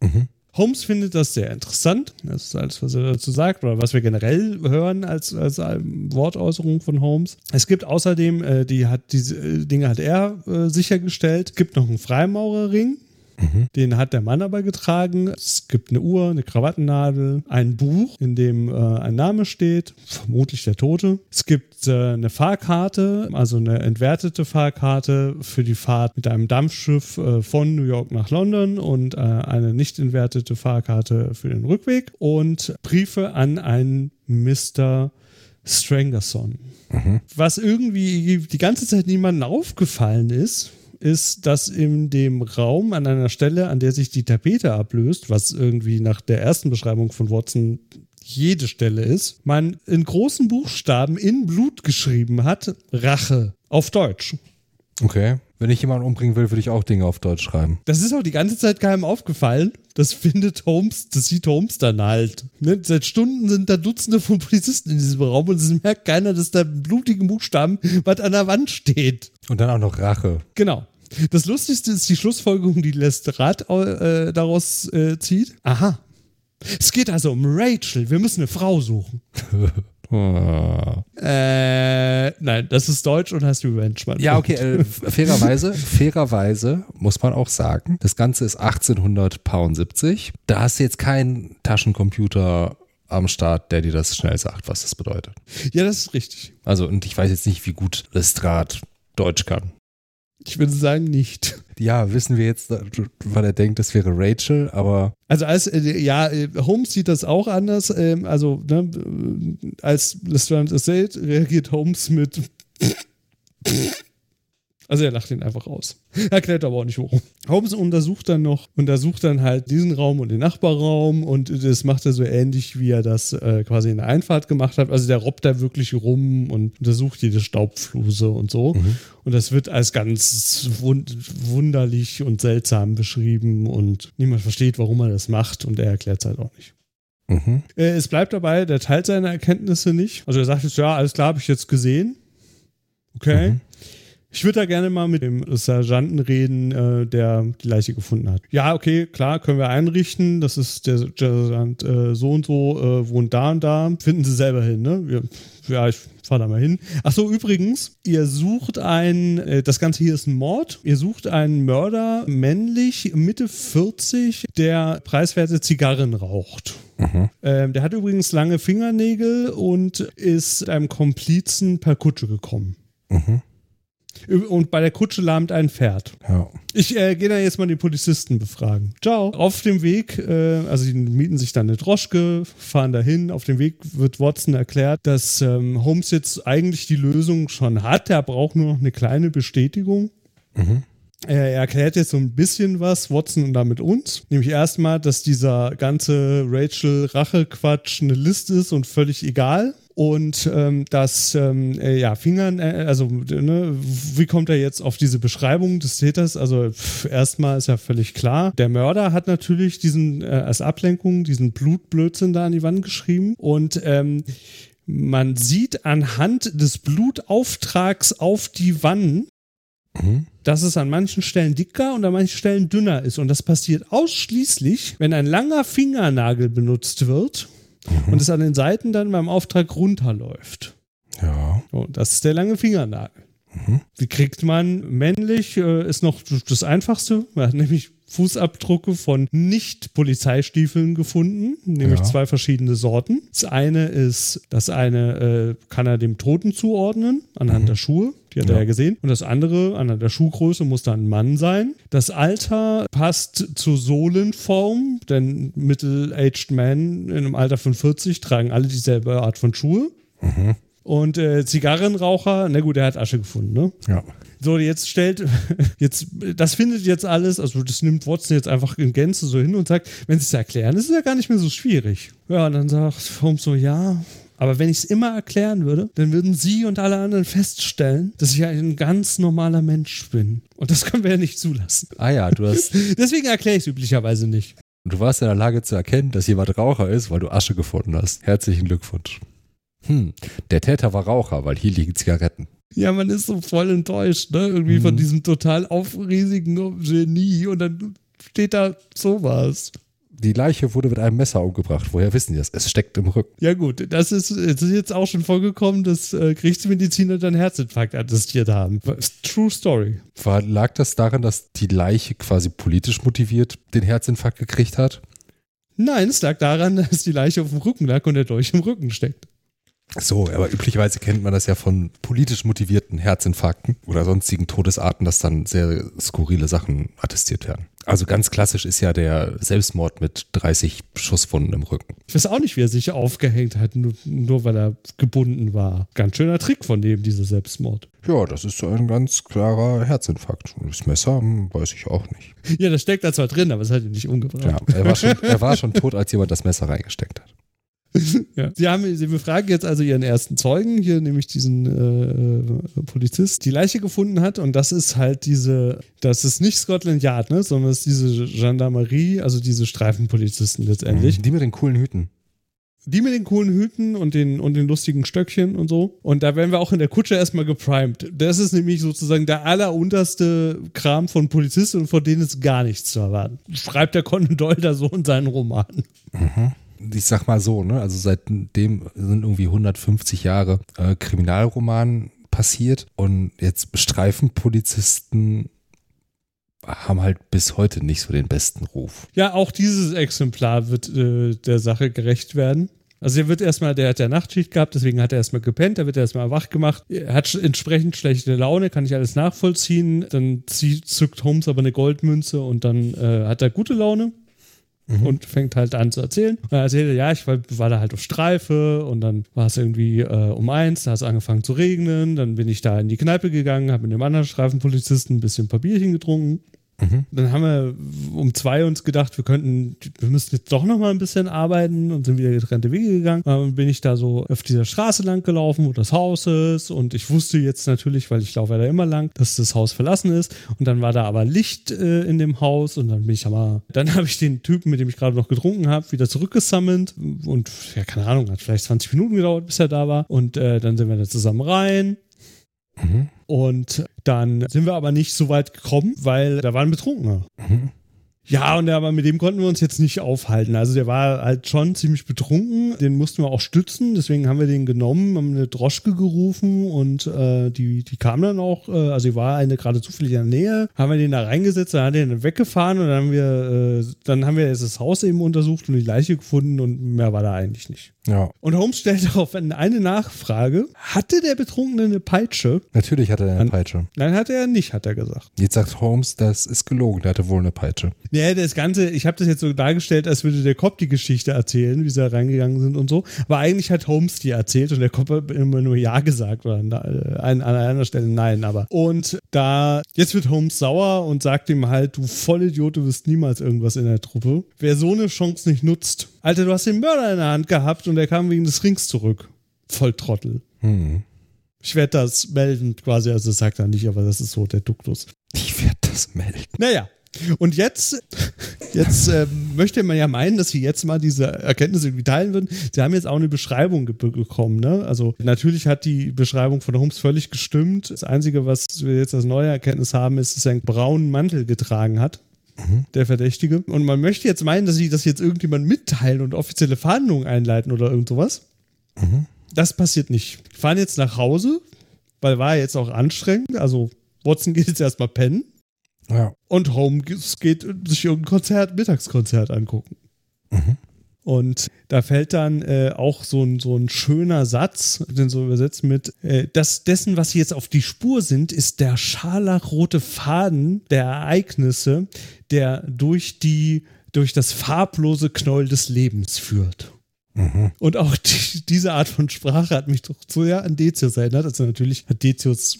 Mhm. Holmes findet das sehr interessant. Das ist alles, was er dazu sagt, oder was wir generell hören als, als Wortäußerung von Holmes. Es gibt außerdem, äh, die hat diese äh, Dinge hat er äh, sichergestellt, es gibt noch einen Freimaurerring, Den hat der Mann aber getragen. Es gibt eine Uhr, eine Krawattennadel, ein Buch, in dem äh, ein Name steht, vermutlich der Tote. Es gibt äh, eine Fahrkarte, also eine entwertete Fahrkarte für die Fahrt mit einem Dampfschiff äh, von New York nach London und äh, eine nicht entwertete Fahrkarte für den Rückweg und Briefe an einen Mr. Strangerson. Was irgendwie die ganze Zeit niemandem aufgefallen ist, ist, dass in dem Raum an einer Stelle, an der sich die Tapete ablöst, was irgendwie nach der ersten Beschreibung von Watson jede Stelle ist, man in großen Buchstaben in Blut geschrieben hat, Rache auf Deutsch. Okay. Wenn ich jemanden umbringen will, würde ich auch Dinge auf Deutsch schreiben. Das ist auch die ganze Zeit keinem aufgefallen. Das findet Holmes, das sieht Holmes dann halt. Ne? Seit Stunden sind da Dutzende von Polizisten in diesem Raum und es merkt keiner, dass da in blutigen Buchstaben was an der Wand steht. Und dann auch noch Rache. Genau. Das Lustigste ist die Schlussfolgerung, die Lesterad äh, daraus äh, zieht. Aha. Es geht also um Rachel. Wir müssen eine Frau suchen. Äh, nein, das ist Deutsch und heißt Revenge, Mann. Ja, okay, äh, fairerweise, fairerweise muss man auch sagen, das Ganze ist 1870. Da hast du jetzt keinen Taschencomputer am Start, der dir das schnell sagt, was das bedeutet. Ja, das ist richtig. Also, und ich weiß jetzt nicht, wie gut Lestrade Deutsch kann. Ich würde sagen, nicht. Ja, wissen wir jetzt, weil er denkt, das wäre Rachel, aber Also als, äh, ja, äh, Holmes sieht das auch anders. Ähm, also, ne, äh, als Lestrade es sieht, reagiert Holmes mit Also er lacht ihn einfach aus. Erklärt aber auch nicht warum. Holmes untersucht dann noch, untersucht dann halt diesen Raum und den Nachbarraum und das macht er so ähnlich, wie er das äh, quasi in der Einfahrt gemacht hat. Also der robbt da wirklich rum und untersucht jede Staubfluse und so. Und das wird als ganz wund wunderlich und seltsam beschrieben und niemand versteht, warum er das macht und er erklärt es halt auch nicht. mhm. Äh, es bleibt dabei, der teilt seine Erkenntnisse nicht. Also er sagt jetzt, ja, alles klar, habe ich jetzt gesehen. Okay. Mhm. Ich würde da gerne mal mit dem Sergeanten reden, äh, der die Leiche gefunden hat. Ja, okay, klar, können wir einrichten. Das ist der Sergeant äh, so und so, äh, wohnt da und da. Finden Sie selber hin, ne? Wir, ja, ich fahr da mal hin. Ach so, übrigens, ihr sucht ein, äh, das Ganze hier ist ein Mord. Ihr sucht einen Mörder, männlich, Mitte 40, der preiswerte Zigarren raucht. Ähm, der hat übrigens lange Fingernägel und ist einem Komplizen per Kutsche gekommen. Und bei der Kutsche lahmt ein Pferd. Ja. Ich äh, gehe da jetzt mal die Polizisten befragen. Ciao. Auf dem Weg, äh, also die mieten sich dann eine Droschke, fahren dahin. Auf dem Weg wird Watson erklärt, dass ähm, Holmes jetzt eigentlich die Lösung schon hat. Er braucht nur noch eine kleine Bestätigung. Er erklärt jetzt so ein bisschen was, Watson und damit uns. Nämlich erstmal, dass dieser ganze Rachel-Rache-Quatsch eine Liste ist und völlig egal. Und ähm, dass, ähm, äh, ja, Fingern, äh, also, ne, wie kommt er jetzt auf diese Beschreibung des Täters? Also, pff, erstmal ist ja völlig klar. Der Mörder hat natürlich diesen, äh, als Ablenkung, diesen Blutblödsinn da an die Wand geschrieben. Und ähm, man sieht anhand des Blutauftrags auf die Wand, dass es an manchen Stellen dicker und an manchen Stellen dünner ist. Und das passiert ausschließlich, wenn ein langer Fingernagel benutzt wird und es an den Seiten dann beim Auftrag runterläuft. Ja. So, das ist der lange Fingernagel. Wie kriegt man männlich? Äh, ist noch das Einfachste. Man hat nämlich Fußabdrucke von Nicht-Polizeistiefeln gefunden, nämlich Ja. zwei verschiedene Sorten. Das eine ist, das eine äh, kann er dem Toten zuordnen, anhand der Schuhe. Die hat er Ja. ja gesehen. Und das andere, anhand der Schuhgröße, muss dann ein Mann sein. Das Alter passt zur Sohlenform, denn Middle-aged Men in einem Alter von 40 tragen alle dieselbe Art von Schuhe. Und äh, Zigarrenraucher, na gut, er hat Asche gefunden, ne? Ja. So, jetzt stellt, jetzt, das findet jetzt alles, also das nimmt Watson jetzt einfach in Gänze so hin und sagt, wenn sie es erklären, ist es ja gar nicht mehr so schwierig. Ja, und dann sagt Holmes so, ja, aber wenn ich es immer erklären würde, dann würden Sie und alle anderen feststellen, dass ich ein ganz normaler Mensch bin. Und das können wir ja nicht zulassen. Ah ja, du hast, Deswegen erkläre ich es üblicherweise nicht. du warst in der Lage zu erkennen, dass jemand Raucher ist, weil du Asche gefunden hast. Herzlichen Glückwunsch. Hm, der Täter war Raucher, weil hier liegen Zigaretten. Ja, man ist so voll enttäuscht, ne? Irgendwie von diesem total aufriesigen Genie und dann steht da sowas. Die Leiche wurde mit einem Messer umgebracht. Woher wissen die das? Es steckt im Rücken. Ja, gut, das ist, es ist jetzt auch schon vorgekommen, dass äh, Gerichtsmediziner dann Herzinfarkt attestiert haben. True Story. War, lag das daran, dass die Leiche quasi politisch motiviert den Herzinfarkt gekriegt hat? Nein, es lag daran, dass die Leiche auf dem Rücken lag und der Dolch im Rücken steckt. So, aber üblicherweise kennt man das ja von politisch motivierten Herzinfarkten oder sonstigen Todesarten, dass dann sehr skurrile Sachen attestiert werden. Also ganz klassisch ist ja der Selbstmord mit 30 Schusswunden im Rücken. Ich weiß auch nicht, wie er sich aufgehängt hat, nur, nur weil er gebunden war. Ganz schöner Trick von dem, dieser Selbstmord. Ja, das ist so ein ganz klarer Herzinfarkt. Das Messer hm, weiß ich auch nicht. Ja, das steckt da zwar drin, aber es hat ihn nicht umgebracht. Ja, er war schon, er war schon tot, als jemand das Messer reingesteckt hat. Ja. Sie, haben, Sie befragen jetzt also Ihren ersten Zeugen, hier nämlich diesen äh, Polizist, die Leiche gefunden hat. Und das ist halt diese, das ist nicht Scotland Yard, ne, sondern es ist diese Gendarmerie, also diese Streifenpolizisten letztendlich. Die mit den coolen Hüten. Die mit den coolen Hüten und den, und den lustigen Stöckchen und so. Und da werden wir auch in der Kutsche erstmal geprimed. Das ist nämlich sozusagen der allerunterste Kram von Polizisten und von denen ist gar nichts zu erwarten. Schreibt der Conan Doyle da so in seinen Roman. Mhm ich sag mal so, ne, also seitdem sind irgendwie 150 Jahre äh, Kriminalroman passiert und jetzt Streifenpolizisten haben halt bis heute nicht so den besten Ruf. Ja, auch dieses Exemplar wird äh, der Sache gerecht werden. Also er wird erstmal, der hat ja Nachtschicht gehabt, deswegen hat er erstmal gepennt, da wird er erstmal wach gemacht. Er hat entsprechend schlechte Laune, kann ich alles nachvollziehen. Dann zieht, zückt Holmes aber eine Goldmünze und dann äh, hat er gute Laune. Mhm. Und fängt halt an zu erzählen. Und er erzählte, ja, ich war, war, da halt auf Streife und dann war es irgendwie äh, um eins, da hat es angefangen zu regnen. Dann bin ich da in die Kneipe gegangen, habe mit dem anderen Streifenpolizisten ein bisschen Papierchen getrunken. Mhm. Dann haben wir um zwei uns gedacht, wir könnten, wir müssten jetzt doch noch mal ein bisschen arbeiten und sind wieder getrennte Wege gegangen. Dann bin ich da so auf dieser Straße lang gelaufen, wo das Haus ist. Und ich wusste jetzt natürlich, weil ich laufe ja da immer lang, dass das Haus verlassen ist. Und dann war da aber Licht äh, in dem Haus. Und dann bin ich aber, dann habe ich den Typen, mit dem ich gerade noch getrunken habe, wieder zurückgesammelt. Und ja, keine Ahnung, hat vielleicht 20 Minuten gedauert, bis er da war. Und äh, dann sind wir da zusammen rein Mhm. Und dann sind wir aber nicht so weit gekommen, weil da waren Betrunkener. Mhm. Ja, und aber mit dem konnten wir uns jetzt nicht aufhalten. Also der war halt schon ziemlich betrunken. Den mussten wir auch stützen. Deswegen haben wir den genommen, haben eine Droschke gerufen und äh, die, die kam dann auch, äh, also die war eine gerade zufällig in der Nähe, haben wir den da reingesetzt, dann hat er den weggefahren und dann haben wir, äh, dann haben wir das Haus eben untersucht und die Leiche gefunden und mehr war da eigentlich nicht. Ja. Und Holmes stellt darauf eine Nachfrage. Hatte der Betrunkene eine Peitsche? Natürlich hatte er eine Peitsche. Nein, hatte er nicht, hat er gesagt. Jetzt sagt Holmes, das ist gelogen. Der hatte wohl eine Peitsche. Ja, das Ganze, ich habe das jetzt so dargestellt, als würde der Cop die Geschichte erzählen, wie sie da reingegangen sind und so. Aber eigentlich hat Holmes die erzählt und der Cop hat immer nur Ja gesagt oder an, an einer Stelle Nein. Aber und da, jetzt wird Holmes sauer und sagt ihm halt, du Vollidiot, du wirst niemals irgendwas in der Truppe. Wer so eine Chance nicht nutzt, Alter, du hast den Mörder in der Hand gehabt und er kam wegen des Rings zurück. Voll Trottel. Hm. Ich werde das melden, quasi, also das sagt er nicht, aber das ist so der Duktus. Ich werde das melden. Naja, und jetzt, jetzt ähm, möchte man ja meinen, dass sie jetzt mal diese Erkenntnisse irgendwie teilen würden. Sie haben jetzt auch eine Beschreibung bekommen. Ne? Also natürlich hat die Beschreibung von Holmes völlig gestimmt. Das Einzige, was wir jetzt als neue Erkenntnis haben, ist, dass er einen braunen Mantel getragen hat mhm. der Verdächtige. Und man möchte jetzt meinen, dass sie das jetzt irgendjemand mitteilen und offizielle Verhandlungen einleiten oder irgend sowas. Mhm. Das passiert nicht. Wir fahren jetzt nach Hause, weil war jetzt auch anstrengend. Also Watson geht jetzt erstmal pennen. Ja. Und Holmes geht sich irgendein Konzert, Mittagskonzert angucken. Mhm. Und da fällt dann äh, auch so ein, so ein schöner Satz, den so übersetzt mit, äh, das dessen, was sie jetzt auf die Spur sind, ist der scharlachrote Faden der Ereignisse, der durch die, durch das farblose Knäuel des Lebens führt. Mhm. Und auch die, diese Art von Sprache hat mich doch so sehr an Decius erinnert. Also natürlich hat Decius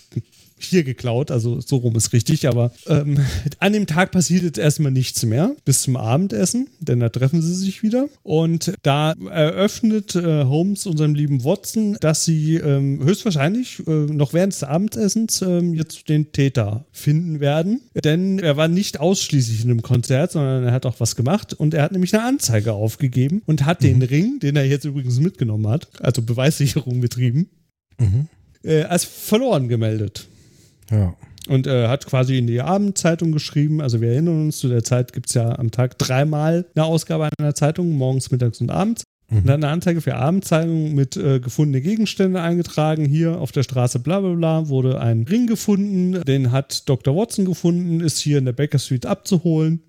hier geklaut, also so rum ist richtig, aber ähm, an dem Tag passiert jetzt erstmal nichts mehr bis zum Abendessen, denn da treffen sie sich wieder und da eröffnet äh, Holmes unserem lieben Watson, dass sie ähm, höchstwahrscheinlich äh, noch während des Abendessens äh, jetzt den Täter finden werden, denn er war nicht ausschließlich in einem Konzert, sondern er hat auch was gemacht und er hat nämlich eine Anzeige aufgegeben und hat mhm. den Ring, den er jetzt übrigens mitgenommen hat, also Beweissicherung betrieben, mhm. äh, als verloren gemeldet. Ja. und äh, hat quasi in die Abendzeitung geschrieben. Also wir erinnern uns, zu der Zeit gibt es ja am Tag dreimal eine Ausgabe einer Zeitung, morgens, mittags und abends. Mhm. Und dann eine Anzeige für Abendzeitung mit äh, gefundene Gegenstände eingetragen. Hier auf der Straße bla bla bla wurde ein Ring gefunden. Den hat Dr. Watson gefunden, ist hier in der Baker Street abzuholen.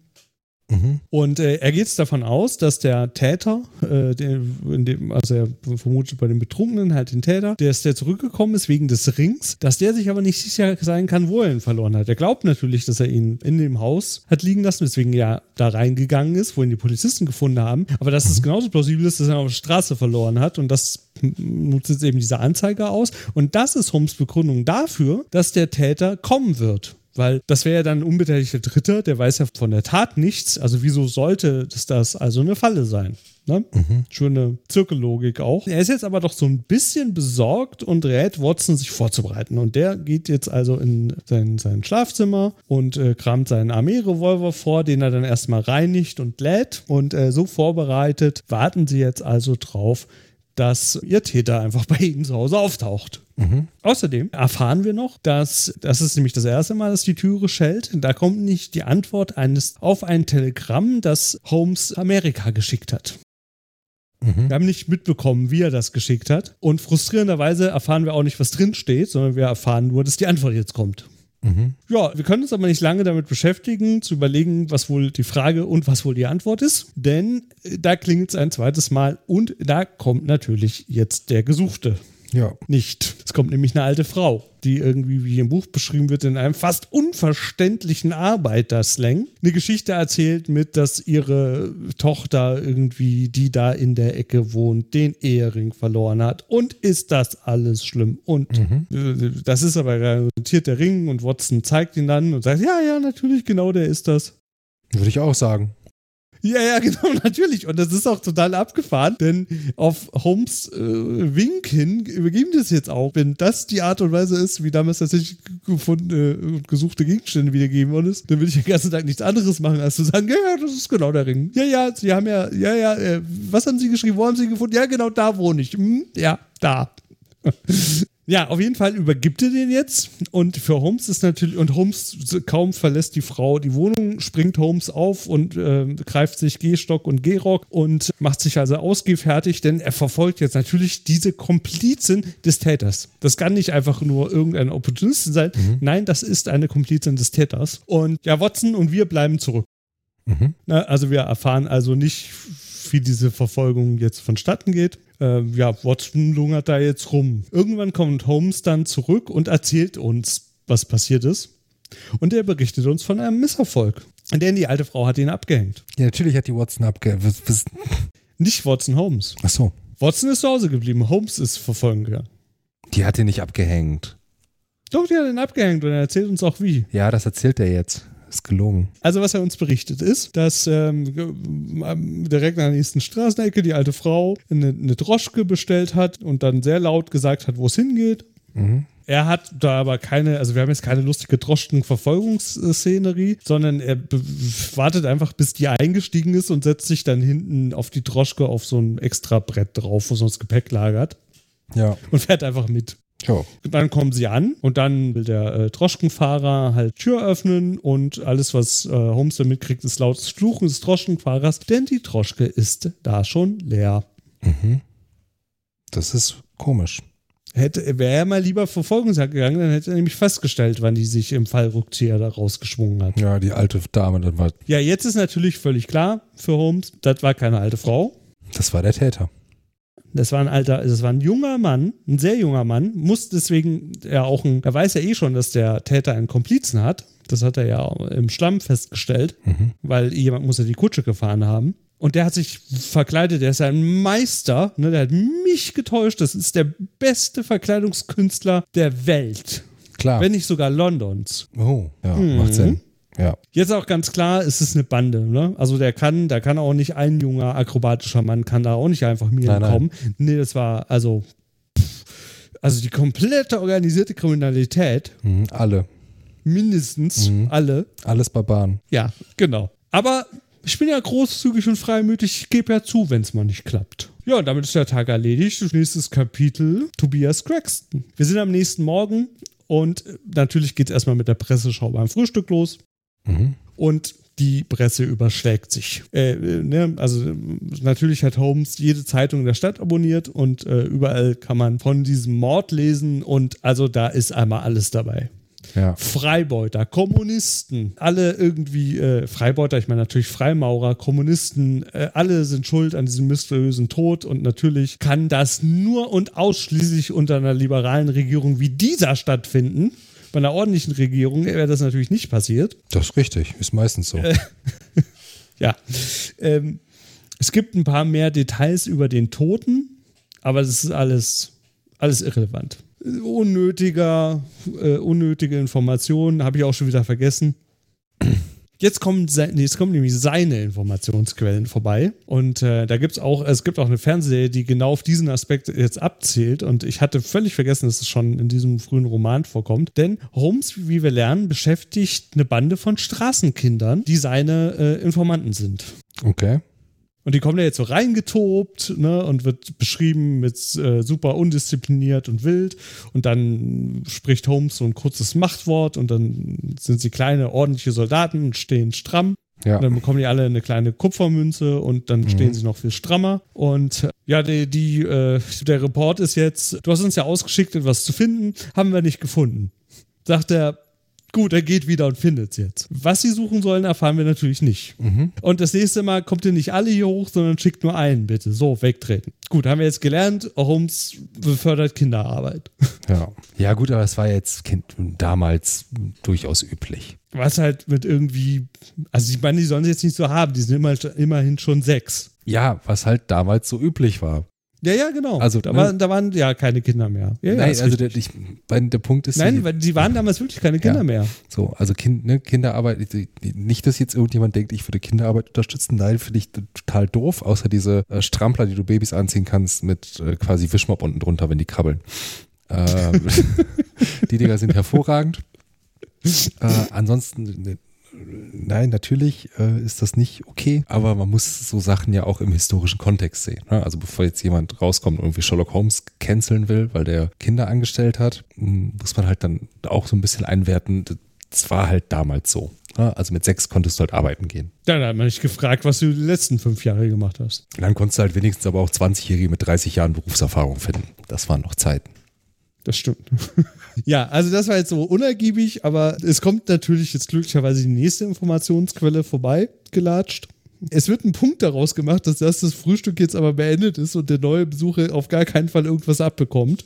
Mhm. Und äh, er geht davon aus, dass der Täter, äh, der, dem, also er vermutet bei den Betrunkenen halt den Täter, der ist der zurückgekommen ist wegen des Rings, dass der sich aber nicht sicher sein kann, wo er ihn verloren hat. Er glaubt natürlich, dass er ihn in dem Haus hat liegen lassen, weswegen er da reingegangen ist, wo ihn die Polizisten gefunden haben. Aber dass es genauso plausibel ist, dass er ihn auf der Straße verloren hat und das nutzt jetzt eben diese Anzeige aus. Und das ist Holmes Begründung dafür, dass der Täter kommen wird. Weil das wäre ja dann ein unbeteiligter Dritter, der weiß ja von der Tat nichts. Also wieso sollte das, das also eine Falle sein? Ne? Schöne Zirkellogik auch. Er ist jetzt aber doch so ein bisschen besorgt und rät Watson, sich vorzubereiten. Und der geht jetzt also in sein, sein Schlafzimmer und äh, kramt seinen Armeerevolver vor, den er dann erstmal reinigt und lädt. Und äh, so vorbereitet warten sie jetzt also drauf, dass ihr Täter einfach bei ihnen zu Hause auftaucht. Außerdem erfahren wir noch, dass das ist nämlich das erste Mal, dass die Türe schellt. Da kommt nicht die Antwort eines auf ein Telegramm, das Holmes Amerika geschickt hat. Mhm. Wir haben nicht mitbekommen, wie er das geschickt hat. Und frustrierenderweise erfahren wir auch nicht, was drin steht, sondern wir erfahren nur, dass die Antwort jetzt kommt. Mhm. Ja, wir können uns aber nicht lange damit beschäftigen, zu überlegen, was wohl die Frage und was wohl die Antwort ist. Denn äh, da klingelt es ein zweites Mal und da kommt natürlich jetzt der Gesuchte Ja. nicht. Es kommt nämlich eine alte Frau, die irgendwie, wie im Buch beschrieben wird, in einem fast unverständlichen Arbeiterslang eine Geschichte erzählt mit, dass ihre Tochter irgendwie, die da in der Ecke wohnt, den Ehering verloren hat. Und ist das alles schlimm? Und äh, das ist aber garantiert der Ring und Watson zeigt ihn dann und sagt, ja, ja, natürlich, genau der ist das. Würde ich auch sagen. Ja, ja, genau, natürlich. Und das ist auch total abgefahren, denn auf Holmes äh, Wink hin übergeben das jetzt auch. Wenn das die Art und Weise ist, wie damals tatsächlich gefundene und gesuchte Gegenstände wiedergeben worden ist, dann würde ich den ganzen Tag nichts anderes machen, als zu sagen, ja, ja, das ist genau der Ring. Ja, ja, Sie haben ja, ja, ja, äh, was haben Sie geschrieben? Wo haben Sie gefunden? Ja, genau, da wohne ich. Hm, ja, da. Ja, auf jeden Fall übergibt er den jetzt. Und für Holmes ist natürlich, und Holmes kaum verlässt die Frau die Wohnung, springt Holmes auf und äh, greift sich Gehstock und Gehrock und macht sich also ausgehfertig, denn er verfolgt jetzt natürlich diese Komplizin des Täters. Das kann nicht einfach nur irgendein Opportunist sein. Nein, das ist eine Komplizin des Täters. Und ja, Watson und wir bleiben zurück. Mhm. Na, also wir erfahren also nicht, wie diese Verfolgung jetzt vonstatten geht. Äh, ja, Watson lungert da jetzt rum. Irgendwann kommt Holmes dann zurück und erzählt uns, was passiert ist. Und er berichtet uns von einem Misserfolg. Denn die alte Frau hat ihn abgehängt. Ja, natürlich hat die Watson abge... Was, was? Nicht Watson, Holmes. Ach so. Watson ist zu Hause geblieben. Holmes ist verfolgen gegangen. Die hat ihn nicht abgehängt. Doch, die hat ihn abgehängt und er erzählt uns auch wie. Ja, das erzählt er jetzt. Ist gelogen. Also, was er uns berichtet, ist, dass ähm, direkt an der nächsten Straßenecke die alte Frau eine, eine Droschke bestellt hat und dann sehr laut gesagt hat, wo es hingeht. Mhm. Er hat da aber keine, also wir haben jetzt keine lustige Droschken-Verfolgungsszenerie, sondern er wartet einfach, bis die eingestiegen ist und setzt sich dann hinten auf die Droschke auf so ein extra Brett drauf, wo sonst Gepäck lagert Ja. und fährt einfach mit. Ja. Dann kommen sie an und dann will der äh, Droschkenfahrer halt Tür öffnen und alles, was äh, Holmes dann mitkriegt, ist lautes Fluchen des Droschkenfahrers, denn die Droschke ist da schon leer. Mhm. Das ist komisch. Hätte, wäre er mal lieber Verfolgungsjagd gegangen, dann hätte er nämlich festgestellt, wann die sich im Fall Rückzieher da rausgeschwungen hat. Ja, die alte Dame, das war, Ja, jetzt ist natürlich völlig klar für Holmes, das war keine alte Frau. das war der Täter. Das war ein alter, das war ein junger Mann, ein sehr junger Mann, muss deswegen ja auch ein, er weiß ja eh schon, dass der Täter einen Komplizen hat. Das hat er ja im Schlamm festgestellt, Mhm. weil jemand muss ja die Kutsche gefahren haben. Und der hat sich verkleidet, der ist ein Meister, ne, der hat mich getäuscht. Das ist der beste Verkleidungskünstler der Welt, Klar. wenn nicht sogar Londons. oh, ja, Mhm. macht Sinn. Ja. Jetzt auch ganz klar, es ist eine Bande. Ne? Also der kann, da kann auch nicht ein junger akrobatischer Mann kann da auch nicht einfach mir Nein, nein. kommen. Nee, das war also pff, also die komplette organisierte Kriminalität, Mhm. Alle. mindestens Mhm. alle. Alles Barbaren. Ja, genau. Aber ich bin ja großzügig und freimütig, ich gebe ja zu, wenn es mal nicht klappt. Ja, und damit ist der Tag erledigt. Nächstes Kapitel, Tobias Craxton. Wir sind am nächsten Morgen Und natürlich geht es erstmal mit der Presseschau beim Frühstück los. Mhm. Und die Presse überschlägt sich. Äh, ne? Also natürlich hat Holmes jede Zeitung der Stadt abonniert und äh, überall kann man von diesem Mord lesen und also da ist einmal alles dabei. Ja. Freibeuter, Kommunisten, alle irgendwie äh, Freibeuter, ich meine natürlich Freimaurer, Kommunisten, äh, alle sind schuld an diesem mysteriösen Tod und natürlich kann das nur und ausschließlich unter einer liberalen Regierung wie dieser stattfinden. Bei einer ordentlichen Regierung wäre das natürlich nicht passiert. Das ist richtig, ist meistens so. Ja. Ähm, es gibt ein paar mehr Details über den Toten, aber das ist alles, alles irrelevant. Unnötiger, äh, unnötige Informationen, habe ich auch schon wieder vergessen. Jetzt kommen, jetzt kommen nämlich seine Informationsquellen vorbei. Und äh, da gibt es auch, es gibt auch eine Fernsehserie, die genau auf diesen Aspekt jetzt abzielt. Und ich hatte völlig vergessen, dass es schon in diesem frühen Roman vorkommt. Denn Holmes, wie wir lernen, beschäftigt eine Bande von Straßenkindern, die seine äh, Informanten sind. Okay. Und die kommen da jetzt so reingetobt ne, und wird beschrieben mit äh, super undiszipliniert und wild. Und dann spricht Holmes so ein kurzes Machtwort und dann sind sie kleine, ordentliche Soldaten und stehen stramm. Ja. Und dann bekommen die alle eine kleine Kupfermünze und dann stehen sie noch viel strammer. Und äh, ja, die, die, äh, der Report ist jetzt, du hast uns ja ausgeschickt, etwas zu finden, haben wir nicht gefunden. Sagt er, gut, er geht wieder und findet es jetzt. Was sie suchen sollen, erfahren wir natürlich nicht. Und das nächste Mal kommt ihr nicht alle hier hoch, sondern schickt nur einen, bitte. So, wegtreten. Gut, haben wir jetzt gelernt, Holmes befördert Kinderarbeit. Ja. Ja, gut, aber es war jetzt kind, damals durchaus üblich. Was halt mit irgendwie, also ich meine, die sollen sie jetzt nicht so haben, die sind immer, immerhin schon sechs. Ja, was halt damals so üblich war. Ja, ja, genau. Also, da, ne? waren, da waren ja keine Kinder mehr. Ja, ja, Nein, ist also der, ich, der Punkt ist, Nein, weil die waren damals wirklich keine Kinder Ja. mehr. so, also kind, ne, Kinderarbeit, die- die- nicht, dass jetzt irgendjemand denkt, ich würde Kinderarbeit unterstützen. Nein, finde ich total doof, außer diese äh, Strampler, die du Babys anziehen kannst mit äh, quasi Wischmopp unten drunter, wenn die krabbeln. Ähm, die Dinger sind hervorragend. Äh, ansonsten, ne, nein, natürlich äh, ist das nicht okay, aber man muss so Sachen ja auch im historischen Kontext sehen. Ne? Also bevor jetzt jemand rauskommt und irgendwie Sherlock Holmes canceln will, weil der Kinder angestellt hat, m, muss man halt dann auch so ein bisschen einwerten, das war halt damals so. Ne? Also mit sechs konntest du halt arbeiten gehen. Dann hat man nicht gefragt, was du die letzten fünf Jahre gemacht hast. Und dann konntest du halt wenigstens aber auch 20-Jährige mit 30 Jahren Berufserfahrung finden. Das waren noch Zeiten. Das stimmt. ja, also das war jetzt so unergiebig, aber es kommt natürlich jetzt glücklicherweise die nächste Informationsquelle vorbei gelatscht. Es wird ein Punkt daraus gemacht, dass das, das Frühstück jetzt aber beendet ist und der neue Besucher auf gar keinen Fall irgendwas abbekommt.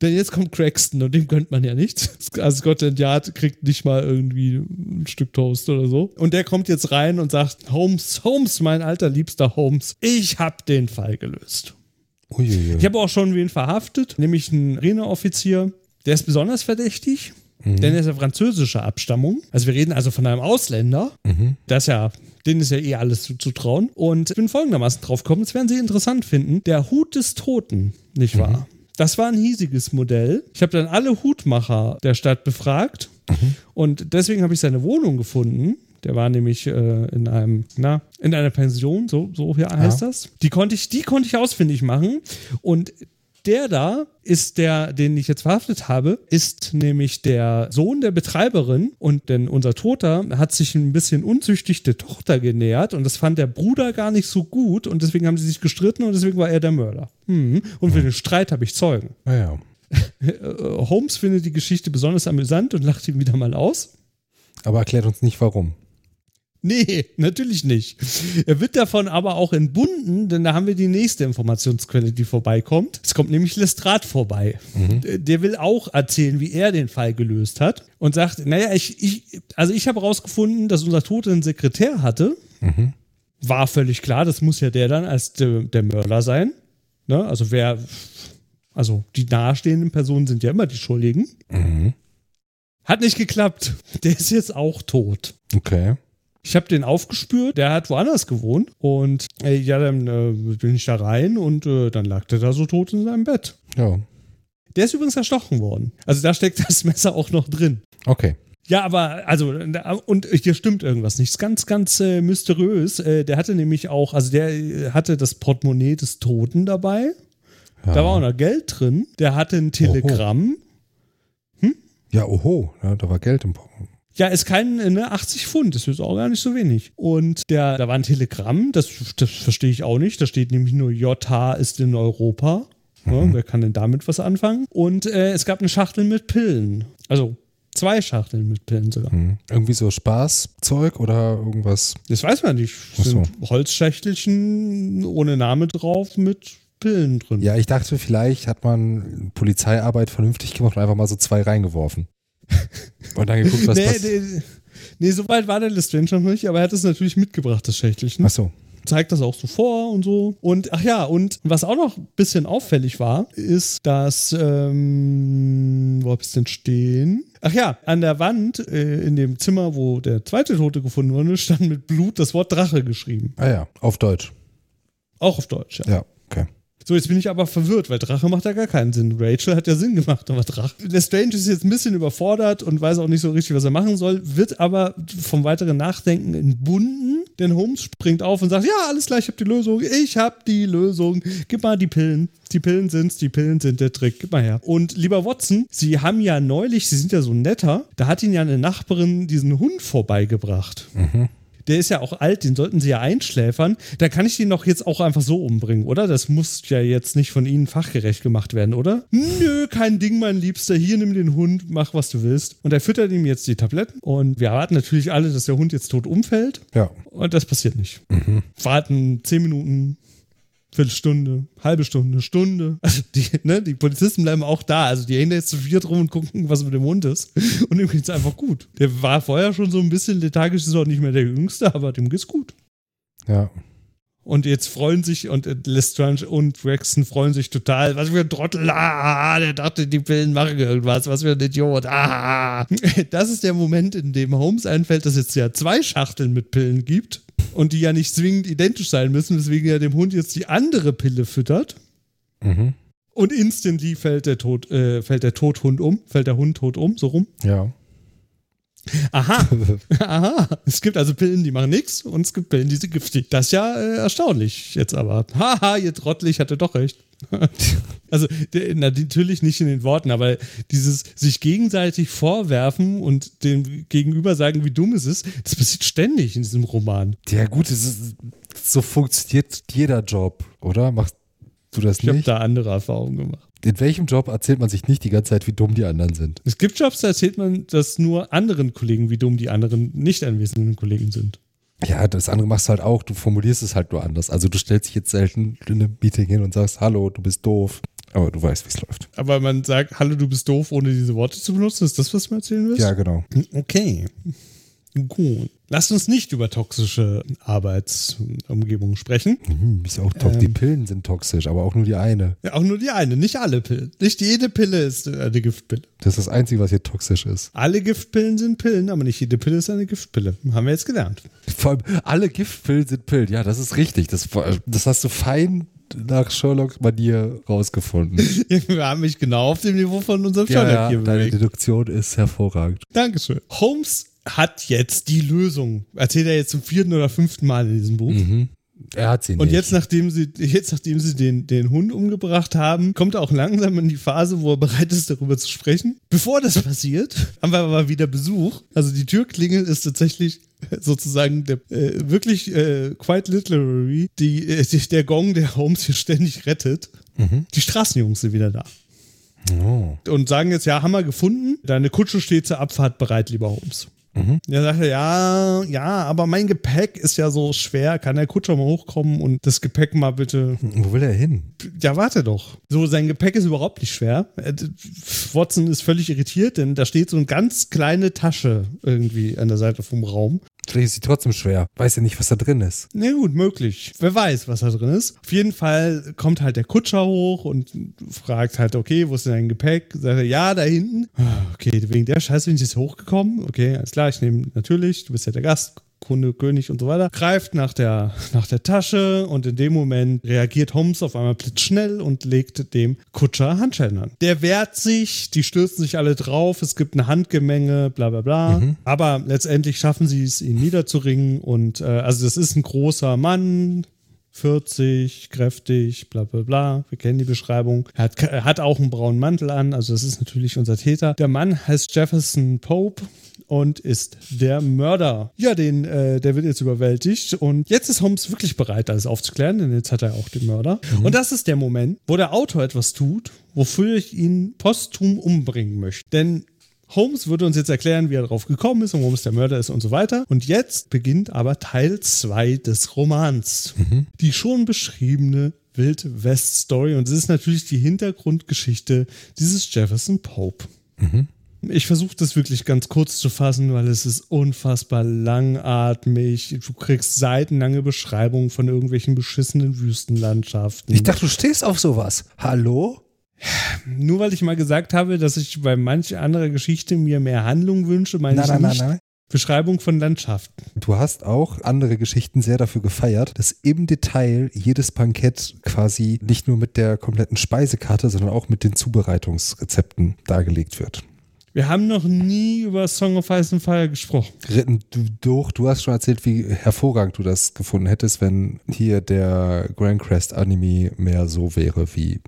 Denn jetzt kommt Craxton und dem gönnt man ja nichts. Also Scotland Yard kriegt nicht mal irgendwie ein Stück Toast oder so. Und der kommt jetzt rein und sagt, Holmes, Holmes, mein alter liebster Holmes, ich hab den Fall gelöst. Uiuiui. Ich habe auch schon wen verhaftet, nämlich einen Marineoffizier. Der ist besonders verdächtig, denn er ist ja französischer Abstammung. Also wir reden also von einem Ausländer. Das ist ja, denen ist ja eh alles zuzutrauen. Und ich bin folgendermaßen drauf gekommen, das werden Sie interessant finden. Der Hut des Toten, nicht wahr? Das war ein hiesiges Modell. Ich habe dann alle Hutmacher der Stadt befragt und deswegen habe ich seine Wohnung gefunden. Der war nämlich äh, in einem, na, in einer Pension, so, so hier heißt das. Die konnte ich, die konnte ich ausfindig machen. Und der da ist der, den ich jetzt verhaftet habe, ist nämlich der Sohn der Betreiberin. Und denn unser Toter hat sich ein bisschen unzüchtig der Tochter genähert und das fand der Bruder gar nicht so gut und deswegen haben sie sich gestritten und deswegen war er der Mörder. Mhm. Und für den Streit habe ich Zeugen. Naja. Äh, Holmes findet die Geschichte besonders amüsant und lacht ihn wieder mal aus. Aber erklärt uns nicht warum. Nee, natürlich nicht. Er wird davon aber auch entbunden, denn da haben wir die nächste Informationsquelle, die vorbeikommt. Es kommt nämlich Lestrade vorbei. Der- Der will auch erzählen, wie er den Fall gelöst hat und sagt, naja, ich, ich, also ich habe herausgefunden, dass unser Tote einen Sekretär hatte. War völlig klar, das muss ja der dann als der, der Mörder sein. Ne? Also wer, also die nahestehenden Personen sind ja immer die Schuldigen. Hat nicht geklappt. Der ist jetzt auch tot. Okay. Ich habe den aufgespürt, der hat woanders gewohnt und äh, ja, dann äh, bin ich da rein und äh, dann lag der da so tot in seinem Bett. Ja. Der ist übrigens erstochen worden. Also da steckt das Messer auch noch drin. Okay. Ja, aber also und hier stimmt irgendwas nicht. Ganz, ganz äh, mysteriös. Äh, der hatte nämlich auch, also der äh, hatte das Portemonnaie des Toten dabei. Da war auch noch Geld drin. Der hatte ein Telegramm. Ja, oho, ja, da war Geld im Ja, ist kein, ne, 80 Pfund, das ist auch gar nicht so wenig. Und der, da war ein Telegramm, das, das verstehe ich auch nicht. Da steht nämlich nur JH ist in Europa. Ja, wer kann denn damit was anfangen? Und äh, es gab eine Schachtel mit Pillen. Also zwei Schachteln mit Pillen sogar. Hm. Irgendwie so Spaßzeug oder irgendwas? Das weiß man nicht. So. Sind Holzschächtelchen ohne Name drauf mit Pillen drin. Ja, ich dachte, vielleicht hat man Polizeiarbeit vernünftig gemacht und einfach mal so zwei reingeworfen. Und dann geguckt, was nee, passiert. nee, nee, so weit war der Lestrange noch nicht, aber er hat es natürlich mitgebracht, das Schächtelchen. Achso. zeigt das auch so vor und so. Und ach ja, und was auch noch ein bisschen auffällig war, ist, dass, ähm, wo hab ich's denn stehen? Ach ja, an der Wand äh, in dem Zimmer, wo der zweite Tote gefunden wurde, stand mit Blut das Wort Drache geschrieben. Ah ja, auf Deutsch. Auch auf Deutsch, ja. Ja, okay. So, jetzt bin ich aber verwirrt, weil Drache macht ja gar keinen Sinn. Rachel hat ja Sinn gemacht, aber Drache. Der Strange ist jetzt ein bisschen überfordert und weiß auch nicht so richtig, was er machen soll, wird aber vom weiteren Nachdenken entbunden. Denn Holmes springt auf und sagt: Ja, alles klar, ich habe die Lösung. Ich habe die Lösung. Gib mal die Pillen. Die Pillen sind's, die Pillen sind der Trick. Gib mal her. Und lieber Watson, Sie haben ja neulich, Sie sind ja so netter, da hat Ihnen ja eine Nachbarin diesen Hund vorbeigebracht. Der ist ja auch alt, den sollten sie ja einschläfern. Da kann ich den doch jetzt auch einfach so umbringen, oder? Das muss ja jetzt nicht von Ihnen fachgerecht gemacht werden, oder? Nö, kein Ding, mein Liebster. Hier, nimm den Hund, mach, was du willst. Und er füttert ihm jetzt die Tabletten. Und wir erwarten natürlich alle, dass der Hund jetzt tot umfällt. Ja. Und das passiert nicht. Warten zehn Minuten, Viertelstunde, halbe Stunde, Stunde. Also die, ne, die Polizisten bleiben auch da. Also die hängen da jetzt zu viert rum und gucken, was mit dem Hund ist. Und ihm geht's einfach gut. Der war vorher schon so ein bisschen lethargisch, ist auch nicht mehr der Jüngste, aber dem geht's gut. Ja. Und jetzt freuen sich und äh, Lestrange und Braxton freuen sich total. Was für ein Trottel. Ah, der dachte, die Pillen machen irgendwas. Was für ein Idiot. Ah. Das ist der Moment, in dem Holmes einfällt, dass es ja zwei Schachteln mit Pillen gibt und die ja nicht zwingend identisch sein müssen, weswegen er dem Hund jetzt die andere Pille füttert. Mhm. Und instantly fällt der, Tod, äh, fällt der Tothund um, fällt der Hund tot um, so rum. Ja. Aha, aha. Es gibt also Pillen, die machen nichts und es gibt Pillen, die sind giftig. Das ist ja äh, erstaunlich jetzt aber. Haha, ihr Trottel, ich hatte doch recht. also der, na, natürlich nicht in den Worten, aber dieses sich gegenseitig vorwerfen und dem Gegenüber sagen, wie dumm es ist, das passiert ständig in diesem Roman. Ja, gut, ist, so funktioniert jeder Job, oder? Machst du das Ich habe nicht? da andere Erfahrungen gemacht. In welchem Job erzählt man sich nicht die ganze Zeit, wie dumm die anderen sind? Es gibt Jobs, da erzählt man das nur anderen Kollegen, wie dumm die anderen nicht anwesenden Kollegen sind. Ja, das andere machst du halt auch. Du formulierst es halt nur anders. Also du stellst dich jetzt selten in einem Meeting hin und sagst, hallo, du bist doof. Aber du weißt, wie es läuft. Aber man sagt, hallo, du bist doof, ohne diese Worte zu benutzen. Ist das, was du mir erzählen willst? Ja, genau. Okay. Gut. Lasst uns nicht über toxische Arbeitsumgebungen sprechen. Hm, ist auch toxisch. Die Pillen sind toxisch, aber auch nur die eine. Ja, auch nur die eine, nicht alle Pillen. Nicht jede Pille ist eine Giftpille. Das ist das Einzige, was hier toxisch ist. Alle Giftpillen sind Pillen, aber nicht jede Pille ist eine Giftpille. Haben wir jetzt gelernt. Vor allem, alle Giftpillen sind Pillen. Ja, das ist richtig. Das, das hast du fein nach Sherlock-Manier rausgefunden. wir haben mich genau auf dem Niveau von unserem ja, Sherlock ja, hier deine bewegt. Deduktion ist hervorragend. Dankeschön. Holmes hat jetzt die Lösung. Erzählt er jetzt zum vierten oder fünften Mal in diesem Buch. Er hat sie Und nicht. jetzt, nachdem sie, jetzt, nachdem sie den, den Hund umgebracht haben, kommt er auch langsam in die Phase, wo er bereit ist, darüber zu sprechen. Bevor das passiert, haben wir aber wieder Besuch. Also die Türklingel ist tatsächlich sozusagen der, äh, wirklich äh, quite literary die, äh, der Gong, der Holmes hier ständig rettet. Die Straßenjungs sind wieder da. oh. Und sagen jetzt, ja, haben wir gefunden. Deine Kutsche steht zur Abfahrt bereit, lieber Holmes. Der sagte, ja, ja, aber mein Gepäck ist ja so schwer. Kann der Kutscher mal hochkommen und das Gepäck mal bitte. Wo will er hin? Ja, warte doch. So, sein Gepäck ist überhaupt nicht schwer. Äh, Watson ist völlig irritiert, denn da steht so eine ganz kleine Tasche irgendwie an der Seite vom Raum. Vielleicht ist sie trotzdem schwer. Weiß ja nicht, was da drin ist. Na gut, möglich. Wer weiß, was da drin ist. Auf jeden Fall kommt halt der Kutscher hoch und fragt halt, okay, wo ist denn dein Gepäck? Sagt er, ja, da hinten. Ah, Okay, wegen der Scheiße bin ich jetzt hochgekommen. Okay, alles klar, ich nehme natürlich, du bist ja der Gast. Kunde, König und so weiter, greift nach der, nach der Tasche und in dem Moment reagiert Holmes auf einmal blitzschnell und legt dem Kutscher Handschellen an. Der wehrt sich, die stürzen sich alle drauf, es gibt eine Handgemenge, bla bla bla. Aber letztendlich schaffen sie es, ihn niederzuringen und äh, also das ist ein großer Mann, 40, kräftig, bla bla bla. Wir kennen die Beschreibung. Er hat, er hat auch einen braunen Mantel an, also das ist natürlich unser Täter. Der Mann heißt Jefferson Pope und ist der Mörder. Ja, den, äh, der wird jetzt überwältigt und jetzt ist Holmes wirklich bereit, alles aufzuklären, denn jetzt hat er auch den Mörder. Mhm. Und das ist der Moment, wo der Autor etwas tut, wofür ich ihn posthum umbringen möchte. Denn Holmes würde uns jetzt erklären, wie er darauf gekommen ist und warum es der Mörder ist und so weiter. Und jetzt beginnt aber Teil 2 des Romans. Mhm. Die schon beschriebene Wild West Story. Und es ist natürlich die Hintergrundgeschichte dieses Jefferson Pope. Mhm. Ich versuche das wirklich ganz kurz zu fassen, weil es ist unfassbar langatmig. Du kriegst seitenlange Beschreibungen von irgendwelchen beschissenen Wüstenlandschaften. Ich dachte, du stehst auf sowas. Hallo? Nur weil ich mal gesagt habe, dass ich bei manch anderer Geschichte mir mehr Handlung wünsche, meine nein, ich nein, nicht. Nein, nein. Beschreibung von Landschaften. Du hast auch andere Geschichten sehr dafür gefeiert, dass im Detail jedes Bankett quasi nicht nur mit der kompletten Speisekarte, sondern auch mit den Zubereitungsrezepten dargelegt wird. Wir haben noch nie über Song of Ice and Fire gesprochen. Du, doch, du hast schon erzählt, wie hervorragend du das gefunden hättest, wenn hier der Grand Crest Anime mehr so wäre wie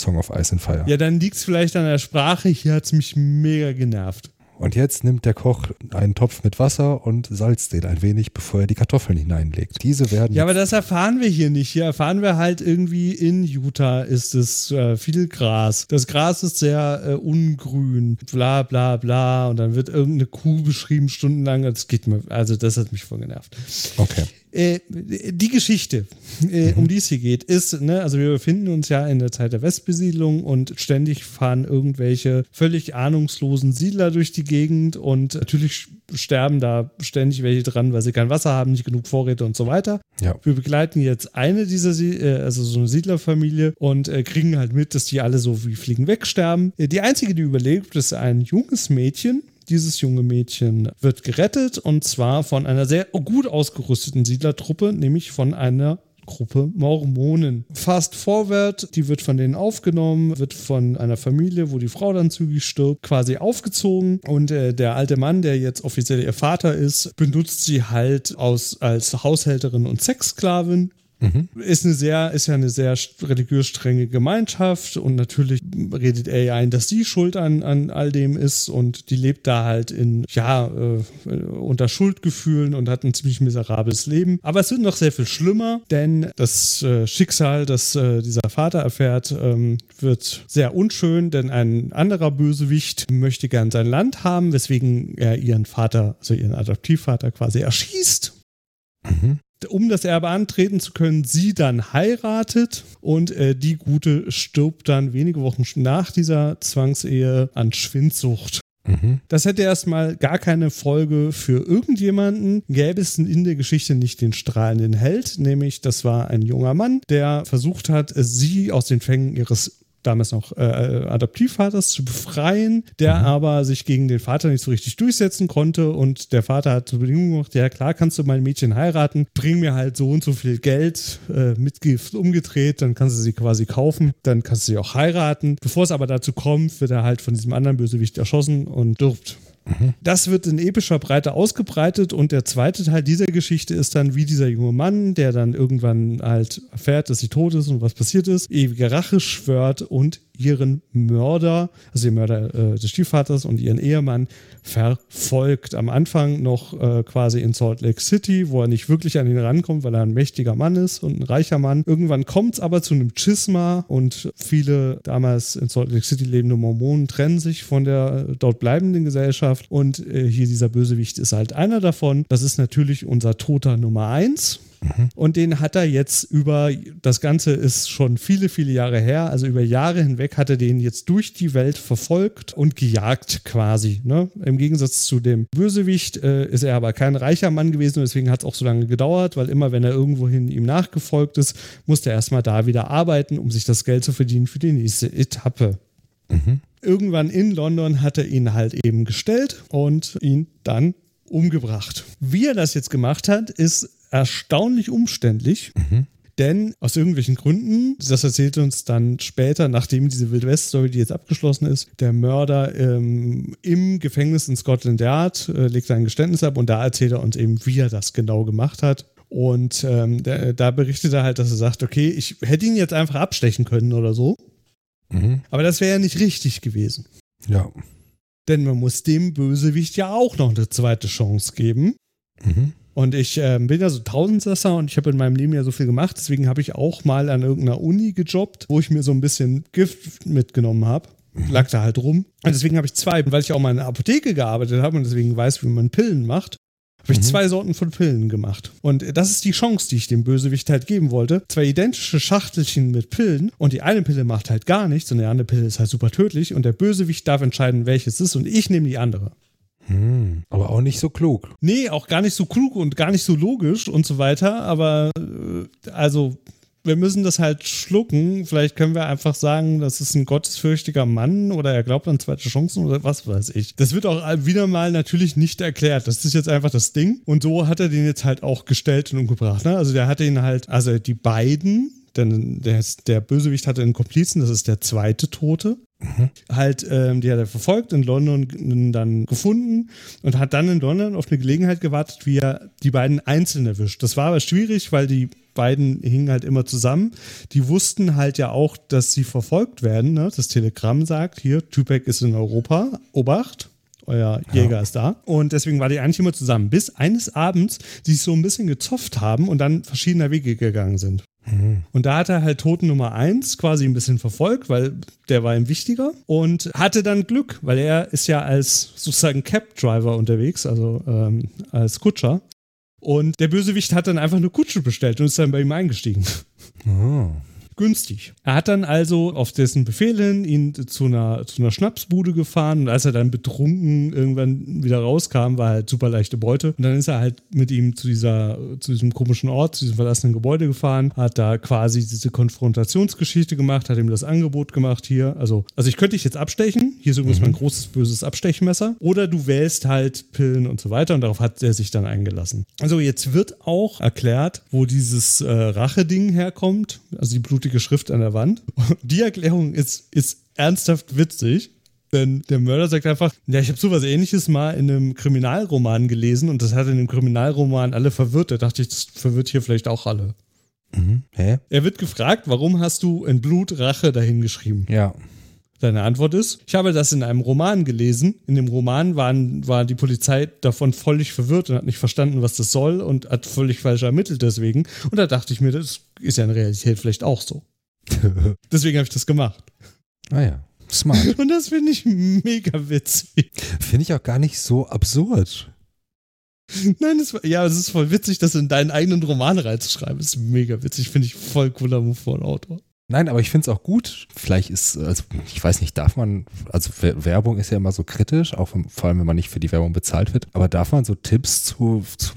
Song of Ice and Fire. Ja, dann liegt es vielleicht an der Sprache. Hier hat es mich mega genervt. Und jetzt nimmt der Koch einen Topf mit Wasser und salzt den ein wenig, bevor er die Kartoffeln hineinlegt. Diese werden. Ja, aber das erfahren wir hier nicht. Hier erfahren wir halt irgendwie in Utah ist es äh, viel Gras. Das Gras ist sehr äh, ungrün, bla bla bla. Und dann wird irgendeine Kuh beschrieben stundenlang. Das geht mir, also das hat mich voll genervt. Okay. Äh, die Geschichte, äh, mhm. um die es hier geht, ist, ne, also wir befinden uns ja in der Zeit der Westbesiedlung und ständig fahren irgendwelche völlig ahnungslosen Siedler durch die Gegend und natürlich sterben da ständig welche dran, weil sie kein Wasser haben, nicht genug Vorräte und so weiter. Ja. Wir begleiten jetzt eine dieser, äh, also so eine Siedlerfamilie und kriegen halt mit, dass die alle so wie Fliegen wegsterben. Die einzige, die überlebt, ist ein junges Mädchen, dieses junge Mädchen wird gerettet und zwar von einer sehr gut ausgerüsteten Siedlertruppe, nämlich von einer Gruppe Mormonen. Fast forward, die wird von denen aufgenommen, wird von einer Familie, wo die Frau dann zügig stirbt, quasi aufgezogen und äh, der alte Mann, der jetzt offiziell ihr Vater ist, benutzt sie halt aus, als Haushälterin und Sexsklavin Mhm. Ist, eine sehr, ist ja eine sehr religiös strenge Gemeinschaft und natürlich redet er ja ein, dass sie schuld an, an all dem ist und die lebt da halt in, ja, äh, unter Schuldgefühlen und hat ein ziemlich miserables Leben. Aber es wird noch sehr viel schlimmer, denn das äh, Schicksal, das äh, dieser Vater erfährt, ähm, wird sehr unschön, denn ein anderer Bösewicht möchte gern sein Land haben, weswegen er ihren Vater, also ihren Adoptivvater quasi erschießt. Mhm um das Erbe antreten zu können, sie dann heiratet und äh, die Gute stirbt dann wenige Wochen nach dieser Zwangsehe an Schwindsucht. Mhm. Das hätte erstmal gar keine Folge für irgendjemanden. Gäbe es in der Geschichte nicht den strahlenden Held, nämlich das war ein junger Mann, der versucht hat, sie aus den Fängen ihres damals noch äh, Adoptivvaters zu befreien, der mhm. aber sich gegen den Vater nicht so richtig durchsetzen konnte und der Vater hat zur Bedingung gemacht, ja klar kannst du mein Mädchen heiraten, bring mir halt so und so viel Geld äh, mit Gift umgedreht, dann kannst du sie quasi kaufen, dann kannst du sie auch heiraten. Bevor es aber dazu kommt, wird er halt von diesem anderen Bösewicht erschossen und stirbt. Das wird in epischer Breite ausgebreitet und der zweite Teil dieser Geschichte ist dann wie dieser junge Mann, der dann irgendwann halt erfährt, dass sie tot ist und was passiert ist, ewige Rache schwört und ihren Mörder, also den Mörder äh, des Stiefvaters und ihren Ehemann verfolgt. Am Anfang noch äh, quasi in Salt Lake City, wo er nicht wirklich an ihn rankommt, weil er ein mächtiger Mann ist und ein reicher Mann. Irgendwann kommt es aber zu einem Schisma und viele damals in Salt Lake City lebende Mormonen trennen sich von der äh, dort bleibenden Gesellschaft und äh, hier dieser Bösewicht ist halt einer davon. Das ist natürlich unser Toter Nummer eins. Mhm. Und den hat er jetzt über, das Ganze ist schon viele, viele Jahre her, also über Jahre hinweg hat er den jetzt durch die Welt verfolgt und gejagt quasi. Ne? Im Gegensatz zu dem Bösewicht äh, ist er aber kein reicher Mann gewesen und deswegen hat es auch so lange gedauert, weil immer wenn er irgendwohin ihm nachgefolgt ist, musste er erstmal da wieder arbeiten, um sich das Geld zu verdienen für die nächste Etappe. Mhm. Irgendwann in London hat er ihn halt eben gestellt und ihn dann umgebracht. Wie er das jetzt gemacht hat, ist erstaunlich umständlich. Mhm. Denn aus irgendwelchen Gründen, das erzählt uns dann später, nachdem diese Wild West-Story, die jetzt abgeschlossen ist, der Mörder ähm, im Gefängnis in Scotland Yard äh, legt sein Geständnis ab und da erzählt er uns eben, wie er das genau gemacht hat. Und ähm, da, da berichtet er halt, dass er sagt, okay, ich hätte ihn jetzt einfach abstechen können oder so. Mhm. Aber das wäre ja nicht richtig gewesen. Ja. Denn man muss dem Bösewicht ja auch noch eine zweite Chance geben. Mhm. Und ich äh, bin ja so Tausendsasser und ich habe in meinem Leben ja so viel gemacht. Deswegen habe ich auch mal an irgendeiner Uni gejobbt, wo ich mir so ein bisschen Gift mitgenommen habe. Lag da halt rum. Und deswegen habe ich zwei, weil ich auch mal in der Apotheke gearbeitet habe und deswegen weiß, wie man Pillen macht. Habe ich Mhm. zwei Sorten von Pillen gemacht. Und das ist die Chance, die ich dem Bösewicht halt geben wollte. Zwei identische Schachtelchen mit Pillen und die eine Pille macht halt gar nichts und die andere Pille ist halt super tödlich und der Bösewicht darf entscheiden, welches ist und ich nehme die andere. Hm. Aber auch nicht so klug. Nee, auch gar nicht so klug und gar nicht so logisch und so weiter, aber äh, also wir müssen das halt schlucken. Vielleicht können wir einfach sagen, das ist ein gottesfürchtiger Mann oder er glaubt an zweite Chancen oder was weiß ich. Das wird auch wieder mal natürlich nicht erklärt. Das ist jetzt einfach das Ding. Und so hat er den jetzt halt auch gestellt und umgebracht. Ne? Also der hatte ihn halt, also die beiden, denn der, der Bösewicht hatte einen Komplizen, das ist der zweite Tote halt, ähm, die hat er verfolgt, in London dann gefunden und hat dann in London auf eine Gelegenheit gewartet, wie er die beiden einzeln erwischt. Das war aber schwierig, weil die beiden hingen halt immer zusammen. Die wussten halt ja auch, dass sie verfolgt werden. Ne? Das Telegramm sagt, hier, Tupac ist in Europa, Obacht. Euer Jäger ist da. Und deswegen war die eigentlich immer zusammen. Bis eines Abends, die sich so ein bisschen gezopft haben und dann verschiedener Wege gegangen sind. Und da hat er halt Toten Nummer 1 quasi ein bisschen verfolgt, weil der war ihm wichtiger und hatte dann Glück, weil er ist ja als sozusagen Cab-Driver unterwegs, also ähm, als Kutscher. Und der Bösewicht hat dann einfach eine Kutsche bestellt und ist dann bei ihm eingestiegen. Oh. Günstig. Er hat dann also auf dessen Befehl hin ihn zu einer, zu einer Schnapsbude gefahren und als er dann betrunken irgendwann wieder rauskam, war halt super leichte Beute. Und dann ist er halt mit ihm zu dieser, zu diesem komischen Ort, zu diesem verlassenen Gebäude gefahren, hat da quasi diese Konfrontationsgeschichte gemacht, hat ihm das Angebot gemacht hier. Also, also ich könnte dich jetzt abstechen. Hier ist übrigens mein großes, böses Abstechmesser. Oder du wählst halt Pillen und so weiter und darauf hat er sich dann eingelassen. Also jetzt wird auch erklärt, wo dieses äh, Rache-Ding herkommt, also die blutige Schrift an der Wand. Die Erklärung ist, ist ernsthaft witzig. Denn der Mörder sagt einfach, ja, ich habe sowas ähnliches mal in einem Kriminalroman gelesen und das hat in dem Kriminalroman alle verwirrt. Da dachte ich, das verwirrt hier vielleicht auch alle. Mhm. Hä? Er wird gefragt, warum hast du in Blut Rache dahingeschrieben? Ja. Seine Antwort ist, ich habe das in einem Roman gelesen. In dem Roman waren, war die Polizei davon völlig verwirrt und hat nicht verstanden, was das soll und hat völlig falsch ermittelt deswegen. Und da dachte ich mir, das ist ja in Realität vielleicht auch so. Deswegen habe ich das gemacht. ah ja. Smart. Und das finde ich mega witzig. Finde ich auch gar nicht so absurd. Nein, das war, ja, es ist voll witzig, das in deinen eigenen Roman reinzuschreiben. Das ist mega witzig. Finde ich voll cooler Move von Autor. Nein, aber ich finde es auch gut. Vielleicht ist, also ich weiß nicht, darf man, also Wer- Werbung ist ja immer so kritisch, auch vor allem, wenn man nicht für die Werbung bezahlt wird. Aber darf man so Tipps zu, zu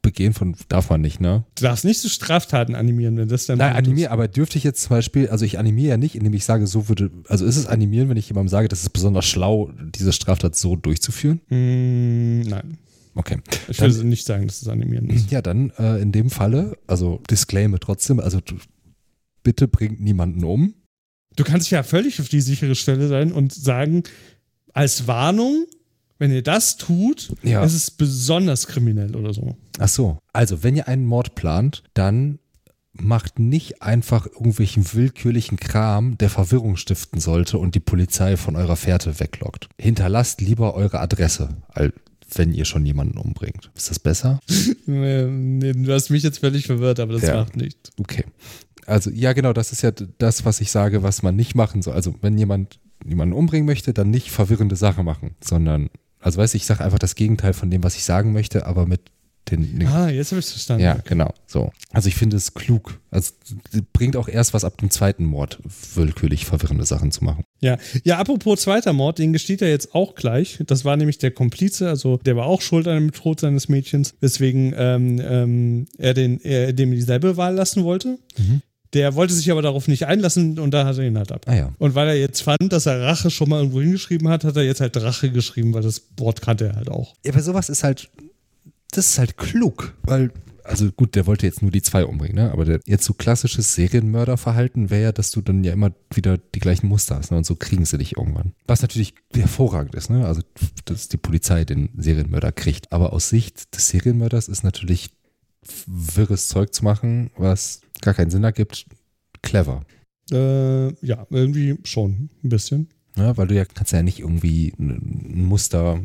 Begehen von, darf man nicht, ne? Du darfst nicht so Straftaten animieren, wenn das dann. Nein, animieren, aber dürfte ich jetzt zum Beispiel, also ich animiere ja nicht, indem ich sage, so würde, also ist es animieren, wenn ich jemandem sage, das ist besonders schlau, diese Straftat so durchzuführen? Mm, nein. Okay. Ich Dann- würde nicht sagen, dass es animieren ist. Ja, dann äh, in dem Falle, also Disclaimer trotzdem, also du, bitte bringt niemanden um. Du kannst ja völlig auf die sichere Stelle sein und sagen, als Warnung, wenn ihr das tut, Ja. ist es besonders kriminell oder so. Ach so, also wenn ihr einen Mord plant, dann macht nicht einfach irgendwelchen willkürlichen Kram, der Verwirrung stiften sollte und die Polizei von eurer Fährte weglockt. Hinterlasst lieber eure Adresse, wenn ihr schon jemanden umbringt. Ist das besser? Nee, Du hast mich jetzt völlig verwirrt, aber das Ja. macht nichts. Okay. Also ja, genau, das ist ja das, was ich sage, was man nicht machen soll. Also wenn jemand jemanden umbringen möchte, dann nicht verwirrende Sachen machen, sondern, also weißt du, ich sage einfach das Gegenteil von dem, was ich sagen möchte, aber mit den, den Ah, jetzt habe ich es verstanden. Ja, genau. So. Also ich finde es klug. Also es bringt auch erst was ab dem zweiten Mord, willkürlich verwirrende Sachen zu machen. Ja. ja, apropos zweiter Mord, den gesteht er jetzt auch gleich. Das war nämlich der Komplize, also der war auch schuld an dem Tod seines Mädchens, weswegen ähm, ähm, er, den, er dem dieselbe Wahl lassen wollte. Der wollte sich aber darauf nicht einlassen und da hat er ihn halt ab. Ah ja. Und weil er jetzt fand, dass er Rache schon mal irgendwo hingeschrieben hat, hat er jetzt halt Rache geschrieben, weil das Wort kannte er halt auch. Ja, aber sowas ist halt, das ist halt klug, weil, also gut, der wollte jetzt nur die zwei umbringen, ne? aber der, jetzt so klassisches Serienmörderverhalten wäre ja, dass du dann ja immer wieder die gleichen Muster hast ne? und so kriegen sie dich irgendwann. Was natürlich hervorragend ist, ne? also dass die Polizei den Serienmörder kriegt, aber aus Sicht des Serienmörders ist natürlich wirres Zeug zu machen, was gar keinen Sinn ergibt, clever. Äh, ja, irgendwie schon ein bisschen. Ja, weil du ja kannst ja nicht irgendwie ein Muster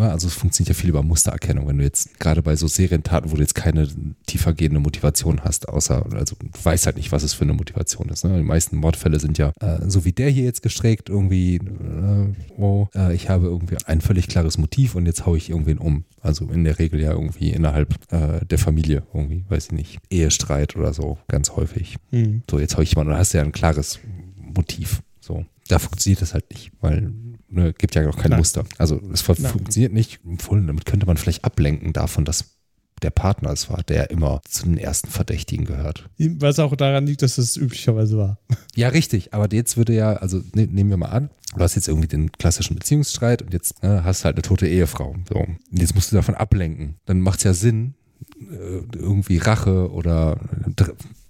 also es funktioniert ja viel über Mustererkennung, wenn du jetzt gerade bei so Serientaten, wo du jetzt keine tiefergehende Motivation hast, außer, also du weißt halt nicht, was es für eine Motivation ist. Ne? Die meisten Mordfälle sind ja äh, so wie der hier jetzt gestreckt, irgendwie, äh, oh, äh, ich habe irgendwie ein völlig klares Motiv und jetzt haue ich irgendwen um. Also in der Regel ja irgendwie innerhalb äh, der Familie, irgendwie, weiß ich nicht, Ehestreit oder so, ganz häufig. Mhm. So, jetzt haue ich jemanden und hast ja ein klares Motiv. So. Da funktioniert das halt nicht, weil ne, gibt ja auch kein Nein. Muster. Also es funktioniert nicht. Damit könnte man vielleicht ablenken davon, dass der Partner es war, der immer zu den ersten Verdächtigen gehört. Was auch daran liegt, dass es üblicherweise war. Ja, richtig. Aber jetzt würde ja, also ne, nehmen wir mal an, du hast jetzt irgendwie den klassischen Beziehungsstreit und jetzt ne, hast halt eine tote Ehefrau. So. Und jetzt musst du davon ablenken. Dann macht es ja Sinn, äh, irgendwie Rache oder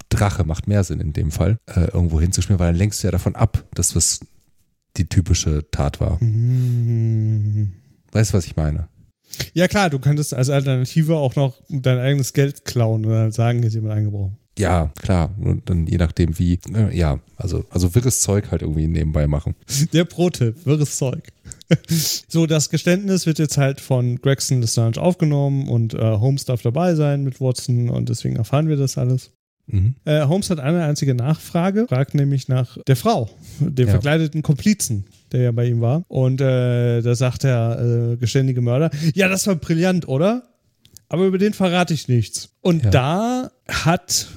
Drache macht mehr Sinn in dem Fall, äh, irgendwo hinzuschmieren, weil dann lenkst du ja davon ab, dass was die typische Tat war. Mhm. Weißt du, was ich meine? Ja, klar, du könntest als Alternative auch noch dein eigenes Geld klauen oder sagen, hier ist jemand eingebrochen. Ja, klar. Und dann je nachdem wie, äh, ja, also, also wirres Zeug halt irgendwie nebenbei machen. Der Pro-Tipp, wirres Zeug. so, das Geständnis wird jetzt halt von Gregson Lestrange aufgenommen und äh, Holmes darf dabei sein mit Watson und deswegen erfahren wir das alles. Mhm. Äh, Holmes hat eine einzige Nachfrage, fragt nämlich nach der Frau, dem ja. verkleideten Komplizen, der ja bei ihm war. Und äh, da sagt der äh, geständige Mörder, ja, das war brillant, oder? Aber über den verrate ich nichts. Und ja. da hat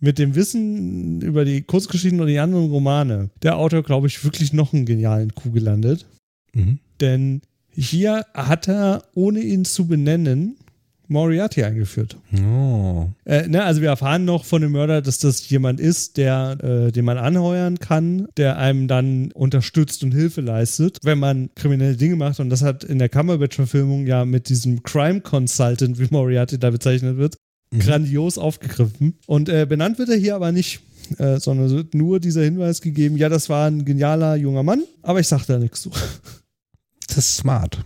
mit dem Wissen über die Kurzgeschichten und die anderen Romane der Autor, glaube ich, wirklich noch einen genialen Coup gelandet. Mhm. Denn hier hat er, ohne ihn zu benennen, Moriarty eingeführt. Oh. Äh, ne, also wir erfahren noch von dem Mörder, dass das jemand ist, der, äh, den man anheuern kann, der einem dann unterstützt und Hilfe leistet, wenn man kriminelle Dinge macht. Und das hat in der Cumberbatch-Verfilmung ja mit diesem Crime Consultant, wie Moriarty da bezeichnet wird, mhm. grandios aufgegriffen. Und äh, benannt wird er hier aber nicht. Äh, sondern wird nur dieser Hinweis gegeben, ja, das war ein genialer junger Mann, aber ich sag da nichts zu. Das ist smart.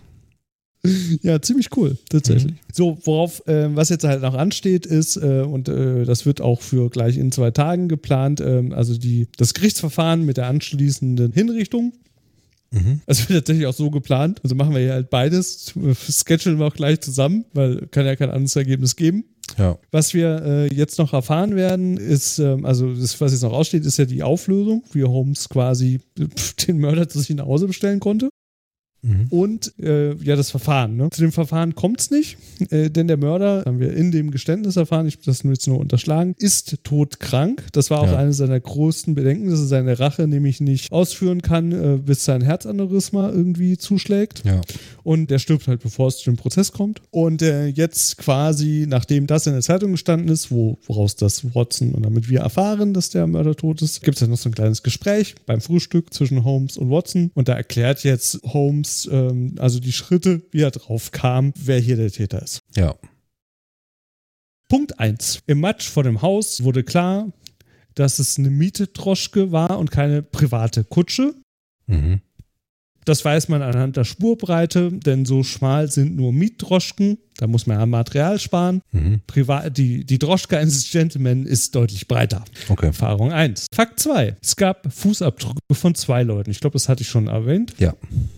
ja, ziemlich cool, tatsächlich. Mhm. So, worauf, äh, was jetzt halt noch ansteht, ist, äh, und äh, das wird auch für gleich in zwei Tagen geplant, ähm, also die, das Gerichtsverfahren mit der anschließenden Hinrichtung. Mhm. Das wird tatsächlich auch so geplant. Also machen wir hier halt beides, schedulen wir auch gleich zusammen, weil kann ja kein anderes Ergebnis geben. Ja. Was wir äh, jetzt noch erfahren werden, ist, ähm, also das, was jetzt noch aussteht, ist ja die Auflösung, wie Holmes quasi den Mörder zu sich nach Hause bestellen konnte. Mhm. Und äh, ja, das Verfahren. Ne? Zu dem Verfahren kommt es nicht, äh, denn der Mörder, haben wir in dem Geständnisverfahren, ich das nur jetzt nur unterschlagen, ist todkrank. Das war auch ja. eines seiner größten Bedenken, dass er seine Rache nämlich nicht ausführen kann, äh, bis sein Herzaneurysma irgendwie zuschlägt. Ja. Und der stirbt halt, bevor es zu dem Prozess kommt. Und äh, jetzt quasi, nachdem das in der Zeitung gestanden ist, wo, woraus das Watson und damit wir erfahren, dass der Mörder tot ist, gibt es ja noch so ein kleines Gespräch beim Frühstück zwischen Holmes und Watson. Und da erklärt jetzt Holmes, Holmes, ähm, also die Schritte, wie er drauf kam, wer hier der Täter ist. Ja. Punkt 1. Im Matsch vor dem Haus wurde klar, dass es eine Mietedroschke war und keine private Kutsche. Mhm. Das weiß man anhand der Spurbreite, denn so schmal sind nur Mietdroschken. Da muss man ja Material sparen. Mhm. Privat, die, die Droschke eines Gentleman ist deutlich breiter. Okay. Erfahrung 1. Fakt 2. Es gab Fußabdrücke von zwei Leuten. Ich glaube, das hatte ich schon erwähnt. Ja.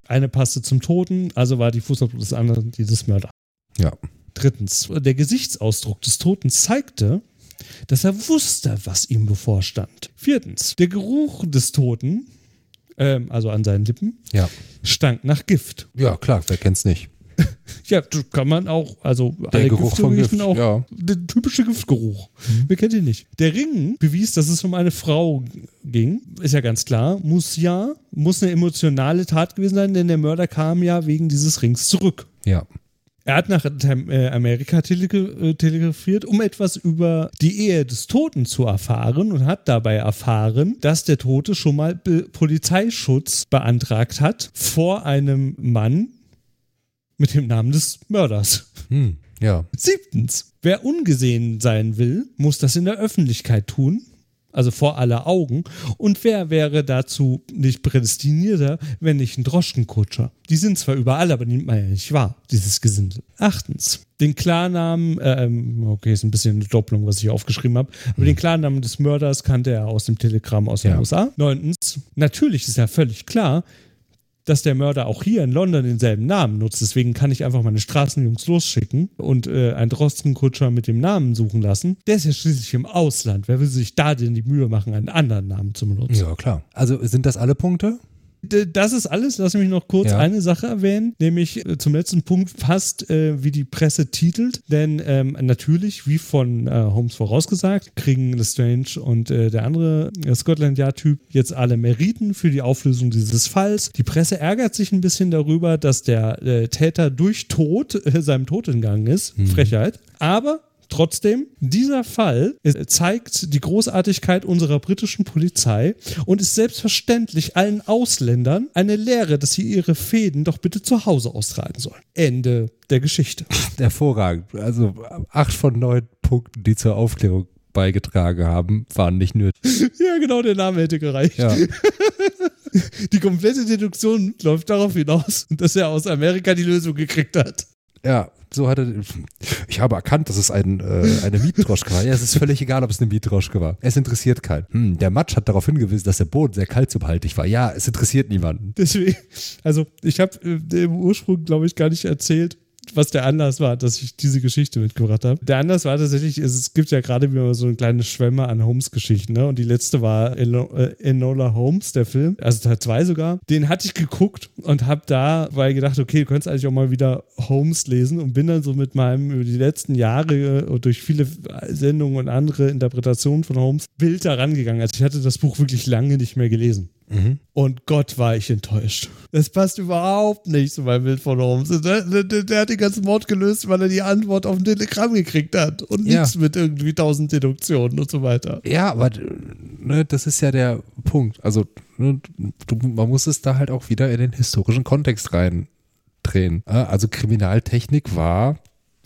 Eine passte zum Toten, also war die Fußabdruck des anderen dieses Mörder. Ja. Drittens. Der Gesichtsausdruck des Toten zeigte, dass er wusste, was ihm bevorstand. Viertens. Der Geruch des Toten ähm, also an seinen Lippen, ja. stank nach Gift. Ja, klar, wer kennt's nicht? ja, kann man auch, also der alle Geruch von Gift, auch ja. der typische Giftgeruch. Mhm. Wer kennt ihn nicht? Der Ring bewies, dass es um eine Frau ging, ist ja ganz klar, muss ja, muss eine emotionale Tat gewesen sein, denn der Mörder kam ja wegen dieses Rings zurück. Ja. Er hat nach äh, Amerika äh, telegrafiert, um etwas über die Ehe des Toten zu erfahren und hat dabei erfahren, dass der Tote schon mal Be Polizeischutz beantragt hat vor einem Mann mit dem Namen des Mörders. Hm, ja. Siebtens. Wer ungesehen sein will, muss das in der Öffentlichkeit tun. Also vor aller Augen. Und wer wäre dazu nicht prädestinierter, wenn nicht ein Droschkenkutscher? Die sind zwar überall, aber die nimmt man ja nicht wahr, dieses Gesindel. Achtens, den Klarnamen, ähm, okay, ist ein bisschen eine Doppelung, was ich hier aufgeschrieben habe, aber mhm. den Klarnamen des Mörders kannte er aus dem Telegramm aus den ja. USA. Neuntens, natürlich ist ja völlig klar, dass der Mörder auch hier in London denselben Namen nutzt. Deswegen kann ich einfach meine Straßenjungs losschicken und äh, einen Drostenkutscher mit dem Namen suchen lassen. Der ist ja schließlich im Ausland. Wer will sich da denn die Mühe machen, einen anderen Namen zu benutzen? Ja, klar. Also sind das alle Punkte? Das ist alles. Lass mich noch kurz ja. eine Sache erwähnen, nämlich äh, zum letzten Punkt fast äh, wie die Presse titelt. Denn ähm, natürlich, wie von äh, Holmes vorausgesagt, kriegen Lestrange und äh, der andere äh, Scotland Yard-Typ jetzt alle Meriten für die Auflösung dieses Falls. Die Presse ärgert sich ein bisschen darüber, dass der Täter durch Tod seinem Tod entgangen ist. Mhm. Frechheit. Aber Trotzdem, dieser Fall zeigt die Großartigkeit unserer britischen Polizei und ist selbstverständlich allen Ausländern eine Lehre, dass sie ihre Fäden doch bitte zu Hause austragen sollen. Ende der Geschichte. Hervorragend. Also acht von neun Punkten, die zur Aufklärung beigetragen haben, waren nicht nötig. Ja, genau, der Name hätte gereicht. Ja. Die komplette Deduktion läuft darauf hinaus, dass er aus Amerika die Lösung gekriegt hat. Ja, so hatte. Ich habe erkannt, dass es ein, äh, eine Mietdroschke war. Ja, es ist völlig egal, ob es eine Mietdroschke war. Es interessiert keinen. Hm, der Matsch hat darauf hingewiesen, dass der Boden sehr kalziumhaltig war. Ja, es interessiert niemanden. Deswegen, also ich habe äh, im Ursprung, glaube ich, gar nicht erzählt, was der Anlass war, dass ich diese Geschichte mitgebracht habe. Der Anlass war tatsächlich, es gibt ja gerade wieder so eine kleine Schwemme an Holmes-Geschichten, ne? Und die letzte war äh, Enola Holmes, der Film, also Teil 2 sogar. Den hatte ich geguckt und habe da, weil gedacht, okay, du könntest eigentlich auch mal wieder Holmes lesen und bin dann so mit meinem über die letzten Jahre und durch viele Sendungen und andere Interpretationen von Holmes Bild da rangegangen. Also ich hatte das Buch wirklich lange nicht mehr gelesen. Mhm. Und Gott war ich enttäuscht. Das passt überhaupt nicht zu meinem Bild von Holmes. Der, der, der, hat den ganzen Mord gelöst, weil er die Antwort auf ein Telegramm gekriegt hat und ja. nichts mit irgendwie tausend Deduktionen und so weiter. Ja, aber ne, das ist ja der Punkt. Also ne, du, man muss es da halt auch wieder in den historischen Kontext reindrehen. Also Kriminaltechnik war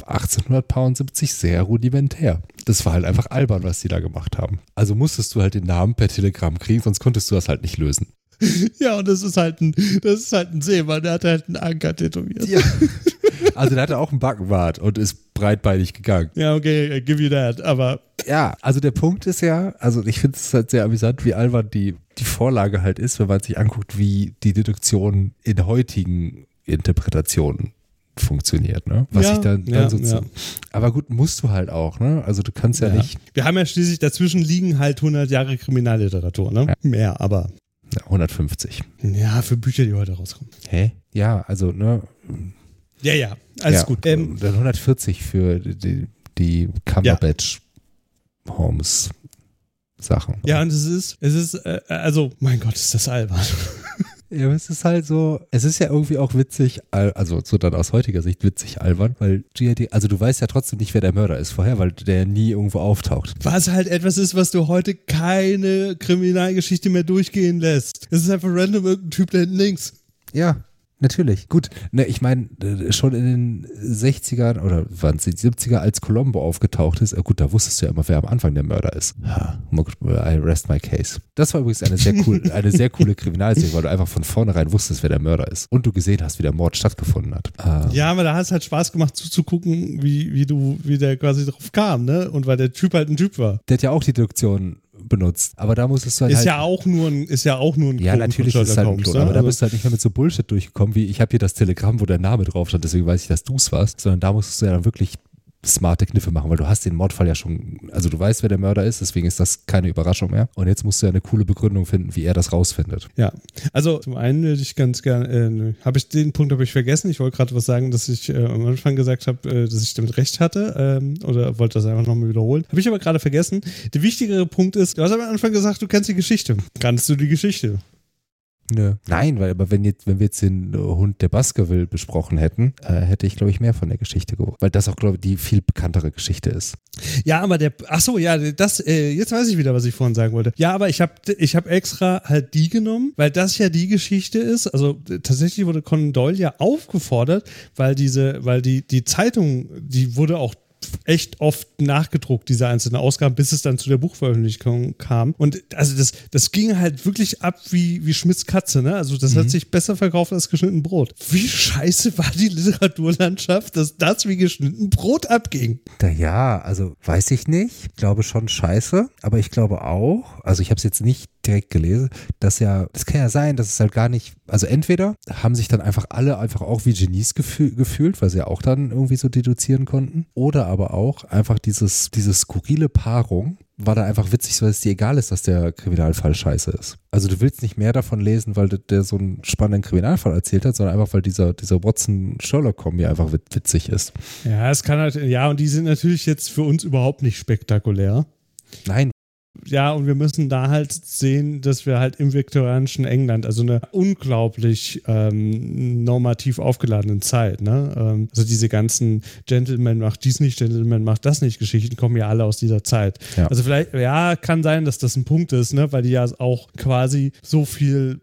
1870 sehr rudimentär. Das war halt einfach albern, was die da gemacht haben. Also musstest du halt den Namen per Telegramm kriegen, sonst konntest du das halt nicht lösen. Ja, und das ist halt ein, das ist halt ein Seemann, der hat halt einen Anker tätowiert. Ja. Also der hatte auch einen Backenbart und ist breitbeinig gegangen. Ja, okay, give you that, aber. Ja, also der Punkt ist ja, also ich finde es halt sehr amüsant, wie albern die, die Vorlage halt ist, wenn man sich anguckt, wie die Deduktion in heutigen Interpretationen funktioniert, ne? Was ja, ich dann, dann ja, so ja. Aber gut, musst du halt auch, ne? Also du kannst ja, nicht. Wir haben ja schließlich dazwischen liegen halt 100 Jahre Kriminalliteratur, ne? Mehr, aber. 150. Ja, für Bücher, die heute rauskommen. Hä? Ja, also, ne? Ja, ja, alles gut. Ähm, dann 140 für die, die Cumberbatch Holmes Sachen. Ja, und es ist, es ist, äh, also, mein Gott, ist das albern. Ja, es ist halt so, es ist ja irgendwie auch witzig, also so dann aus heutiger Sicht witzig albern, weil die, also du weißt ja trotzdem nicht, wer der Mörder ist vorher, weil der nie irgendwo auftaucht. Was halt etwas ist, was du heute keine Kriminalgeschichte mehr durchgehen lässt. Es ist einfach random irgendein Typ da hinten links. Ja, Natürlich. Gut, ne, ich meine, äh, schon in den 60ern oder waren es die 70er, als Colombo aufgetaucht ist, äh, gut, da wusstest du ja immer, wer am Anfang der Mörder ist. I rest my case. Das war übrigens eine sehr, cool, eine sehr coole Kriminalserie, weil du einfach von vornherein wusstest, wer der Mörder ist. Und du gesehen hast, wie der Mord stattgefunden hat. Ähm. Ja, aber da hat es halt Spaß gemacht zuzugucken, wie, wie du, wie der quasi drauf kam, ne? Und weil der Typ halt ein Typ war. Der hat ja auch die Deduktion benutzt. Aber da musstest du halt. Ist ja auch nur ein, ist ja auch nur ein Ja, Klon natürlich ist es halt ein Klon, aber also da bist du halt nicht mehr mit so Bullshit durchgekommen, wie ich habe hier das Telegramm, wo der Name drauf stand, deswegen weiß ich, dass du es warst, sondern da musstest du ja dann wirklich smarte Kniffe machen, weil du hast den Mordfall ja schon, also du weißt, wer der Mörder ist, deswegen ist das keine Überraschung mehr. Und jetzt musst du ja eine coole Begründung finden, wie er das rausfindet. Ja, also zum einen würde ich ganz gerne, äh, habe ich den Punkt habe ich vergessen. Ich wollte gerade was sagen, dass ich äh, am Anfang gesagt habe, äh, dass ich damit recht hatte ähm, oder wollte das einfach nochmal wiederholen. Habe ich aber gerade vergessen. Der wichtigere Punkt ist, du hast am Anfang gesagt, du kennst die Geschichte. Kannst du die Geschichte? Nö. Nein, weil aber wenn, jetzt, wenn wir jetzt den äh, Hund der Baskerville besprochen hätten, äh, hätte ich, glaube ich, mehr von der Geschichte gewusst. Weil das auch, glaube ich, die viel bekanntere Geschichte ist. Ja, aber der, ach so, ja, das, äh, jetzt weiß ich wieder, was ich vorhin sagen wollte. Ja, aber ich habe ich hab extra halt die genommen, weil das ja die Geschichte ist. Also tatsächlich wurde Conan Doyle ja aufgefordert, weil diese, weil die, die Zeitung, die wurde auch echt oft nachgedruckt, diese einzelnen Ausgaben, bis es dann zu der Buchveröffentlichung kam. Und also das, das ging halt wirklich ab wie, wie Schmidts Katze, ne? Also das mhm. hat sich besser verkauft als geschnitten Brot. Wie scheiße war die Literaturlandschaft, dass das wie geschnitten Brot abging? Ja, also weiß ich nicht. Ich glaube schon scheiße, aber ich glaube auch, also ich habe es jetzt nicht direkt gelesen, dass ja, das kann ja sein, dass es halt gar nicht, also entweder haben sich dann einfach alle einfach auch wie Genies gefühl, gefühlt, weil sie ja auch dann irgendwie so deduzieren konnten, oder aber auch einfach dieses, diese skurrile Paarung war da einfach witzig, weil es dir egal ist, dass der Kriminalfall scheiße ist. Also du willst nicht mehr davon lesen, weil der so einen spannenden Kriminalfall erzählt hat, sondern einfach, weil dieser, dieser Watson-Sherlock-Kombi einfach witzig ist. Ja, es kann halt, ja, und die sind natürlich jetzt für uns überhaupt nicht spektakulär. Nein, ja, und wir müssen da halt sehen, dass wir halt im viktorianischen England, also eine unglaublich ähm, normativ aufgeladenen Zeit, ne? Ähm, also diese ganzen Gentleman macht dies nicht, Gentleman macht das nicht Geschichten kommen ja alle aus dieser Zeit. Ja. Also vielleicht, ja, kann sein, dass das ein Punkt ist, ne? Weil die ja auch quasi so viel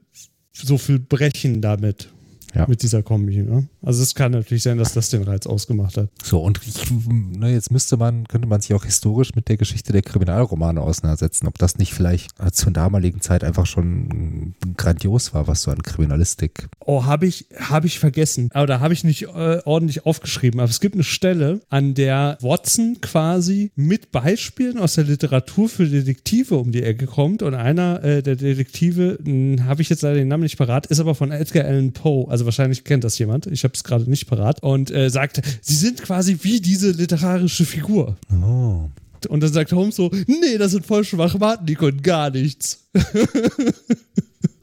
so viel brechen damit ja. mit dieser Kombi. Ne? Also es kann natürlich sein, dass das den Reiz ausgemacht hat. So, und ich, ne, jetzt müsste man, könnte man sich auch historisch mit der Geschichte der Kriminalromane auseinandersetzen, ob das nicht vielleicht zur damaligen Zeit einfach schon grandios war, was so an Kriminalistik. Oh, habe ich, hab ich vergessen. Aber da habe ich nicht äh, ordentlich aufgeschrieben. Aber es gibt eine Stelle, an der Watson quasi mit Beispielen aus der Literatur für Detektive um die Ecke kommt. Und einer äh, der Detektive, hm, habe ich jetzt leider den Namen nicht parat, ist aber von Edgar Allan Poe. Also wahrscheinlich kennt das jemand. Ich habe es gerade nicht parat. Und äh, sagt, sie sind quasi wie diese literarische Figur. Oh. Und dann sagt Holmes so, nee, das sind voll Schwachmaten, die können gar nichts.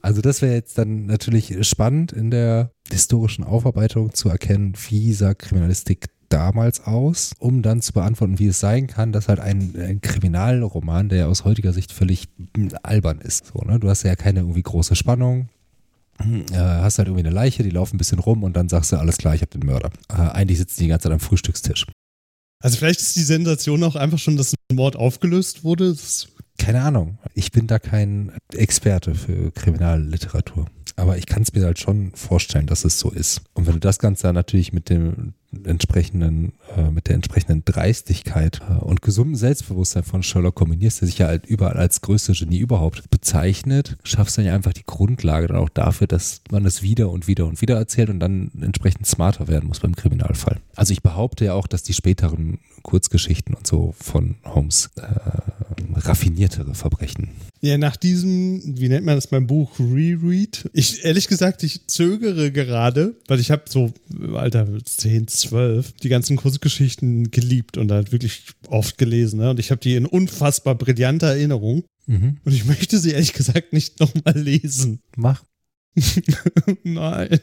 Also das wäre jetzt dann natürlich spannend in der historischen Aufarbeitung zu erkennen, wie sah Kriminalistik damals aus, um dann zu beantworten, wie es sein kann, dass halt ein, ein Kriminalroman, der aus heutiger Sicht völlig albern ist. So, ne? Du hast ja keine irgendwie große Spannung, äh, hast halt irgendwie eine Leiche, die laufen ein bisschen rum und dann sagst du, alles klar, ich habe den Mörder. Äh, eigentlich sitzen die die ganze Zeit am Frühstückstisch. Also vielleicht ist die Sensation auch einfach schon, dass ein Mord aufgelöst wurde. Keine Ahnung. Ich bin da kein Experte für Kriminalliteratur. Aber ich kann es mir halt schon vorstellen, dass es so ist. Und wenn du das Ganze dann natürlich mit dem entsprechenden, äh, mit der entsprechenden Dreistigkeit äh, und gesundem Selbstbewusstsein von Sherlock kombinierst, der sich ja halt überall als größte Genie überhaupt bezeichnet, schaffst du dann ja einfach die Grundlage dann auch dafür, dass man es wieder und wieder und wieder erzählt und dann entsprechend smarter werden muss beim Kriminalfall. Also ich behaupte ja auch, dass die späteren Kurzgeschichten und so von Holmes äh, raffiniertere Verbrechen ja, nach diesem, wie nennt man das beim Buch, Reread? Ich, ehrlich gesagt, ich zögere gerade, weil ich habe so, Alter, 10, 12, die ganzen Kurzgeschichten geliebt und halt wirklich oft gelesen. Ne? Und ich habe die in unfassbar brillanter Erinnerung. Mhm. Und ich möchte sie ehrlich gesagt nicht nochmal lesen. Mach. Nein.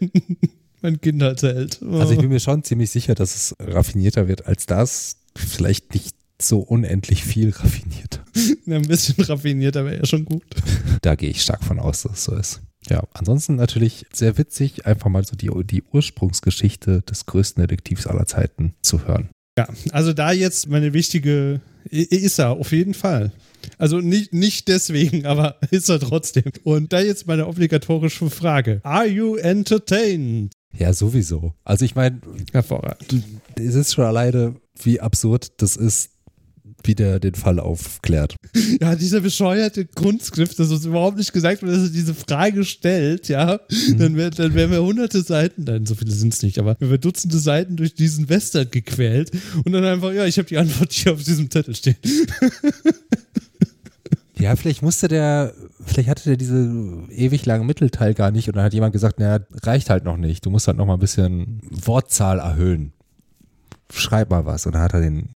mein Kindheitsheld. Oh. Also ich bin mir schon ziemlich sicher, dass es raffinierter wird als das. Vielleicht nicht so unendlich viel raffinierter. ein bisschen raffinierter wäre ja schon gut. Da gehe ich stark von aus, dass es so ist. Ja, ansonsten natürlich sehr witzig, einfach mal so die, die Ursprungsgeschichte des größten Detektivs aller Zeiten zu hören. Ja, also da jetzt meine wichtige, ist er auf jeden Fall. Also nicht, nicht deswegen, aber ist er trotzdem. Und da jetzt meine obligatorische Frage. Are you entertained? Ja, sowieso. Also ich meine, hervorragend. Es ist schon alleine, wie absurd das ist, wie der den Fall aufklärt. Ja, dieser bescheuerte Grundskript, dass uns überhaupt nicht gesagt wird, dass er diese Frage stellt, ja, mhm. dann, wär, dann wären wir hunderte Seiten, nein, so viele sind es nicht, aber wir Dutzende Seiten durch diesen Western gequält und dann einfach, ja, ich habe die Antwort hier auf diesem Zettel stehen. Ja, vielleicht musste der, vielleicht hatte der diese ewig langen Mittelteil gar nicht und dann hat jemand gesagt, naja, reicht halt noch nicht. Du musst halt noch mal ein bisschen Wortzahl erhöhen. Schreib mal was. Und dann hat er den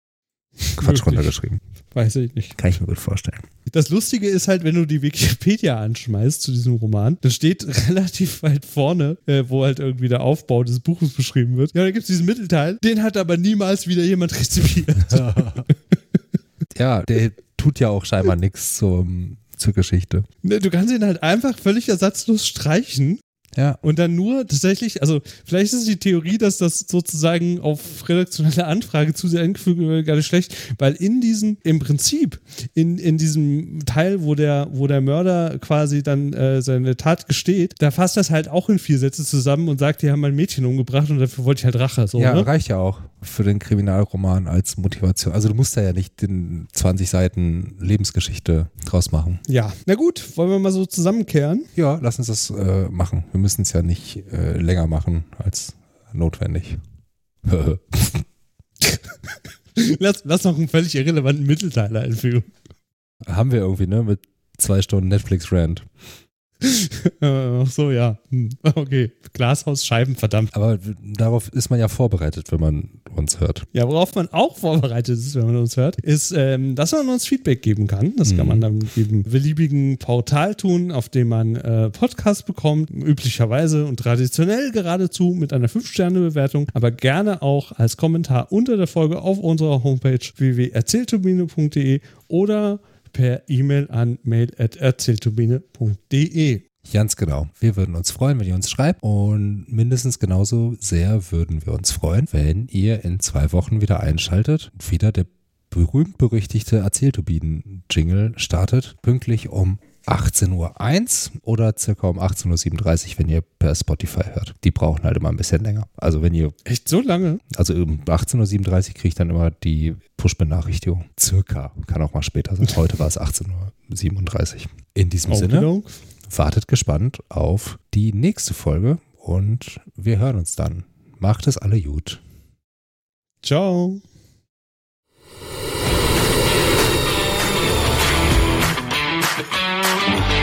Quatsch runtergeschrieben. Weiß ich nicht. Kann ich mir gut vorstellen. Das Lustige ist halt, wenn du die Wikipedia anschmeißt zu diesem Roman, dann steht relativ weit vorne, äh, wo halt irgendwie der Aufbau des Buches beschrieben wird. Ja, da gibt es diesen Mittelteil, den hat aber niemals wieder jemand rezipiert. ja, der tut ja auch scheinbar nichts zur Geschichte. Ne, du kannst ihn halt einfach völlig ersatzlos streichen Ja. Und dann nur tatsächlich, also vielleicht ist die Theorie, dass das sozusagen auf redaktionelle Anfrage zu sehr eingefügt wird, gar nicht schlecht, weil in diesem, im Prinzip, in, in diesem Teil, wo der, wo der Mörder quasi dann äh, seine Tat gesteht, da fasst das halt auch in vier Sätze zusammen und sagt, die haben mein Mädchen umgebracht und dafür wollte ich halt Rache. So, ja, ne? reicht ja auch für den Kriminalroman als Motivation. Also du musst da ja nicht den 20 Seiten Lebensgeschichte draus machen. ja. Na gut, wollen wir mal so zusammenkehren? Ja, lass uns das äh, machen. Wir müssen es ja nicht äh, länger machen als notwendig. Lass, lass noch einen völlig irrelevanten Mittelteil einfügen. Haben wir irgendwie, ne? Mit zwei Stunden Netflix-Rant. Ach so, ja. Hm. Okay. Glashaus, Scheiben, verdammt. Aber darauf ist man ja vorbereitet, wenn man uns hört. Ja, worauf man auch vorbereitet ist, wenn man uns hört, ist, ähm, dass man uns Feedback geben kann. Das kann Mhm. man dann mit jedem beliebigen Portal tun, auf dem man äh, Podcast bekommt, üblicherweise und traditionell geradezu mit einer 5-Sterne-Bewertung, aber gerne auch als Kommentar unter der Folge auf unserer Homepage www.erzählturbine.de oder per E-Mail an mail.erzählturbine.de. Ganz genau. Wir würden uns freuen, wenn ihr uns schreibt. Und mindestens genauso sehr würden wir uns freuen, wenn ihr in zwei Wochen wieder einschaltet. und Wieder der berühmt-berüchtigte Erzählturbinen-Jingle startet. Pünktlich um 18.01 Uhr oder circa um 18.37 Uhr, wenn ihr per Spotify hört. Die brauchen halt immer ein bisschen länger. Also wenn ihr, Echt so lange? also um 18.37 Uhr kriegt dann immer die Push-Benachrichtigung. Circa. Kann auch mal später sein. Heute war es 18.37 Uhr. In diesem Sinne Okidok. wartet gespannt auf die nächste Folge und wir hören uns dann. Macht es alle gut. Ciao. Bye.